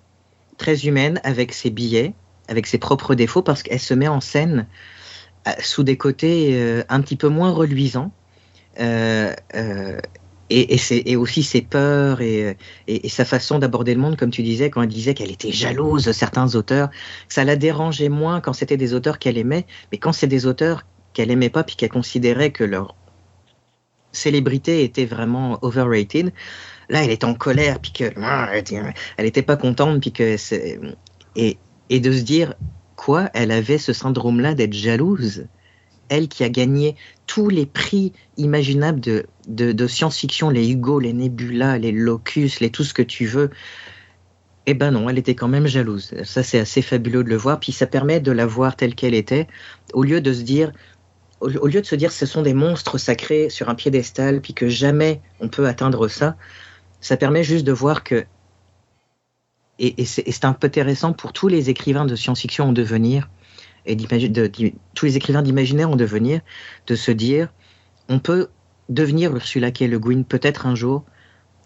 très humaine avec ses billets, avec ses propres défauts, parce qu'elle se met en scène euh, sous des côtés euh, un petit peu moins reluisants. Euh, et, aussi ses peurs et, sa façon d'aborder le monde, comme tu disais, quand elle disait qu'elle était jalouse de certains auteurs, ça la dérangeait moins quand c'était des auteurs qu'elle aimait, mais quand c'est des auteurs qu'elle aimait pas, puis qu'elle considérait que leur célébrité était vraiment overrated, là, elle est en colère, puis que ah, elle n'était pas contente, puis que et, et de se dire quoi, elle avait ce syndrome-là d'être jalouse. Elle qui a gagné tous les prix imaginables de, de, science-fiction, les Hugo, les Nebula, les Locus, les tout ce que tu veux. Eh ben non, elle était quand même jalouse. Ça, c'est assez fabuleux de le voir. Puis ça permet de la voir telle qu'elle était, au lieu de se dire, au, lieu de se dire ce sont des monstres sacrés sur un piédestal, puis que jamais on peut atteindre ça, ça permet juste de voir que, et, c'est un peu intéressant pour tous les écrivains de science-fiction en devenir, et tous les écrivains d'imaginaire en devenir, de se dire, on peut devenir Ursula K. Le Guin peut-être un jour,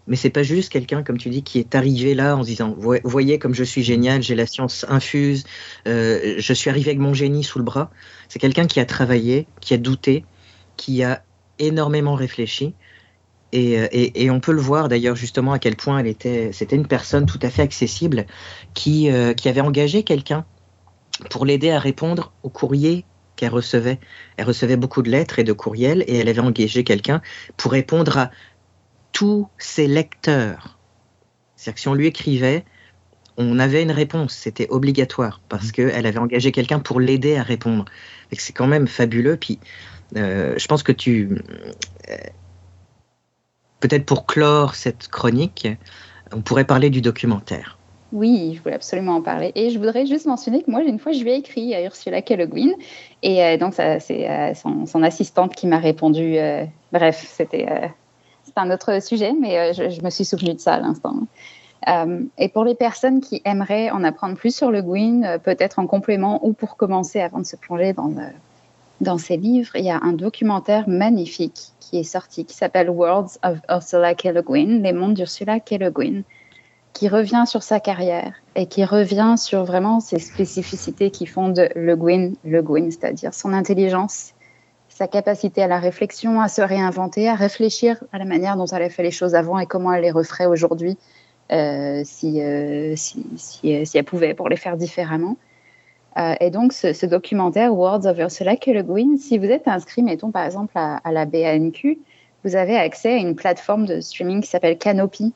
mais c'est pas juste quelqu'un, comme tu dis, qui est arrivé là en se disant, voyez comme je suis génial, j'ai la science infuse, euh, je suis arrivé avec mon génie sous le bras. C'est quelqu'un qui a travaillé, qui a douté, qui a énormément réfléchi euh, et, on peut le voir d'ailleurs justement à quel point elle était, c'était une personne tout à fait accessible qui, euh, qui avait engagé quelqu'un pour l'aider à répondre aux courriers qu'elle recevait. Elle recevait beaucoup de lettres et de courriels et elle avait engagé quelqu'un pour répondre à tous ses lecteurs. C'est-à-dire que si on lui écrivait, on avait une réponse, c'était obligatoire parce mmh. qu'elle avait engagé quelqu'un pour l'aider à répondre. C'est quand même fabuleux. Puis euh, je pense que tu peut-être pour clore cette chronique, on pourrait parler du documentaire. Oui, je voulais absolument en parler. Et je voudrais juste mentionner que moi, une fois, je lui ai écrit à Ursula K. Le Guin. Et euh, donc, c'est euh, son, assistante qui m'a répondu. Euh, bref, c'était un autre sujet, mais je, me suis souvenu de ça à l'instant. et pour les personnes qui aimeraient en apprendre plus sur le Guin, peut-être en complément ou pour commencer avant de se plonger dans, dans ses livres, il y a un documentaire magnifique qui est sorti, qui s'appelle Worlds of Ursula K. Le Guin, les mondes d'Ursula K. Le Guin, qui revient sur sa carrière et qui revient sur vraiment ces spécificités qui font de Le Guin Le Guin, c'est-à-dire son intelligence, sa capacité à la réflexion, à se réinventer, à réfléchir à la manière dont elle a fait les choses avant et comment elle les referait aujourd'hui euh, si, euh, si, si, si, elle pouvait pour les faire différemment. et donc, ce, documentaire Words of Ursula K. Le Guin, si vous êtes inscrit, mettons par exemple à, à la BANQ, vous avez accès à une plateforme de streaming qui s'appelle Canopy,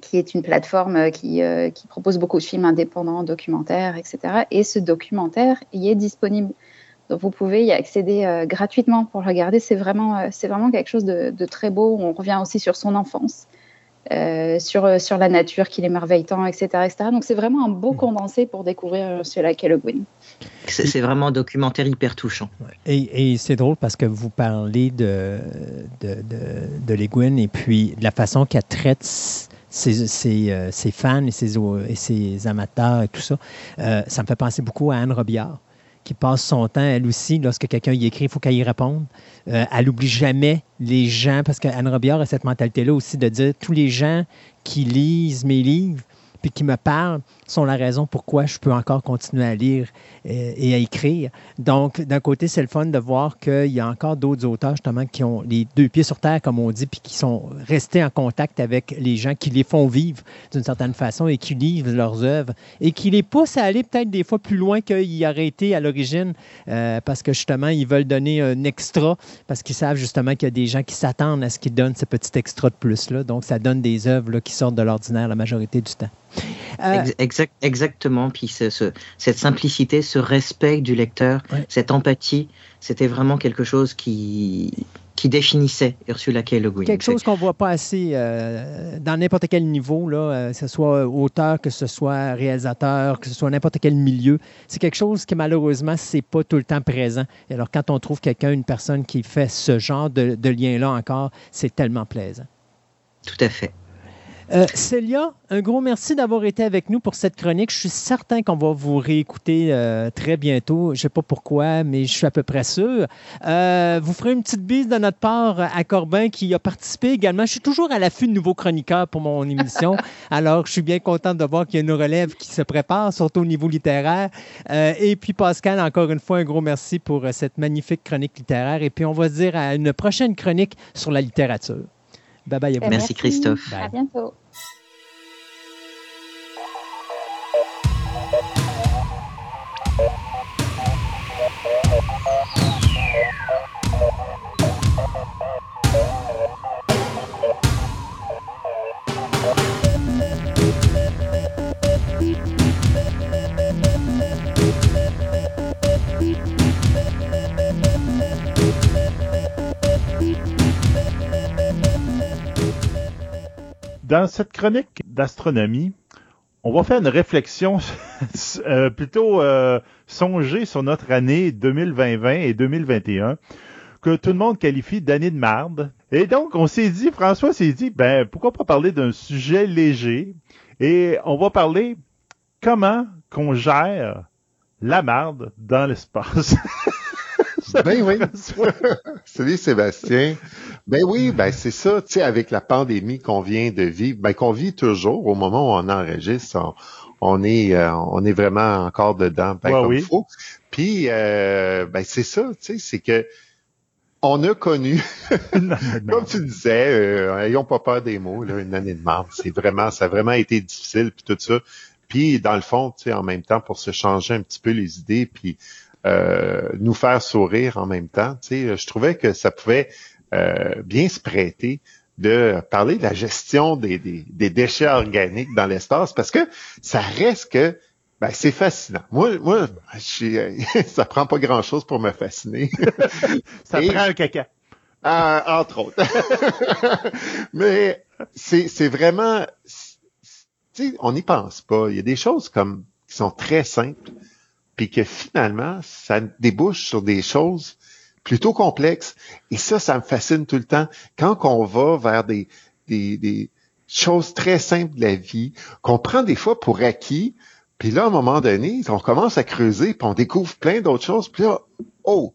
qui est une plateforme euh, qui, euh, qui, propose beaucoup de films indépendants, documentaires, etc. Et ce documentaire y est disponible. Donc vous pouvez y accéder euh, gratuitement pour le regarder. C'est vraiment, c'est vraiment quelque chose de, de, très beau. On revient aussi sur son enfance, sur, sur la nature qui l'émerveille tant, etc., etc. Donc c'est vraiment un beau mmh. condensé pour découvrir cela qu'est le Gwyn. C'est vraiment un documentaire hyper touchant. Et, et c'est drôle parce que vous parlez de, de, de, de Gwyn et puis de la façon qu'elle traite ses, euh, fans et ses, et ses, amateurs et tout ça. Euh, ça me fait penser beaucoup à Anne Robillard, qui passe son temps, elle aussi, lorsque quelqu'un y écrit, il faut qu'elle y réponde. Euh, elle n'oublie jamais les gens, parce qu'Anne Robillard a cette mentalité-là aussi de dire tous les gens qui lisent mes livres, puis qui me parlent, sont la raison pourquoi je peux encore continuer à lire et, à écrire. Donc, d'un côté, c'est le fun de voir qu'il y a encore d'autres auteurs, justement, qui ont les deux pieds sur terre, comme on dit, puis qui sont restés en contact avec les gens qui les font vivre d'une certaine façon et qui lisent leurs œuvres et qui les poussent à aller peut-être des fois plus loin qu'ils auraient été à l'origine euh, parce que, justement, ils veulent donner un extra parce qu'ils savent, justement, qu'il y a des gens qui s'attendent à ce qu'ils donnent ce petit extra de plus-là. Donc, ça donne des œuvres qui sortent de l'ordinaire la majorité du temps. Euh, exactement. Puis cette simplicité, ce respect du lecteur, cette empathie, c'était vraiment quelque chose qui, qui définissait Ursula K. Le Guin. Quelque chose qu'on ne voit pas assez euh, dans n'importe quel niveau, là, euh, que ce soit auteur, que ce soit réalisateur, que ce soit n'importe quel milieu. C'est quelque chose qui, malheureusement, c'est pas tout le temps présent. Et alors, quand on trouve quelqu'un, une personne qui fait ce genre de, de lien-là encore, c'est tellement plaisant. Tout à fait. Euh, Célia, un gros merci d'avoir été avec nous pour cette chronique. Je suis certain qu'on va vous réécouter euh, très bientôt. Je ne sais pas pourquoi, mais je suis à peu près sûr. Euh, vous ferez une petite bise de notre part à Corbin qui a participé également. Je suis toujours à l'affût de nouveaux chroniqueurs pour mon émission. Alors, je suis bien content de voir qu'il y a une relève qui se prépare, surtout au niveau littéraire. et puis, Pascal, encore une fois, un gros merci pour cette magnifique chronique littéraire. Et puis, on va se dire à une prochaine chronique sur la littérature. Bye bye. Merci, merci Christophe. À bientôt. Dans cette chronique d'astronomie, on va faire une réflexion euh, plutôt euh, songer sur notre année 2020 et 2021 que tout le monde qualifie d'année de marde. Et donc, on s'est dit, François s'est dit, ben, pourquoi pas parler d'un sujet léger et on va parler comment qu'on gère la marde dans l'espace. ben oui. Salut Sébastien. Ben oui, ben c'est ça, tu sais, avec la pandémie qu'on vient de vivre, ben qu'on vit toujours au moment où on enregistre, on, est euh, on est vraiment encore dedans, ben comme il faut. Puis euh, ben c'est ça, tu sais, c'est que on a connu, comme tu disais, euh, ayons pas peur des mots, là, une année de mars. C'est vraiment, ça a vraiment été difficile puis tout ça. Puis dans le fond, tu sais, en même temps, pour se changer un petit peu les idées, puis euh, nous faire sourire en même temps. Tu sais, je trouvais que ça pouvait bien se prêter de parler de la gestion des, des, déchets organiques dans l'espace parce que ça reste que ben, c'est fascinant. Moi, moi, je, ça prend pas grand chose pour me fasciner. ça prend un caca. Euh, entre autres. Mais c'est, c'est vraiment, tu sais, on n'y pense pas. Il y a des choses comme qui sont très simples puis que finalement, ça débouche sur des choses plutôt complexes. Et ça, ça me fascine tout le temps. Quand on va vers des, des, des choses très simples de la vie, qu'on prend des fois pour acquis, puis là, à un moment donné, on commence à creuser, puis on découvre plein d'autres choses, puis là, oh,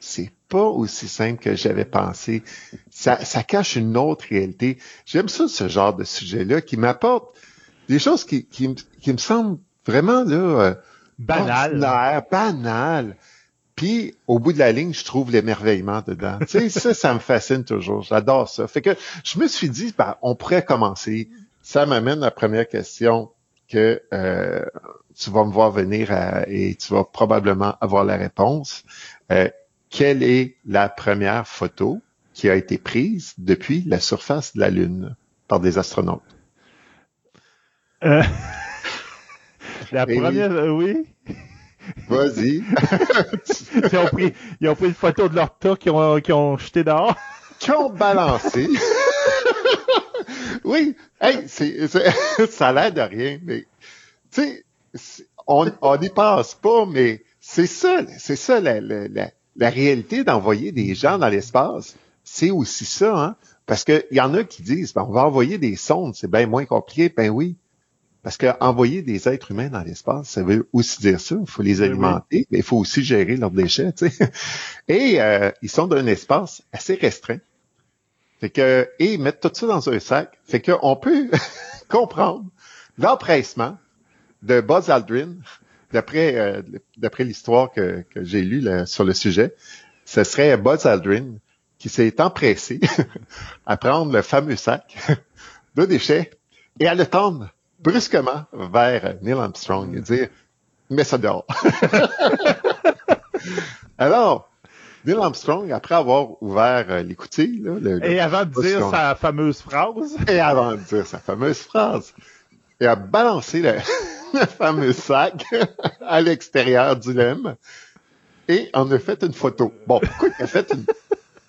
c'est pas aussi simple que j'avais pensé. Ça, ça cache une autre réalité. J'aime ça, ce genre de sujet-là, qui m'apporte des choses qui, qui, qui me semblent vraiment là, euh, banal. Puis, au bout de la ligne, je trouve l'émerveillement dedans. tu sais, ça, ça me fascine toujours. J'adore ça. Fait que je me suis dit, ben, on pourrait commencer. Ça m'amène à la première question. que euh, tu vas me voir venir et tu vas probablement avoir la réponse. Euh, quelle est la première photo qui a été prise depuis la surface de la Lune par des astronautes? Euh, la première, oui. Vas-y. ils, ont pris, ils, ont pris, une photo de leur tas qu'ils ont, ont jeté dehors. Qui ont balancé. oui. Hey, c'est, ça a l'air de rien, mais tu sais, on n'y passe pas, mais c'est ça, c'est ça la, la, la, réalité d'envoyer des gens dans l'espace. C'est aussi ça, hein? Parce qu'il y en a qui disent, ben, on va envoyer des sondes, c'est bien moins compliqué. Ben oui, parce qu'envoyer des êtres humains dans l'espace, ça veut aussi dire ça. Il faut les alimenter, mais il faut aussi gérer leurs déchets. Et euh, ils sont dans un espace assez restreint. Fait que, et mettre tout ça dans un sac. Fait qu'on peut comprendre l'empressement de Buzz Aldrin, d'après euh, d'après l'histoire que, que j'ai lue sur le sujet. Ce serait Buzz Aldrin qui s'est empressé à prendre le fameux sac de déchets et à le tendre brusquement vers Neil Armstrong et dire Mets ça dehors. Alors, Neil Armstrong, après avoir ouvert euh, l'écoutille, et avant de dire sa fameuse phrase, et avant de dire sa fameuse phrase, il a balancé le, fameux sac à l'extérieur du lemme et on a fait une photo. Bon, pourquoi il a fait une,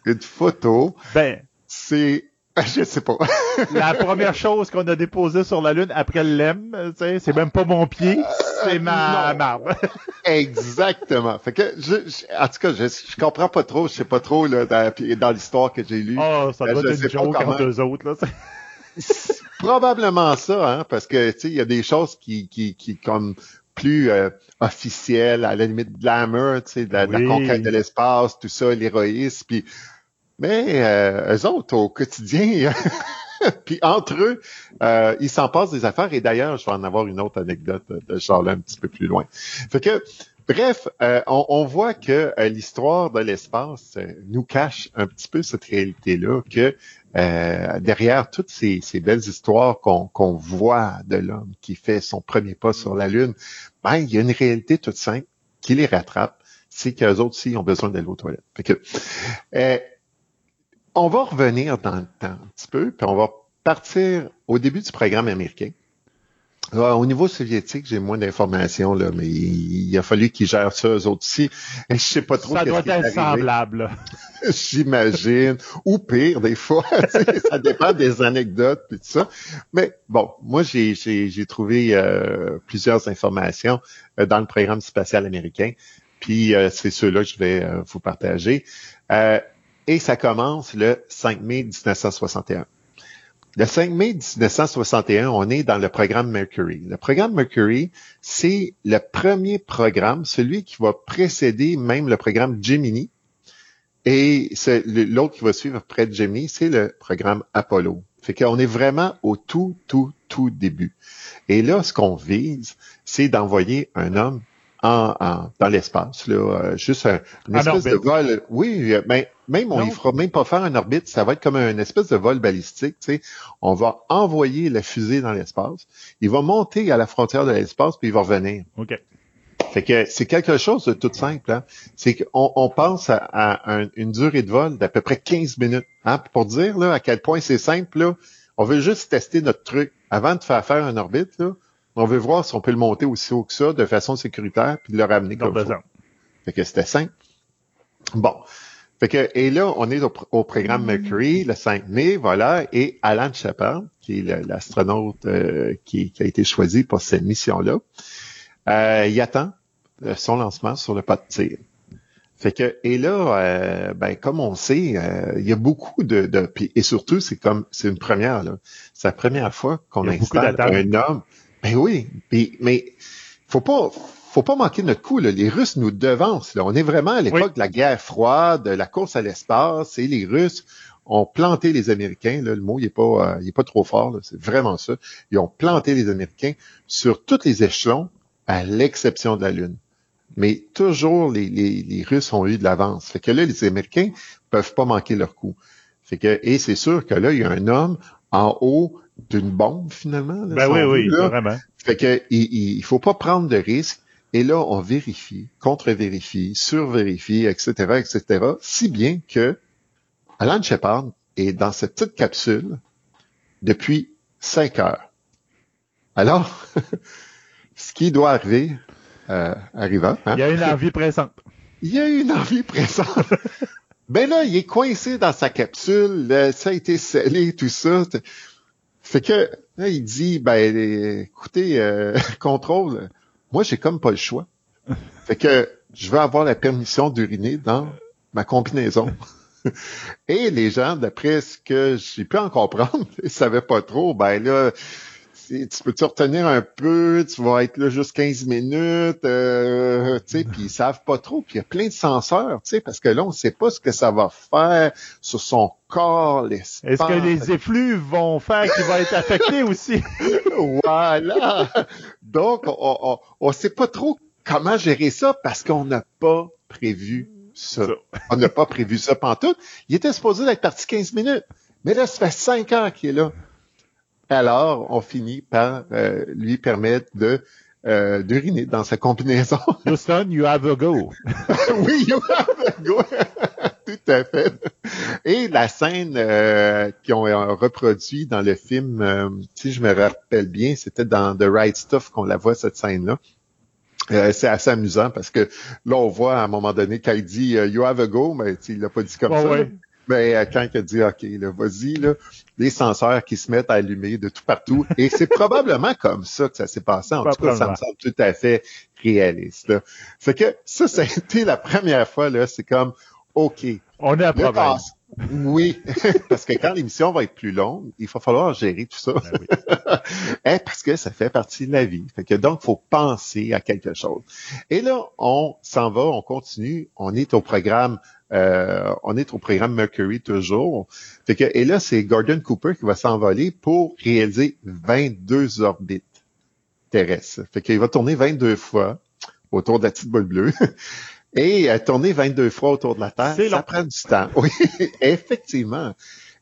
une photo? Ben, c'est Je sais pas. la première chose qu'on a déposée sur la Lune après le lemme, c'est même pas mon pied, c'est ma marbre. Exactement. Fait que je, en tout cas, je, je comprends pas trop, je sais pas trop là, dans, l'histoire que j'ai lue. Oh, ça doit être une joke entre deux autres. Là. Probablement ça, hein, parce que tu sais, il y a des choses qui, qui, qui comme plus euh, officielles, à la limite glamour, tu sais, de, la, de la conquête de l'espace, tout ça, l'héroïsme, puis mais euh, eux autres, au quotidien, puis entre eux, euh, ils s'en passent des affaires. Et d'ailleurs, je vais en avoir une autre anecdote de genre-là un petit peu plus loin. Fait que, bref, euh, on, voit que euh, l'histoire de l'espace nous cache un petit peu cette réalité-là, que derrière toutes ces, belles histoires qu'on voit de l'homme qui fait son premier pas sur la Lune, ben, il y a une réalité toute simple qui les rattrape, c'est qu'eux autres aussi ont besoin d'aller aux toilettes. Fait que, on va revenir dans le temps un petit peu, puis on va partir au début du programme américain. au niveau soviétique, j'ai moins d'informations, là, mais il, a fallu qu'ils gèrent ça eux autres aussi. Je sais pas trop. Ça doit être semblable. J'imagine. Ou pire, des fois. ça dépend des anecdotes et tout ça. Mais bon, moi, j'ai, trouvé euh, plusieurs informations euh, dans le programme spatial américain. Puis euh, c'est ceux-là que je vais vous partager et ça commence le 5 mai 1961. Le 5 mai 1961, on est dans le programme Mercury. Le programme Mercury, c'est le premier programme, celui qui va précéder même le programme Gemini. Et l'autre qui va suivre près de Gemini, c'est le programme Apollo. Fait qu'on est vraiment au tout, tout, tout début. Et là, ce qu'on vise, c'est d'envoyer un homme en, dans l'espace, là, euh, juste un, une espèce de vol. Oui, mais même on ne fera même pas faire un orbite, ça va être comme un espèce de vol balistique. Tu sais. On va envoyer la fusée dans l'espace, il va monter à la frontière de l'espace puis il va revenir. Ok. Fait que c'est quelque chose de tout simple. Hein. C'est qu'on on pense à, une durée de vol d'à peu près 15 minutes. Hein, pour dire là, à quel point c'est simple, là, on veut juste tester notre truc. Avant de faire faire un orbite, là, on veut voir si on peut le monter aussi haut que ça de façon sécuritaire puis de le ramener comme ça. Fait que c'était simple. Bon. Fait que, et là, on est au, programme Mercury le 5 mai, voilà, et Alan Shepard, qui est l'astronaute euh, qui, a été choisi pour cette mission-là, euh, il attend euh, son lancement sur le pas de tir. Fait que, et là, ben, comme on sait, il y a beaucoup de, de et surtout, c'est comme, c'est une première, là. C'est la première fois qu'on installe un homme ben oui, mais faut pas faut pas manquer notre coup. Les Russes nous devancent. On est vraiment à l'époque de la guerre froide, de la course à l'espace, et les Russes ont planté les Américains. le mot il est pas, euh, pas trop fort. C'est vraiment ça. Ils ont planté les Américains sur tous les échelons, à l'exception de la Lune. Mais toujours les, les, Russes ont eu de l'avance. Fait que là, les Américains peuvent pas manquer leur coup. Fait que, et c'est sûr que là, il y a un homme en haut d'une bombe, finalement. ben oui, oui, vraiment. Fait que il, il faut pas prendre de risques. Et là, on vérifie, contre-vérifie, sur-vérifie, etc., etc., si bien que Alan Shepard est dans cette petite capsule depuis cinq heures. Alors, ce qui doit arriver, euh, arriva. Hein? Il y a une envie pressante. Il y a une envie pressante. ben là, il est coincé dans sa capsule, ça a été scellé, tout ça. Fait que là, il dit, ben écoutez, euh, contrôle, moi j'ai comme pas le choix. Fait que je veux avoir la permission d'uriner dans ma combinaison. Et les gens, d'après ce que j'ai pu en comprendre, ils savaient pas trop, ben là, tu peux te retenir un peu, tu vas être là juste 15 minutes, euh, tu sais, puis ils savent pas trop, puis il y a plein de senseurs, tu sais, parce que là, on sait pas ce que ça va faire sur son corps, Est-ce que les effluves vont faire qu'il va être affecté aussi? voilà! Donc, on, on, sait pas trop comment gérer ça parce qu'on n'a pas prévu ça. On n'a pas prévu ça pantoute. Il était supposé être parti 15 minutes. Mais là, ça fait 5 heures qu'il est là. Alors, on finit par euh, lui permettre de euh, d'uriner dans sa combinaison. Houston, you have a go. oui, you have a go. Tout à fait. Et la scène euh, qu'ils ont reproduit dans le film, si je me rappelle bien, c'était dans The Right Stuff qu'on la voit cette scène-là. c'est assez amusant parce que là, on voit à un moment donné quand il dit You have a go, mais il l'a pas dit comme ça. Mais ben, quand il a dit OK, là, vas-y, là, les senseurs qui se mettent à allumer de tout partout. Et c'est probablement comme ça que ça s'est passé. En tout cas, ça me semble tout à fait réaliste. Là. Fait que ça, ça a été la première fois, là, c'est comme OK. On est à problème. Oui, parce que quand l'émission va être plus longue, il va falloir gérer tout ça. Ben eh, parce que ça fait partie de la vie. Fait que donc, faut penser à quelque chose. Et là, on s'en va, on continue. On est au programme euh, on est au programme Mercury toujours. Fait que, et là, c'est Gordon Cooper qui va s'envoler pour réaliser 22 orbites terrestres. Fait qu'il va tourner 22 fois autour de la petite boule bleue. Et euh, tourner 22 fois autour de la Terre, ça prend du temps. Oui, effectivement.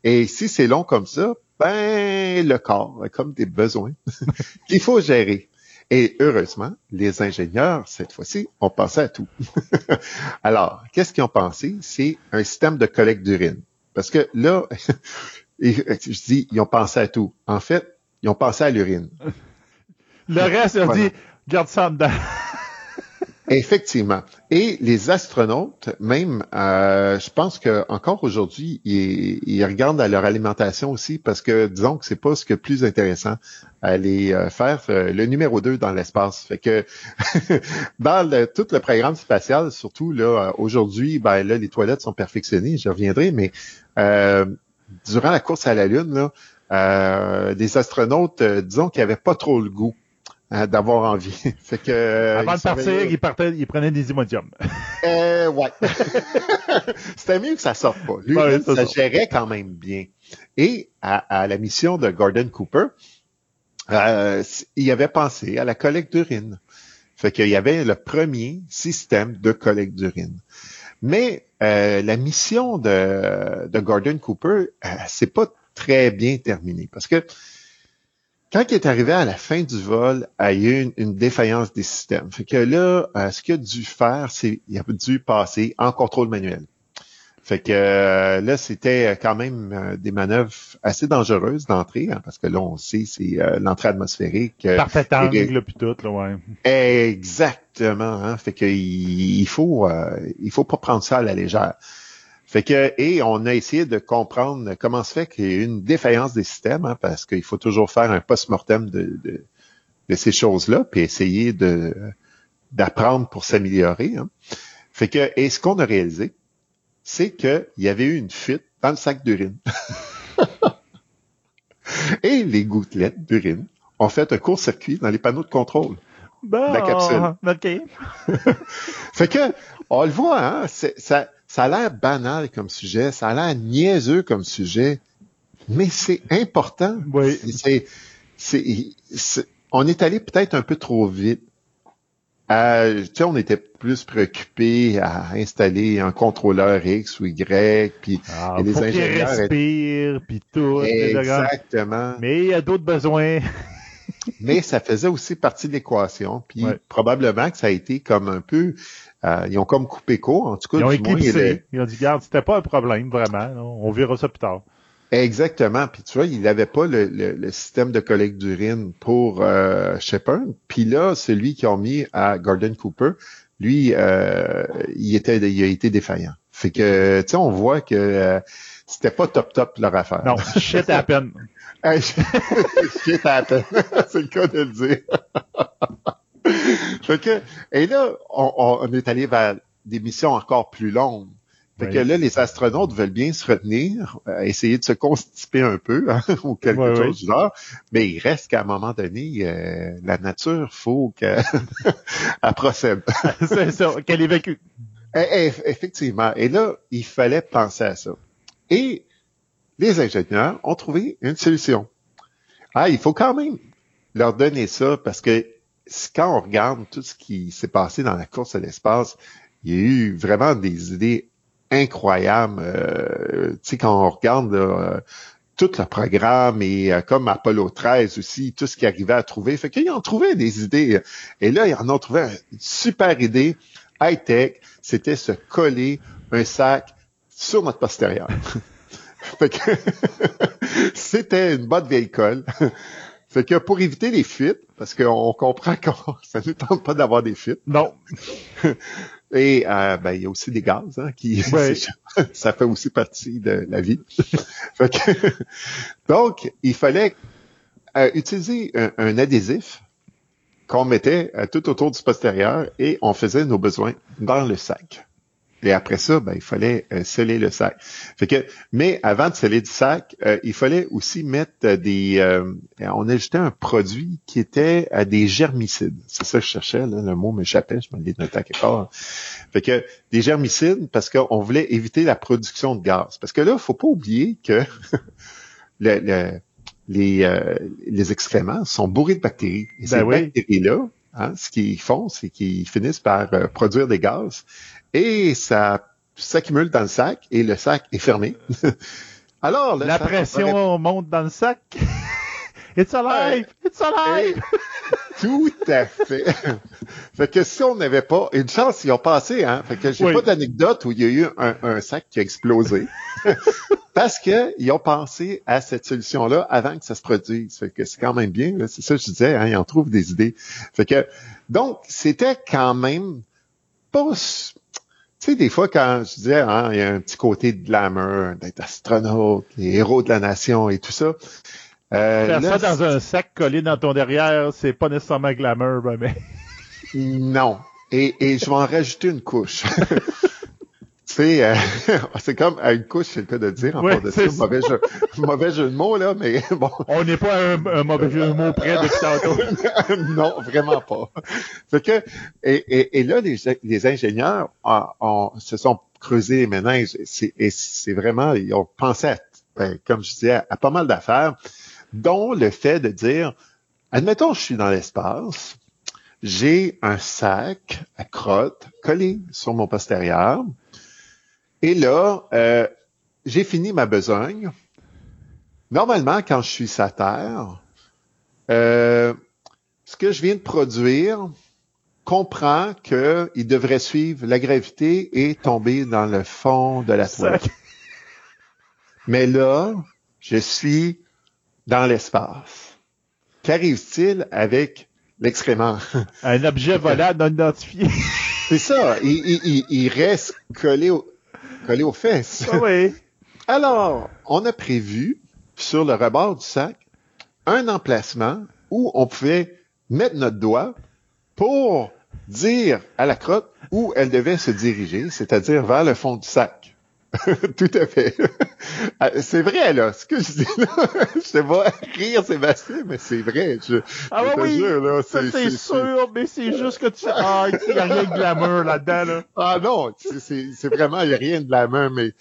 Et si c'est long comme ça, ben le corps a comme des besoins qu'il faut gérer. Et heureusement, les ingénieurs, cette fois-ci, ont pensé à tout. Alors, qu'est-ce qu'ils ont pensé? C'est un système de collecte d'urine. Parce que là, je dis, ils ont pensé à tout. En fait, ils ont pensé à l'urine. Le reste, ils ont dit, garde ça dedans. Effectivement. Et les astronautes, même, euh, je pense que encore aujourd'hui, ils, regardent à leur alimentation aussi parce que disons que c'est pas ce que plus intéressant aller euh, faire euh, le numéro 2 dans l'espace. Fait que dans tout le programme spatial, surtout là aujourd'hui, ben là les toilettes sont perfectionnées, je reviendrai, mais durant la course à la Lune, là, des astronautes, disons qu'ils n'avaient pas trop le goût d'avoir envie. fait que, euh, Avant de partir, il, partait, il prenait des Imodium. euh, ouais. C'était mieux que ça sorte pas. Lui, ça, gérait quand même bien. Et à, la mission de Gordon Cooper, euh, il avait pensé à la collecte d'urine. Fait qu'il y avait le premier système de collecte d'urine. Mais euh, la mission de, de Gordon Cooper, euh, c'est pas très bien terminé parce que quand il est arrivé à la fin du vol, il y a eu une, défaillance des systèmes. Fait que là, euh, ce qu'il a dû faire, c'est qu'il a dû passer en contrôle manuel. Fait que euh, là, c'était quand même euh, des manœuvres assez dangereuses d'entrée, hein, parce que là, on sait, c'est l'entrée atmosphérique. Parfait angle, puis tout, là, ouais. Exactement. Hein, fait que il, faut, il faut pas prendre ça à la légère. Fait que, et on a essayé de comprendre comment se fait qu'il y ait une défaillance des systèmes, hein, parce qu'il faut toujours faire un post-mortem de, de, ces choses-là, puis essayer de d'apprendre pour s'améliorer. Hein. Fait que, et ce qu'on a réalisé, c'est qu'il y avait eu une fuite dans le sac d'urine. et les gouttelettes d'urine ont fait un court-circuit dans les panneaux de contrôle de la capsule. OK. fait que, on le voit, hein, ça, ça a l'air banal comme sujet, ça a l'air niaiseux comme sujet, mais c'est important. Oui. C'est, c'est, on est allé peut-être un peu trop vite. Euh, on était plus préoccupé à installer un contrôleur X ou Y, puis ah, les ingénieurs respirent, puis tout. Exactement. Mais il y a d'autres besoins. Mais ça faisait aussi partie de l'équation, puis probablement que ça a été comme un peu, euh, ils ont comme coupé court, en tout cas. Ils ont moins, ils ont dit, garde, c'était pas un problème vraiment, on verra ça plus tard. Exactement. Puis tu vois, il n'avait pas le, le, système de collecte d'urine pour euh, Shepard. Puis là, celui qu'ils ont mis à Gordon Cooper, lui, euh, il était, il a été défaillant. Fait que, tu sais, on voit que euh, c'était pas top top leur affaire. Non, shit happen. shit happen. C'est le cas de le dire. fait que, et là, on, on est allé vers des missions encore plus longues. Fait que là, les astronautes veulent bien se retenir, euh, essayer de se constiper un peu, hein, ou quelque chose du genre, mais il reste qu'à un moment donné, euh, la nature, faut qu'elle procède. C'est ça, qu'elle évacue. Eh, eh, effectivement. Et là, il fallait penser à ça. Et les ingénieurs ont trouvé une solution. Ah, il faut quand même leur donner ça parce que quand on regarde tout ce qui s'est passé dans la course à l'espace, il y a eu vraiment des idées incroyable. Euh, tu sais, quand on regarde euh, tout le programme et euh, comme Apollo 13 aussi, tout ce qu'ils arrivait à trouver, fait qu'ils ont trouvé des idées. Et là, ils en ont trouvé une super idée high-tech, c'était se coller un sac sur notre postérieur. fait que c'était une bonne vieille colle. Fait que pour éviter les fuites, parce qu'on comprend que ça ne tente pas d'avoir des fuites. Non. Et euh, ben, il y a aussi des gaz, hein, qui ça fait aussi partie de la vie. donc, il fallait euh, utiliser un, adhésif qu'on mettait euh, tout autour du postérieur et on faisait nos besoins dans le sac. Et après ça, ben, il fallait euh, sceller le sac. Fait que, mais avant de sceller le sac, euh, il fallait aussi mettre des... Euh, on ajoutait un produit qui était à des germicides. C'est ça que je cherchais, le mot m'échappait, je me l'ai noté à quelque part. Fait que des germicides parce qu'on voulait éviter la production de gaz. Parce que là, faut pas oublier que le, les, les excréments sont bourrés de bactéries. Et ben ces bactéries-là, hein, ce qu'ils font, c'est qu'ils finissent par produire des gaz et ça s'accumule dans le sac et le sac est fermé. Alors, la pression monte dans le sac. It's alive! It's alive! tout à fait. fait que si on n'avait pas, une chance, ils ont passé, hein. Fait que j'ai pas d'anecdote où il y a eu un, sac qui a explosé. Parce que ils ont pensé à cette solution-là avant que ça se produise. Fait que c'est quand même bien, c'est ça que je disais, hein, ils en trouvent des idées. Fait que, donc, c'était quand même pas, tu sais, des fois, quand je disais, hein, il y a un petit côté de glamour, d'être astronaute, les héros de la nation et tout ça. Euh, Faire ça dans un sac collé dans ton derrière, c'est pas nécessairement glamour, ben, mais... non. Et, et je vais en rajouter une couche. Euh, c'est comme à une couche, c'est le cas de dire, en ouais, de ça, mauvais jeu, mauvais jeu de mots, là, mais bon. On n'est pas un, mauvais jeu de mots près de tantôt. non, vraiment pas. Fait que, et, et, là, les, les ingénieurs se sont creusés les méninges, et c'est vraiment, ils ont pensé, à, ben, comme je disais, à, pas mal d'affaires, dont le fait de dire, admettons, je suis dans l'espace, j'ai un sac à crotte collé sur mon postérieur, et là, euh, j'ai fini ma besogne. Normalement, quand je suis sa terre, euh, ce que je viens de produire comprend qu'il devrait suivre la gravité et tomber dans le fond de la toile. Mais là, je suis dans l'espace. Qu'arrive-t-il avec l'excrément? Un objet volant non identifié. C'est ça. Il, il, reste collé au, collé aux fesses. Ah oui. Alors, on a prévu sur le rebord du sac un emplacement où on pouvait mettre notre doigt pour dire à la crotte où elle devait se diriger, c'est-à-dire vers le fond du sac. Tout à fait. Ah, c'est vrai, là. Ce que je dis là, je te vois rire, Sébastien, mais c'est vrai. Je, ah je oui, jure, là. C'est sûr, mais c'est juste que tu... Ah, il n'y a rien de glamour là-dedans, là. Ah non, c'est vraiment, il n'y a rien de glamour, mais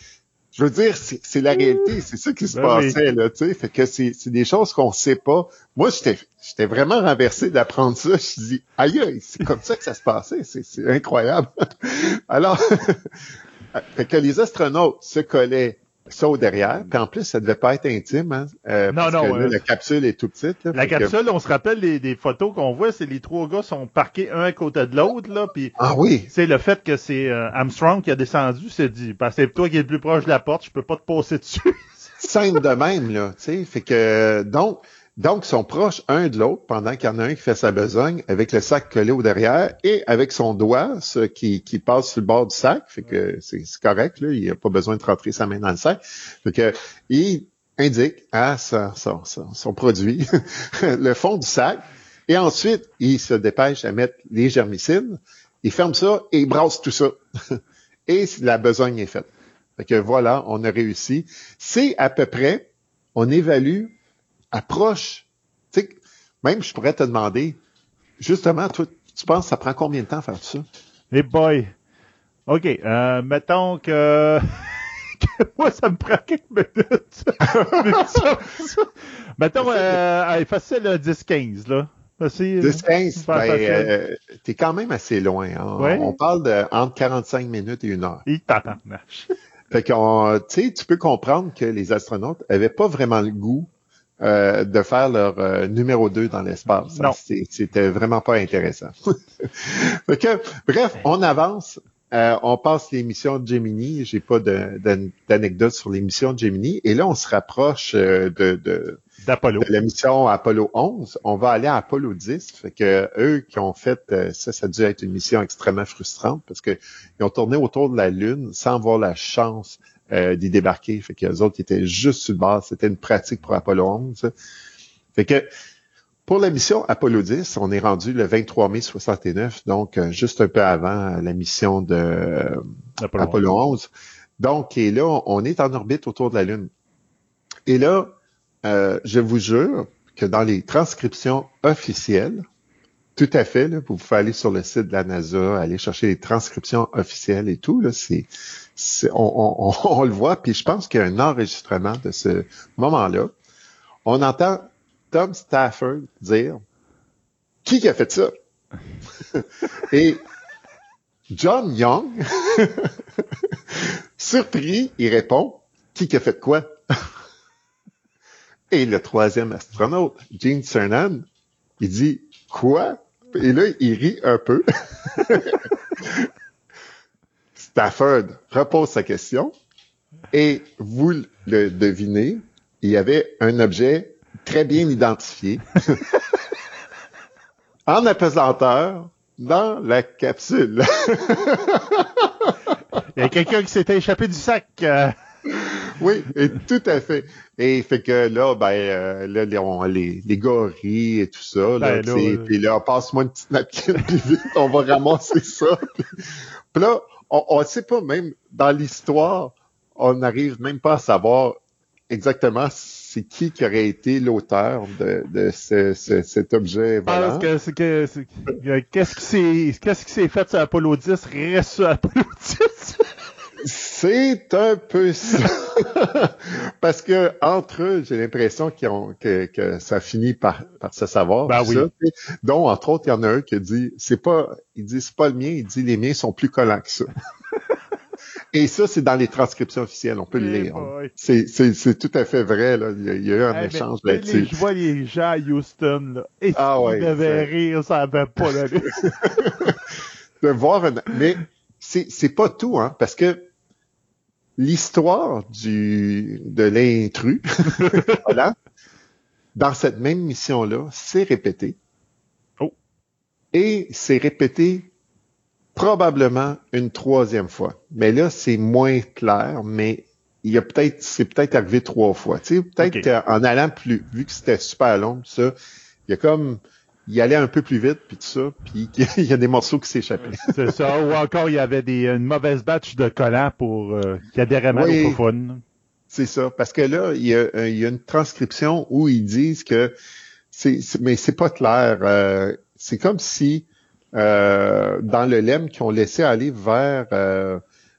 je veux dire, c'est la réalité, c'est ça qui se ben passait, là, tu sais. Fait que c'est des choses qu'on sait pas. Moi, j'étais vraiment renversé d'apprendre ça. Je me dis, aïe, c'est comme ça que ça se passait. C'est incroyable. Alors, fait que les astronautes se collaient ça au derrière. Puis en plus, ça devait pas être intime. Hein, euh, non, parce non. Que, la capsule est tout petite. la capsule, on se rappelle les, photos qu'on voit, c'est les trois gars sont parqués un à côté de l'autre. là. Puis ah oui. C'est le fait que c'est euh, Armstrong qui a descendu, c'est dit, que c'est toi qui es le plus proche de la porte, je peux pas te passer dessus. Scène de même, là. Tu sais, fait que donc donc, ils sont proches un de l'autre pendant qu'il y en a un qui fait sa besogne avec le sac collé au derrière et avec son doigt ce qui, qui passe sur le bord du sac. Fait que c'est correct, là, il n'a pas besoin de rentrer sa main dans le sac. Fait que il indique à son, son, produit le fond du sac et ensuite il se dépêche à mettre les germicides. Il ferme ça et il brasse tout ça. et la besogne est faite. Fait que voilà, on a réussi. C'est à peu près, on évalue approche. Même je pourrais te demander, justement, toi, tu penses que ça prend combien de temps à faire tout ça? Hey boy! OK, euh, mettons que... moi, ça me prend quelques minutes. mettons, euh, facile 10-15, là. 10-15, ben, euh, t'es quand même assez loin. Hein? On parle de entre 45 minutes et une heure. Il t'attend. Fait sais, tu peux comprendre que les astronautes avaient pas vraiment le goût euh, de faire leur euh, numéro 2 dans l'espace. C'était vraiment pas intéressant. bref, on avance. Euh, on passe l'émission de Gemini. J'ai pas d'anecdote sur l'émission de Gemini. Et là, on se rapproche de, de, de la mission Apollo 11. On va aller à Apollo 10. Fait que eux qui ont fait ça, ça a dû être une mission extrêmement frustrante parce que ils ont tourné autour de la Lune sans avoir la chance euh, d'y débarquer. Fait que les autres étaient juste sur le bord. C'était une pratique pour Apollo 11. Fait que pour la mission Apollo 10, on est rendu le 23 mai 69, donc euh, juste un peu avant la mission de Apollo, 11. Donc, et là, on est en orbite autour de la Lune. Et là, euh, je vous jure que dans les transcriptions officielles, tout à fait, là, vous pouvez aller sur le site de la NASA, aller chercher les transcriptions officielles et tout, là, c'est on, le voit, puis je pense qu'il y a un enregistrement de ce moment-là. On entend Tom Stafford dire Qui a fait ça? Et John Young, surpris, il répond Qui a fait quoi? Et le troisième astronaute, Gene Cernan, il dit Quoi? Et là, il rit un peu. Stafford repose sa question et vous le devinez, il y avait un objet très bien identifié en apesanteur dans la capsule. il y a quelqu'un qui s'était échappé du sac. Euh. oui, et tout à fait. Et fait que là, ben, euh, là, les, les, gars rient et tout ça. Là, ben, puis là, passe-moi une petite napkin, puis vite, on va ramasser ça. puis là, on ne sait pas même dans l'histoire, on n'arrive même pas à savoir exactement c'est qui qui aurait été l'auteur de, de ce, cet objet volant. Qu'est-ce s'est qu'est-ce qui s'est fait sur Apollo 10 reste sur Apollo 10. C'est un peu ça. Parce que entre eux, j'ai l'impression que, que, ça finit par, par se savoir. Ben oui. Donc, entre autres, il y en a un qui dit, c'est pas, il dit, c'est pas le mien, il dit, les miens sont plus collants que ça. Et ça, c'est dans les transcriptions officielles, on peut le eh lire. C'est tout à fait vrai, là. Il y a, eu un eh, échange là-dessus. Je vois les gens à Houston, là. Et ah, ouais, devaient rire, ça avait pas la De voir un... Mais c'est pas tout, hein, parce que l'histoire du de l'intrus, voilà, dans cette même mission-là, c'est répété. Oh. Et c'est répété probablement une troisième fois. Mais là, c'est moins clair, mais il y a peut-être, c'est peut-être arrivé trois fois. Tu sais, peut-être qu'en allant plus, vu que c'était super long, ça, il y a comme, il allait un peu plus vite, puis tout ça, puis il y a des morceaux qui s'échappaient. C'est ça, ou encore il y avait des, une mauvaise batch de collants pour euh, qui adhéraient mal au fun. C'est ça, parce que là, il y, a, euh, il y a une transcription où ils disent que c'est, mais c'est pas clair. Euh, c'est comme si euh, dans le lemme qu'ils ont laissé aller vers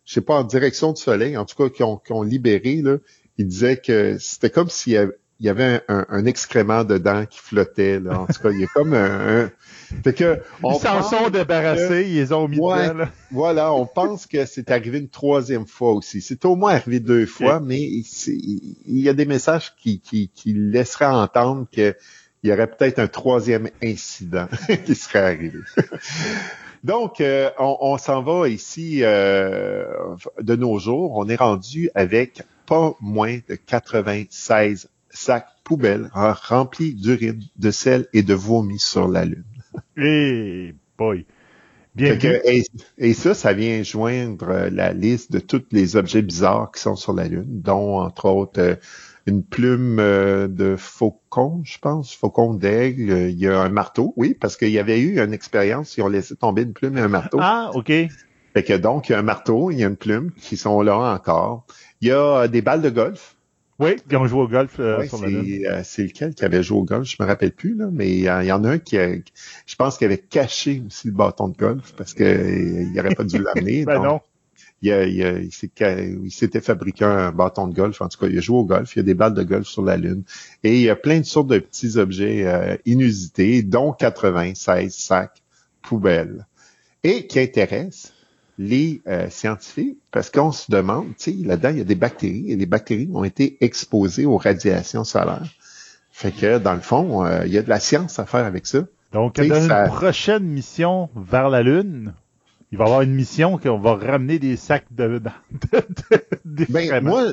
je sais pas, en direction du soleil, en tout cas, qui ont, qui ont libéré, là, il disait que c'était comme s'il y avait, il y avait un, excrément dedans qui flottait. Là. En tout cas, il y a comme un. Fait que, ils s'en sont débarrassés, ils les ont mis dedans. Voilà, on pense que c'est arrivé une troisième fois aussi. C'est au moins arrivé deux fois, mais il y a des messages qui, qui, qui laisseraient entendre qu'il y aurait peut-être un troisième incident qui serait arrivé. Donc, euh, on, on s'en va ici euh, de nos jours. On est rendu avec pas moins de 96 sacs poubelles remplis d'urine, de sel et de vomi sur la Lune. Et boy! Bien et, ça, ça vient joindre euh, la liste de tous les objets bizarres qui sont sur la Lune, dont, entre autres, euh, une plume euh, de faucon, je pense, faucon d'aigle. Il y a un marteau, oui, parce qu'il y avait eu une expérience, ils ont laissé tomber une plume et un marteau. Ah, OK. Fait que donc, il y a un marteau, il y a une plume qui sont là encore. Il y a des balles de golf oui, qui ont joué au golf euh, euh, C'est lequel qui avait joué au golf, je me rappelle plus, là, mais il y, en a un qui, a, je pense, qu'il avait caché aussi le bâton de golf parce qu'il n'aurait pas dû l'amener. ben non. Il, il, il s'était fabriqué un bâton de golf. En tout cas, il a joué au golf. Il y a des balles de golf sur la Lune. Et il y a plein de sortes de petits objets euh, inusités, dont 96 sacs poubelles. Et qui intéressent les euh, scientifiques parce qu'on se demande, tu sais, là-dedans, il y a des bactéries et les bactéries ont été exposées aux radiations solaires. Fait que, dans le fond, euh, il y a de la science à faire avec ça. Donc, dans une prochaine mission vers la Lune, il va y avoir une mission qu'on va ramener des sacs de... de, ben, moi,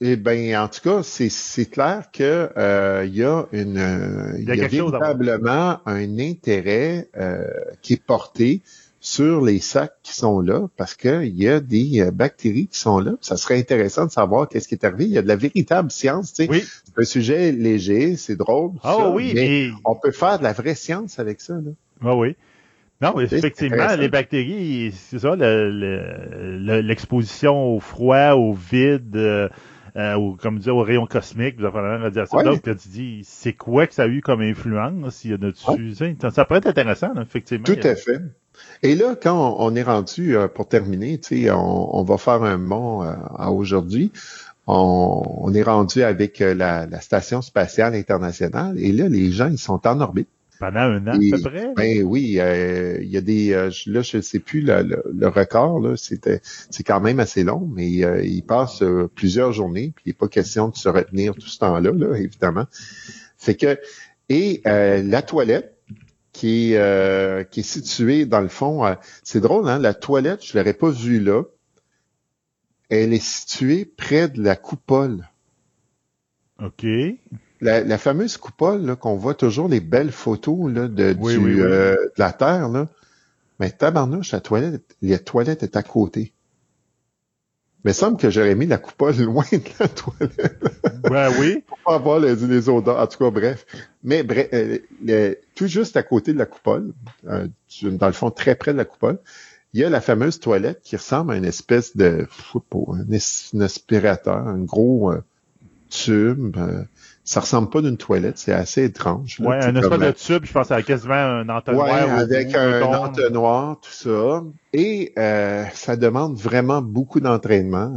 eh ben, en tout cas, c'est clair que euh, il y a une, il y a, véritablement un intérêt qui est porté sur les sacs qui sont là parce qu'il y a des euh, bactéries qui sont là. Ça serait intéressant de savoir qu'est-ce qui est arrivé. Il y a de la véritable science. Tu sais. Oui. C'est un sujet léger, c'est drôle. Ah oui, mais on peut faire de la vraie science avec ça. Là. Ah oui. Non, effectivement, les bactéries, c'est ça, l'exposition au froid, au vide, euh, euh comme dire, aux rayons cosmiques, vous avez la radiation. Donc, tu dis, c'est quoi que ça a eu comme influence? S'il y a dessus, ça pourrait être intéressant, effectivement. Tout à fait. Et là, quand on est rendu, euh, pour terminer, on, on va faire un mot euh, à aujourd'hui. On, est rendu avec euh, la, Station spatiale internationale et là, les gens, ils sont en orbite. Pendant un an, à peu près? Ben oui, il y a des... là, je ne sais plus le, record, là, c'était, c'est quand même assez long, mais ils passent plusieurs journées, puis il n'est pas question de se retenir tout ce temps-là, là, évidemment. Fait que... Et la toilette, qui est, euh, qui est située dans le fond. Euh, c'est drôle, hein? La toilette, je l'aurais pas vue là. Elle est située près de la coupole. OK. La, fameuse coupole qu'on voit toujours les belles photos là, de, du, euh, de la Terre. Là. Mais tabarnouche, la toilette, la toilette est à côté. Mais il semble que j'aurais mis la coupole loin de la toilette. Ben oui. Pour pas avoir les, odeurs. En tout cas, bref. Mais bref, euh, tout juste à côté de la coupole, euh, dans le fond, très près de la coupole, il y a la fameuse toilette qui ressemble à une espèce de un, aspirateur, un gros euh, tube. Ça ressemble pas d'une toilette, c'est assez étrange. ouais, un espèce de tube, je pense, avec quasiment un entonnoir. Ouais, avec un entonnoir, tout ça. Et ça demande vraiment beaucoup d'entraînement.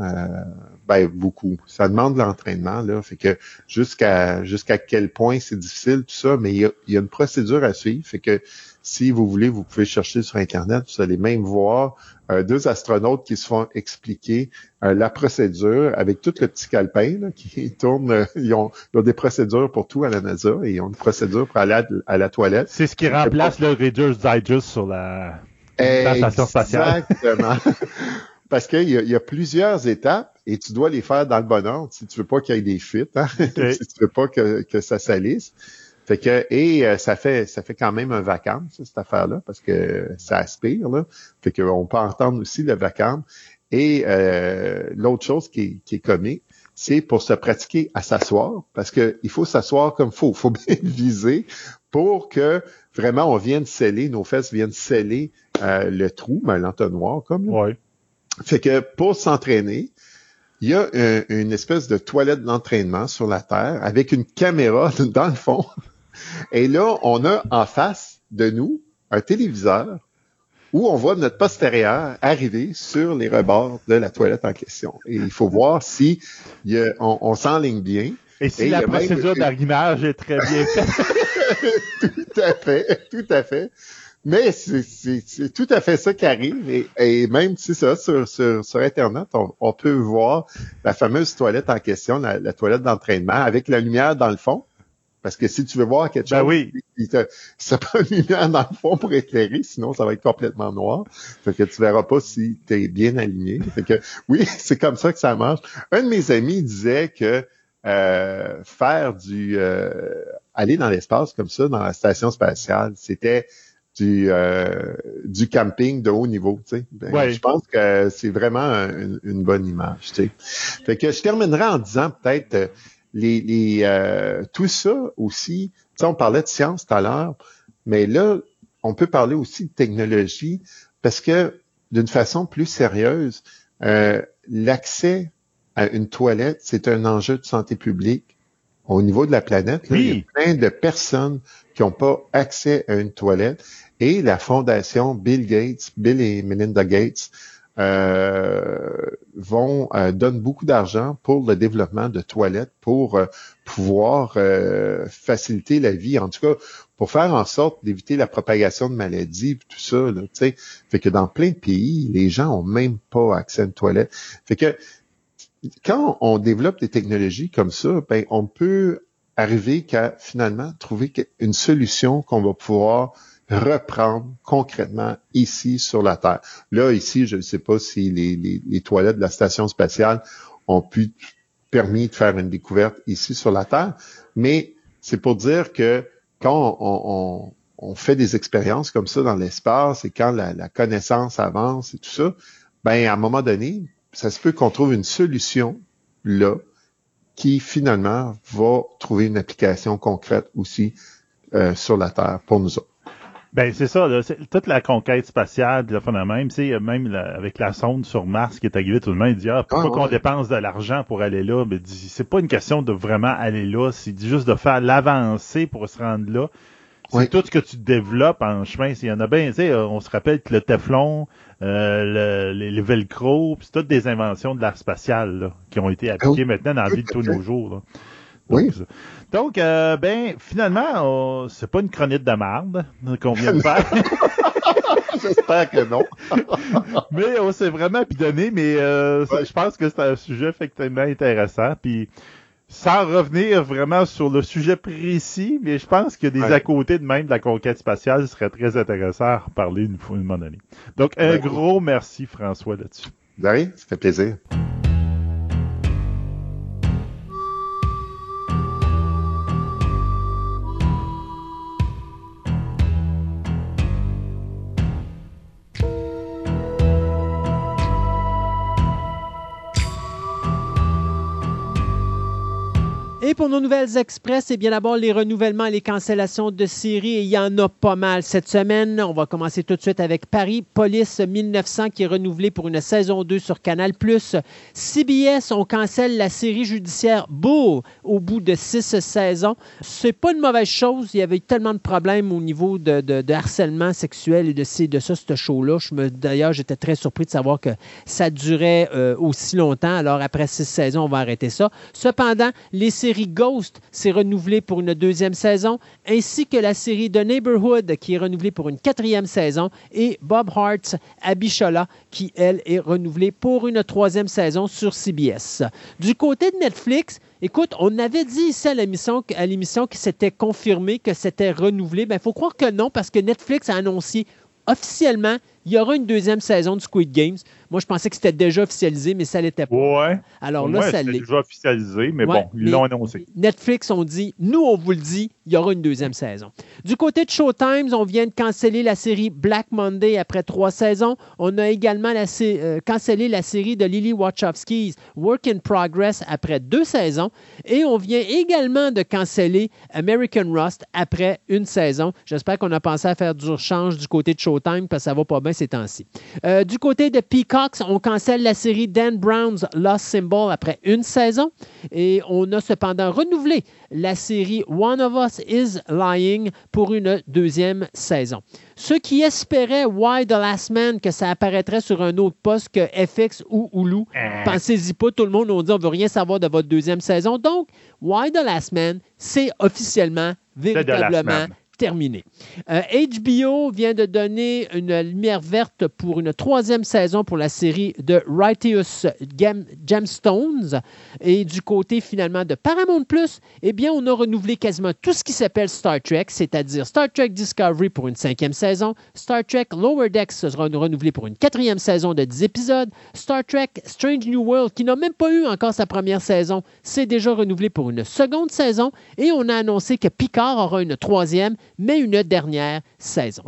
Ben, beaucoup. Ça demande de l'entraînement, là. Fait que jusqu'à jusqu'à quel point c'est difficile, tout ça, mais il y, a, y, a, une procédure à suivre. Fait que si vous voulez, vous pouvez chercher sur Internet, vous allez même voir euh, deux astronautes qui se font expliquer euh, la procédure avec tout le petit calepin là, qui tourne. Euh, ils, ont, ils, ont, des procédures pour tout à la NASA et ils ont une procédure pour aller à, la toilette. C'est ce qui remplace le Reader's Digest sur la, la station spatiale. Exactement. Parce qu'il y, y, a plusieurs étapes et tu dois les faire dans le bon ordre si tu veux pas qu'il y ait des fuites, hein? si tu veux pas que, que ça salisse. Fait que et euh, ça fait ça fait quand même un vacarme cette affaire-là parce que ça aspire là. Fait qu'on peut entendre aussi le vacarme. Et euh, l'autre chose qui est, qui est comique, c'est pour se pratiquer à s'asseoir parce que il faut s'asseoir comme faut, faut bien viser pour que vraiment on vienne sceller, nos fesses viennent sceller euh, le trou, ben, l'entonnoir comme. Ouais. Fait que pour s'entraîner, il y a une espèce de toilette d'entraînement sur la Terre avec une caméra dans le fond. Et là, on a en face de nous un téléviseur où on voit notre postérieur arriver sur les rebords de la toilette en question. Et il faut voir si on, on s'enligne bien. Et si la procédure d'arrimage est très bien faite. tout à fait, tout à fait. Mais c'est tout à fait ça qui arrive. Et, et même, c'est ça, sur, sur, sur Internet, on, peut voir la fameuse toilette en question, la, toilette d'entraînement, avec la lumière dans le fond. Parce que si tu veux voir quelque ben chose, oui. ça prend une lumière dans le fond pour éclairer, sinon ça va être complètement noir. Fait que tu verras pas si tu es bien aligné. Fait que oui, c'est comme ça que ça marche. Un de mes amis disait que euh, faire du euh, aller dans l'espace comme ça, dans la station spatiale, c'était du, euh, du camping de haut niveau. Tu sais. Ben, Je pense que c'est vraiment une, bonne image. Tu sais. Fait que je terminerai en disant peut-être euh, les, les euh, tout ça aussi. Tu sais, on parlait de science tout à l'heure, mais là, on peut parler aussi de technologie parce que d'une façon plus sérieuse, l'accès à une toilette, c'est un enjeu de santé publique au niveau de la planète. Là, Il y a plein de personnes qui n'ont pas accès à une toilette et la fondation Bill Gates, Bill et Melinda Gates, euh, vont euh, donnent beaucoup d'argent pour le développement de toilettes pour euh, pouvoir euh, faciliter la vie, en tout cas pour faire en sorte d'éviter la propagation de maladies, tout ça. Là, fait que dans plein de pays, les gens ont même pas accès à une toilette. Fait que quand on développe des technologies comme ça, ben on peut arriver qu'à finalement trouver une solution qu'on va pouvoir reprendre concrètement ici sur la Terre. Là, ici, je ne sais pas si les, toilettes de la station spatiale ont pu permis de faire une découverte ici sur la Terre, mais c'est pour dire que quand on, fait des expériences comme ça dans l'espace et quand la, la, connaissance avance et tout ça, ben à un moment donné, ça se peut qu'on trouve une solution là qui finalement va trouver une application concrète aussi euh, sur la Terre pour nous autres. Ben c'est ça, toute la conquête spatiale, la même, c'est même avec la sonde sur Mars qui est arrivée tout le monde, il dit ah, pourquoi ah, qu'on dépense de l'argent pour aller là Ben c'est pas une question de vraiment aller là, c'est juste de faire l'avancée pour se rendre là. C'est tout ce que tu développes en chemin. Il y en a bien, tu sais, on se rappelle que le Teflon, euh, le, les, Velcro, c'est toutes des inventions de l'art spatial qui ont été appliquées ah maintenant dans la vie de tous nos jours. Oui. Donc, euh, ben, finalement, c'est pas une chronique de marde qu'on vient de faire. J'espère que non. mais on s'est vraiment bidonné, mais euh, je pense que c'est un sujet effectivement intéressant. Puis, sans revenir vraiment sur le sujet précis, mais je pense a des à côté de même de la conquête spatiale, ce serait très intéressant à reparler une fois, une moment donné. Donc, un gros merci, François, là-dessus. Dari, ça fait plaisir. Et pour nos nouvelles express, eh bien d'abord les renouvellements et les cancellations de séries. il y en a pas mal cette semaine. On va commencer tout de suite avec Paris Police 1900 qui est renouvelé pour une saison 2 sur Canal+. CBS, on cancelle la série judiciaire Bull au bout de six saisons. C'est pas une mauvaise chose. Il y avait tellement de problèmes au niveau de, harcèlement sexuel et de, de ça, ce show-là. D'ailleurs, j'étais très surpris de savoir que ça durait euh, aussi longtemps. Alors après six saisons, on va arrêter ça. Cependant, les séries Ghost s'est renouvelée pour une deuxième saison, ainsi que la série The Neighborhood qui est renouvelée pour une quatrième saison, et Bob Hart's Abishola qui, elle, est renouvelée pour une troisième saison sur CBS. Du côté de Netflix, Écoute, on avait dit ici à l'émission, à l'émission que c'était confirmé, que c'était renouvelé. Il ben, faut croire que non, parce que Netflix a annoncé officiellement il y aura une deuxième saison de Squid Games. Moi, je pensais que c'était déjà officialisé, mais ça l'était pas. Ouais. Alors là, ça l'est. déjà officialisé, mais bon, ils l'ont annoncé. Netflix ont dit, nous, on vous le dit, il y aura une deuxième saison. Du côté de Showtime, on vient de canceller la série Black Monday après trois saisons. On a également la, euh, cancellé la série de Lily Wachowski's Work in Progress après deux saisons. Et on vient également de canceller American Rust après une saison. J'espère qu'on a pensé à faire du rechange du côté de Showtime parce que ça va pas bien ces temps-ci. du côté de Peacocks, on cancelle la série Dan Brown's Lost Symbol après une saison et on a cependant renouvelé la série One of Us is Lying pour une deuxième saison. Ceux qui espéraient Why the Last Man que ça apparaîtrait sur un autre poste que FX ou Hulu, euh. pensez-y pas, tout le monde nous dit on veut rien savoir de votre deuxième saison. Donc, Why the Last Man, c'est officiellement, véritablement terminé. HBO euh, vient de donner une lumière verte pour une troisième saison pour la série de Righteous Gemstones. Et du côté finalement de Paramount Plus, eh bien, on a renouvelé quasiment tout ce qui s'appelle Star Trek, c'est-à-dire Star Trek Discovery pour une cinquième saison, Star Trek Lower Decks sera renouvelé pour une quatrième saison de 10 épisodes, Star Trek Strange New World, qui n'a même pas eu encore sa première saison, c'est déjà renouvelé pour une seconde saison, et on a annoncé que Picard aura une troisième mais une dernière saison.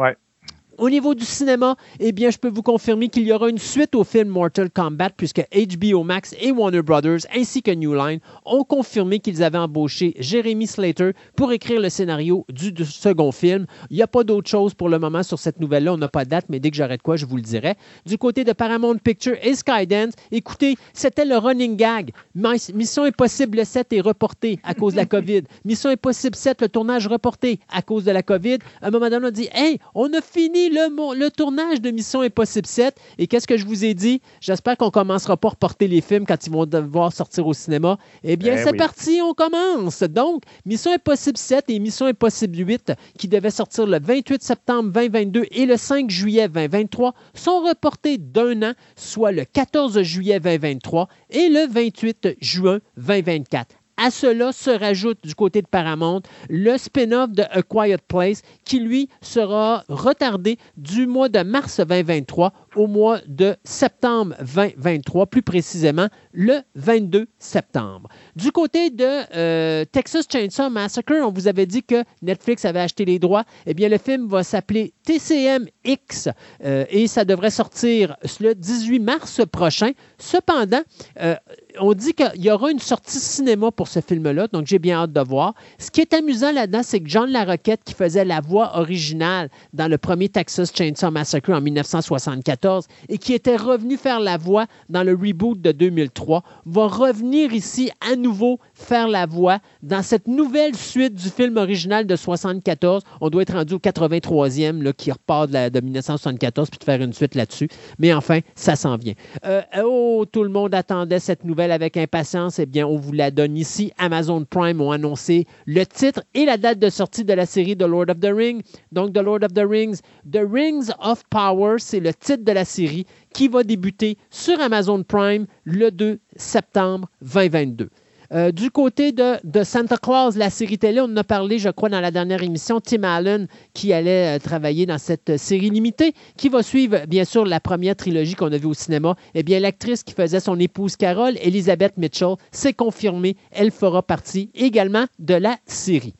Au niveau du cinéma, eh bien, je peux vous confirmer qu'il y aura une suite au film Mortal Kombat puisque HBO Max et Warner Brothers ainsi que New Line ont confirmé qu'ils avaient embauché Jeremy Slater pour écrire le scénario du, second film. Il n'y a pas d'autre chose pour le moment sur cette nouvelle-là. On n'a pas de date, mais dès que j'arrête quoi, je vous le dirai. Du côté de Paramount Pictures et Skydance, écoutez, c'était le running gag. Mission Impossible 7 est reporté à cause de la COVID. Mission Impossible 7, le tournage reporté à cause de la COVID. À un moment donné, on a dit Hey, on a fini le, tournage de Mission Impossible 7. Et qu'est-ce que je vous ai dit? J'espère qu'on commencera pas à reporter les films quand ils vont devoir sortir au cinéma. Eh bien, ben c'est parti, on commence. Donc, Mission Impossible 7 et Mission Impossible 8, qui devaient sortir le 28 septembre 2022 et le 5 juillet 2023, sont reportés d'un an, soit le 14 juillet 2023 et le 28 juin 2024. À cela se rajoute du côté de Paramount le spin-off de A Quiet Place qui, lui, sera retardé du mois de mars 2023 au mois de septembre 2023, plus précisément le 22 septembre. Du côté de euh, Texas Chainsaw Massacre, on vous avait dit que Netflix avait acheté les droits. Eh bien, le film va s'appeler TCMX euh, et ça devrait sortir le 18 mars prochain. Cependant, euh, on dit qu'il y aura une sortie cinéma pour ce film-là, donc j'ai bien hâte de voir. Ce qui est amusant là-dedans, c'est que John Larroquette, qui faisait la voix originale dans le premier Texas Chainsaw Massacre en 1974 et qui était revenu faire la voix dans le reboot de 2003, va revenir ici à nouveau faire la voix dans cette nouvelle suite du film original de 1974. On doit être rendu au 83e là, qui repart de, 1974 puis de faire une suite là-dessus. Mais enfin, ça s'en vient. Euh, oh, tout le monde attendait cette nouvelle avec impatience. Eh bien, on vous la donne ici. Amazon Prime ont annoncé le titre et la date de sortie de la série The Lord of the Rings. Donc, The Lord of the Rings, The Rings of Power, c'est le titre de la série qui va débuter sur Amazon Prime le 2 septembre 2022. Euh, du côté de, Santa Claus, la série télé, on en a parlé, je crois, dans la dernière émission, Tim Allen qui allait euh, travailler dans cette série limitée, qui va suivre, bien sûr, la première trilogie qu'on a vue au cinéma. Eh bien, l'actrice qui faisait son épouse Carole, Elizabeth Mitchell, s'est confirmée. Elle fera partie également de la série.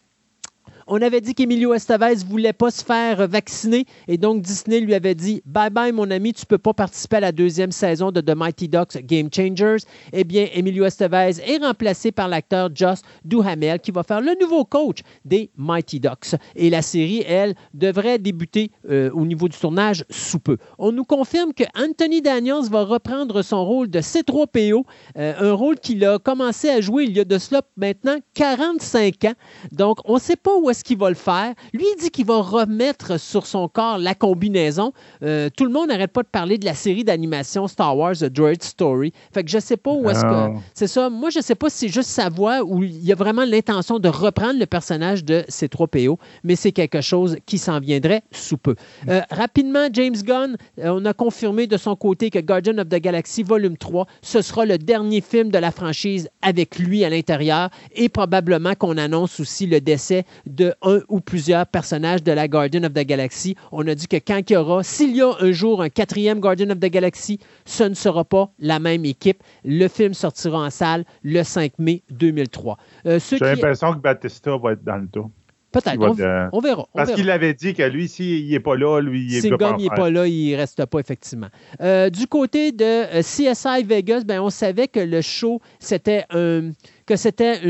On avait dit qu'Emilio Estevez voulait pas se faire vacciner et donc Disney lui avait dit Bye bye, mon ami, tu peux pas participer à la deuxième saison de The Mighty Ducks Game Changers. Eh bien, Emilio Estevez est remplacé par l'acteur Joss Duhamel qui va faire le nouveau coach des Mighty Ducks. Et la série, elle, devrait débuter euh, au niveau du tournage sous peu. On nous confirme que Anthony Daniels va reprendre son rôle de C3PO, euh, un rôle qu'il a commencé à jouer il y a de cela maintenant 45 ans. Donc, on ne sait pas où est ce qu'il va le faire. Lui, il dit qu'il va remettre sur son corps la combinaison. Euh, tout le monde n'arrête pas de parler de la série d'animation Star Wars, The Droid Story. Fait que je sais pas où est-ce que. Ah. C'est ça. Moi, je sais pas si c'est juste sa voix ou il y a vraiment l'intention de reprendre le personnage de C3PO, mais c'est quelque chose qui s'en viendrait sous peu. Euh, rapidement, James Gunn, euh, on a confirmé de son côté que Guardian of the Galaxy Volume 3, ce sera le dernier film de la franchise avec lui à l'intérieur et probablement qu'on annonce aussi le décès de un ou plusieurs personnages de la Guardian of the Galaxy. On a dit que quand il y aura, s'il y a un jour un quatrième Guardian of the Galaxy, ce ne sera pas la même équipe. Le film sortira en salle le 5 mai 2003. Euh, J'ai l'impression que Batista va être dans le dos. Peut-être, on, verra. Parce qu'il avait dit que lui, s'il n'est pas là, lui, il n'est pas n'est pas là, il ne reste pas, effectivement. Euh, du côté de euh, CSI Vegas, ben, on savait que le show, c'était un que c'était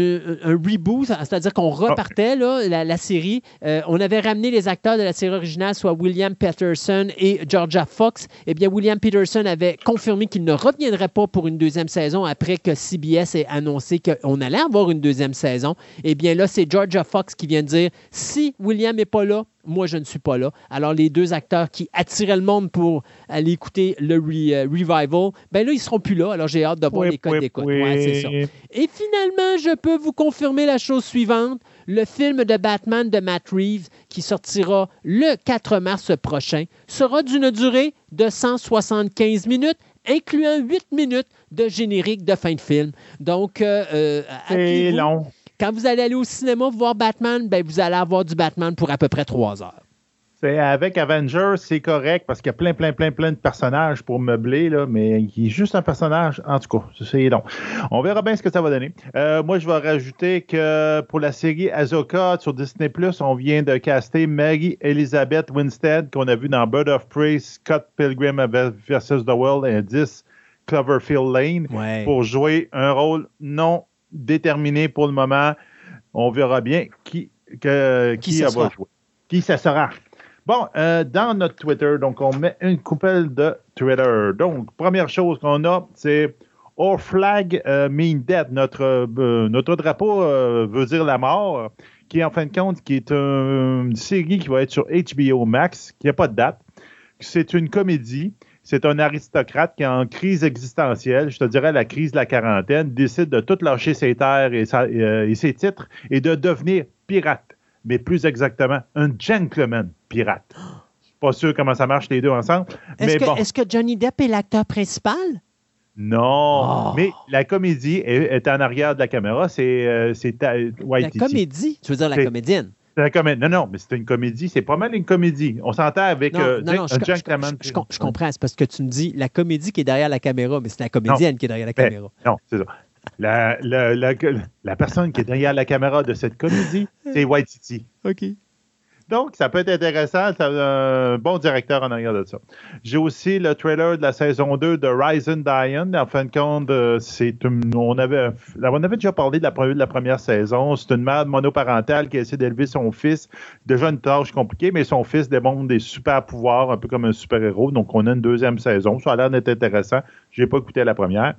un, reboot, c'est-à-dire qu'on repartait là, la, série. Euh, on avait ramené les acteurs de la série originale, soit William Peterson et Georgia Fox. Eh bien, William Peterson avait confirmé qu'il ne reviendrait pas pour une deuxième saison après que CBS ait annoncé qu'on allait avoir une deuxième saison. Eh bien, là, c'est Georgia Fox qui vient de dire si William n'est pas là, moi, je ne suis pas là. Alors, les deux acteurs qui attiraient le monde pour aller écouter le euh, revival, ben là, ils seront plus là. Alors, j'ai hâte de voir les codes d'écoute. Ouais, ça. Et finalement, je peux vous confirmer la chose suivante. Le film de Batman de Matt Reeves, qui sortira le 4 mars prochain, sera d'une durée de 175 minutes, incluant 8 minutes de générique de fin de film. Donc, euh, euh c'est long. Quand vous allez aller au cinéma voir Batman, ben, vous allez avoir du Batman pour à peu près trois heures. C'est avec Avengers, c'est correct parce qu'il y a plein, plein, plein, plein de personnages pour meubler, là, mais il est juste un personnage. En tout cas, c'est long. On verra bien ce que ça va donner. Euh, moi, je vais rajouter que pour la série Azoka sur Disney on vient de caster Maggie Elizabeth Winstead, qu'on a vu dans Bird of Prey, Scott Pilgrim vs. The World et 10 Cloverfield Lane, pour jouer un rôle non déterminé pour le moment. On verra bien qui, que, qui, va jouer. Qui ça sera. Bon, euh, dans notre Twitter, donc on met une coupelle de Twitter. Donc, première chose qu'on a, c'est Our flag euh, mean death. Notre, euh, notre drapeau veut dire la mort, qui en fin de compte, qui est une série qui va être sur HBO Max, qui n'a pas de date. C'est une comédie c'est un aristocrate qui est en crise existentielle, je te dirais la crise de la quarantaine, décide de tout lâcher ses terres et, euh, ses titres et de devenir pirate, mais plus exactement un gentleman pirate. Pas sûr comment ça marche les deux ensemble. Est-ce que, que, Johnny Depp est l'acteur principal? Non, oh. mais la comédie est, en arrière de la caméra. C'est euh, La comédie? Tu veux dire la comédienne? Non, non, mais c'est une comédie. C'est pas mal une comédie. On s'entend avec non, euh, non, je, je, comprends. C'est parce que tu me dis la comédie qui est derrière la caméra, mais c'est la comédienne qui est derrière la ben, caméra. Non, c'est ça. La, la, la, personne qui est derrière la caméra de cette comédie, c'est White City. OK. Donc, ça peut être intéressant. C'est un bon directeur en arrière de ça. J'ai aussi le trailer de la saison 2 de Rise and Diane. En fin de compte, euh, c'est on avait, on avait déjà parlé de la, de la première saison. C'est une mère monoparentale qui essaie d'élever son fils. Déjà une tâche compliquée, mais son fils démontre des super pouvoirs, un peu comme un super-héros. Donc, on a une deuxième saison. Ça a l'air d'être intéressant. Je n'ai pas écouté la première.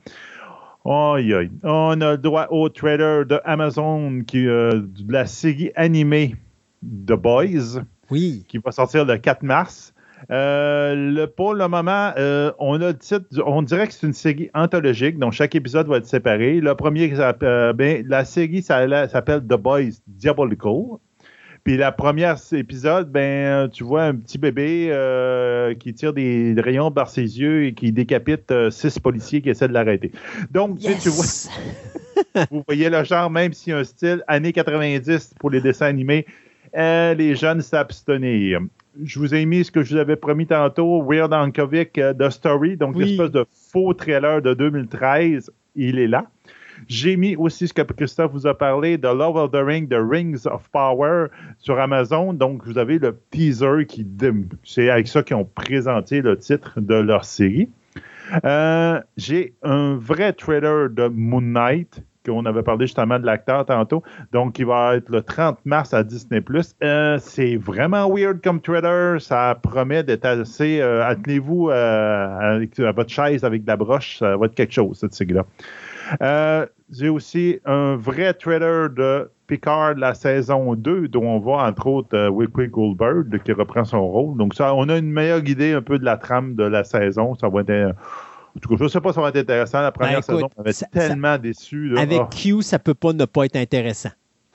Aïe. On a le droit au trailer de Amazon qui, euh, de la série animée The Boys, oui. qui va sortir le 4 mars. Euh, le, pour le moment, euh, on a le titre, on dirait que c'est une série anthologique, donc chaque épisode va être séparé. Le premier, euh, ben, la série s'appelle The Boys Diabolical. Puis la première épisode, ben, tu vois un petit bébé qui tire des rayons par ses yeux et qui décapite six policiers qui essaient de l'arrêter. Donc, tu vois, vous voyez le genre, même s'il y a un style années 90 pour les dessins animés, euh, les jeunes s'abstenir. Je vous ai mis ce que je vous avais promis tantôt, Weird Ankovic euh, The Story, donc l'espèce de faux trailer de 2013. Il est là. J'ai mis aussi ce que Christophe vous a parlé de Love of the Ring, The Rings of Power sur Amazon. Donc, vous avez le teaser qui. C'est avec ça qu'ils ont présenté le titre de leur série. Euh, j'ai un vrai trailer de Moon Knight on avait parlé justement de l'acteur tantôt. Donc, il va être le 30 mars à Disney+. Euh, c'est vraiment weird comme trailer. Ça promet d'être assez... Euh, Attenez-vous euh, à, votre chaise avec de la broche. Ça va être quelque chose, cette série-là. Euh, j'ai aussi un vrai trailer de Picard la saison 2, dont on voit entre autres Wickley Goldberg qui reprend son rôle. Donc ça, on a une meilleure idée un peu de la trame de la saison. Ça va être en tout cas, je ne sais pas si ça va être intéressant. La première ben, saison, on avait tellement déçu. avec Q, ça ne peut pas ne pas être intéressant.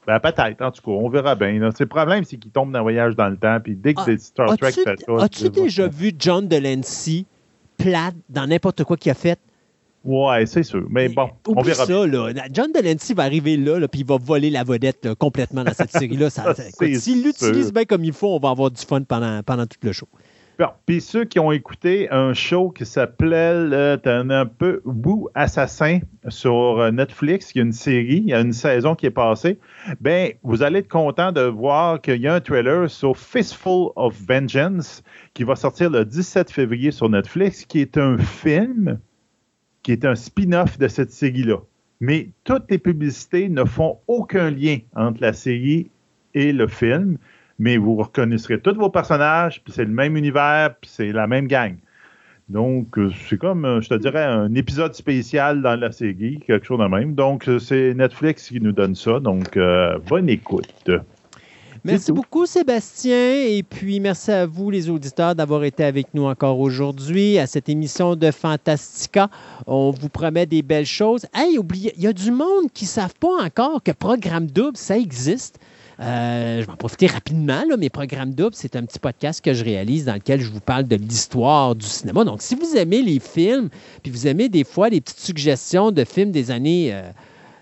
Ben, peut-être, en tout cas, on verra bien. Le problème, c'est qu'il tombe dans voyage dans le temps, puis dès que ah, Star Trek fait ça. As-tu déjà vu John Delancey plate dans n'importe quoi qu'il a fait? Ouais, c'est sûr. Mais bon, on verra ça, là. John Delancey va arriver là, puis il va voler la vedette complètement dans cette série-là. S'il l'utilise bien comme il faut, on va avoir du fun pendant, pendant tout le show. Puis ceux qui ont écouté un show qui s'appelait un peu Bou Assassin sur euh, Netflix, il y a une série, il y a une saison qui est passée, ben vous allez être content de voir qu'il y a un trailer sur Fistful of Vengeance qui va sortir le 17 février sur Netflix, qui est un film qui est un spin-off de cette série-là. mais toutes les publicités ne font aucun lien entre la série et le film, mais vous reconnaîtrez tous vos personnages, puis c'est le même univers, puis c'est la même gang. Donc, euh, c'est comme, euh, je te dirais, un épisode spécial dans la série, quelque chose de même. Donc, euh, c'est Netflix qui nous donne ça. Donc, bonne écoute. Merci beaucoup, Sébastien. Et puis, merci à vous, les auditeurs, d'avoir été avec nous encore aujourd'hui à cette émission de Fantastica. On vous promet des belles choses. Hey, oubliez, il y a du monde qui ne savent pas encore que Programme Double, ça existe. Euh, je vais en profiter rapidement. Là, mes programmes doubles, c'est un petit podcast que je réalise dans lequel je vous parle de l'histoire du cinéma. Donc, si vous aimez les films, puis vous aimez des fois les petites suggestions de films des années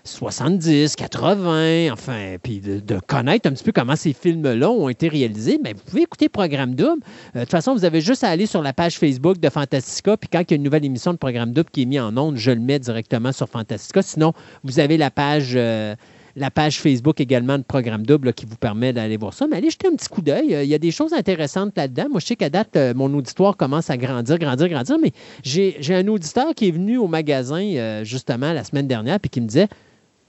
70, 80, enfin, puis de, connaître un petit peu comment ces films-là ont été réalisés, mais vous pouvez écouter Programme Double. Euh, de toute façon, vous avez juste à aller sur la page Facebook de Fantastica, puis quand il y a une nouvelle émission de Programme Double qui est mise en ondes, je le mets directement sur Fantastica. Sinon, vous avez la page... Euh, la page Facebook également de Programme Double qui vous permet d'aller voir ça. Mais allez jeter un petit coup d'œil. Il y a des choses intéressantes là-dedans. Moi, je sais qu'à date, euh, mon auditoire commence à grandir, grandir, grandir. Mais j'ai un auditeur qui est venu au magasin euh, justement la semaine dernière puis qui me disait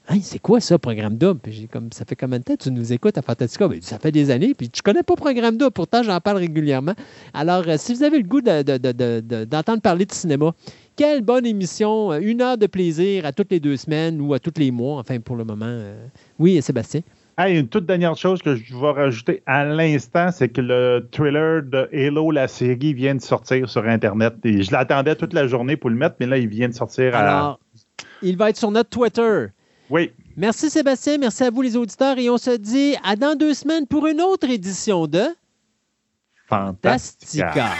Hey, c'est quoi ça, Programme Double? j'ai comme, ça fait combien de temps tu nous écoutes à Fantastica? Ben, ça fait des années, puis tu connais pas Programme Double, pourtant j'en parle régulièrement. Alors, euh, si vous avez le goût d'entendre parler de cinéma, quelle bonne émission. Euh, une heure de plaisir à toutes les deux semaines ou à tous les mois, enfin pour le moment. Euh. Oui, Sébastien. une toute dernière chose que je vais rajouter à l'instant, c'est que le trailer de Halo, la série, vient de sortir sur Internet. Et je l'attendais toute la journée pour le mettre, mais là, il vient de sortir Alors, il va être sur notre Twitter. Oui. Merci Sébastien, merci à vous les auditeurs et on se dit à dans deux semaines pour une autre édition de Fantastica.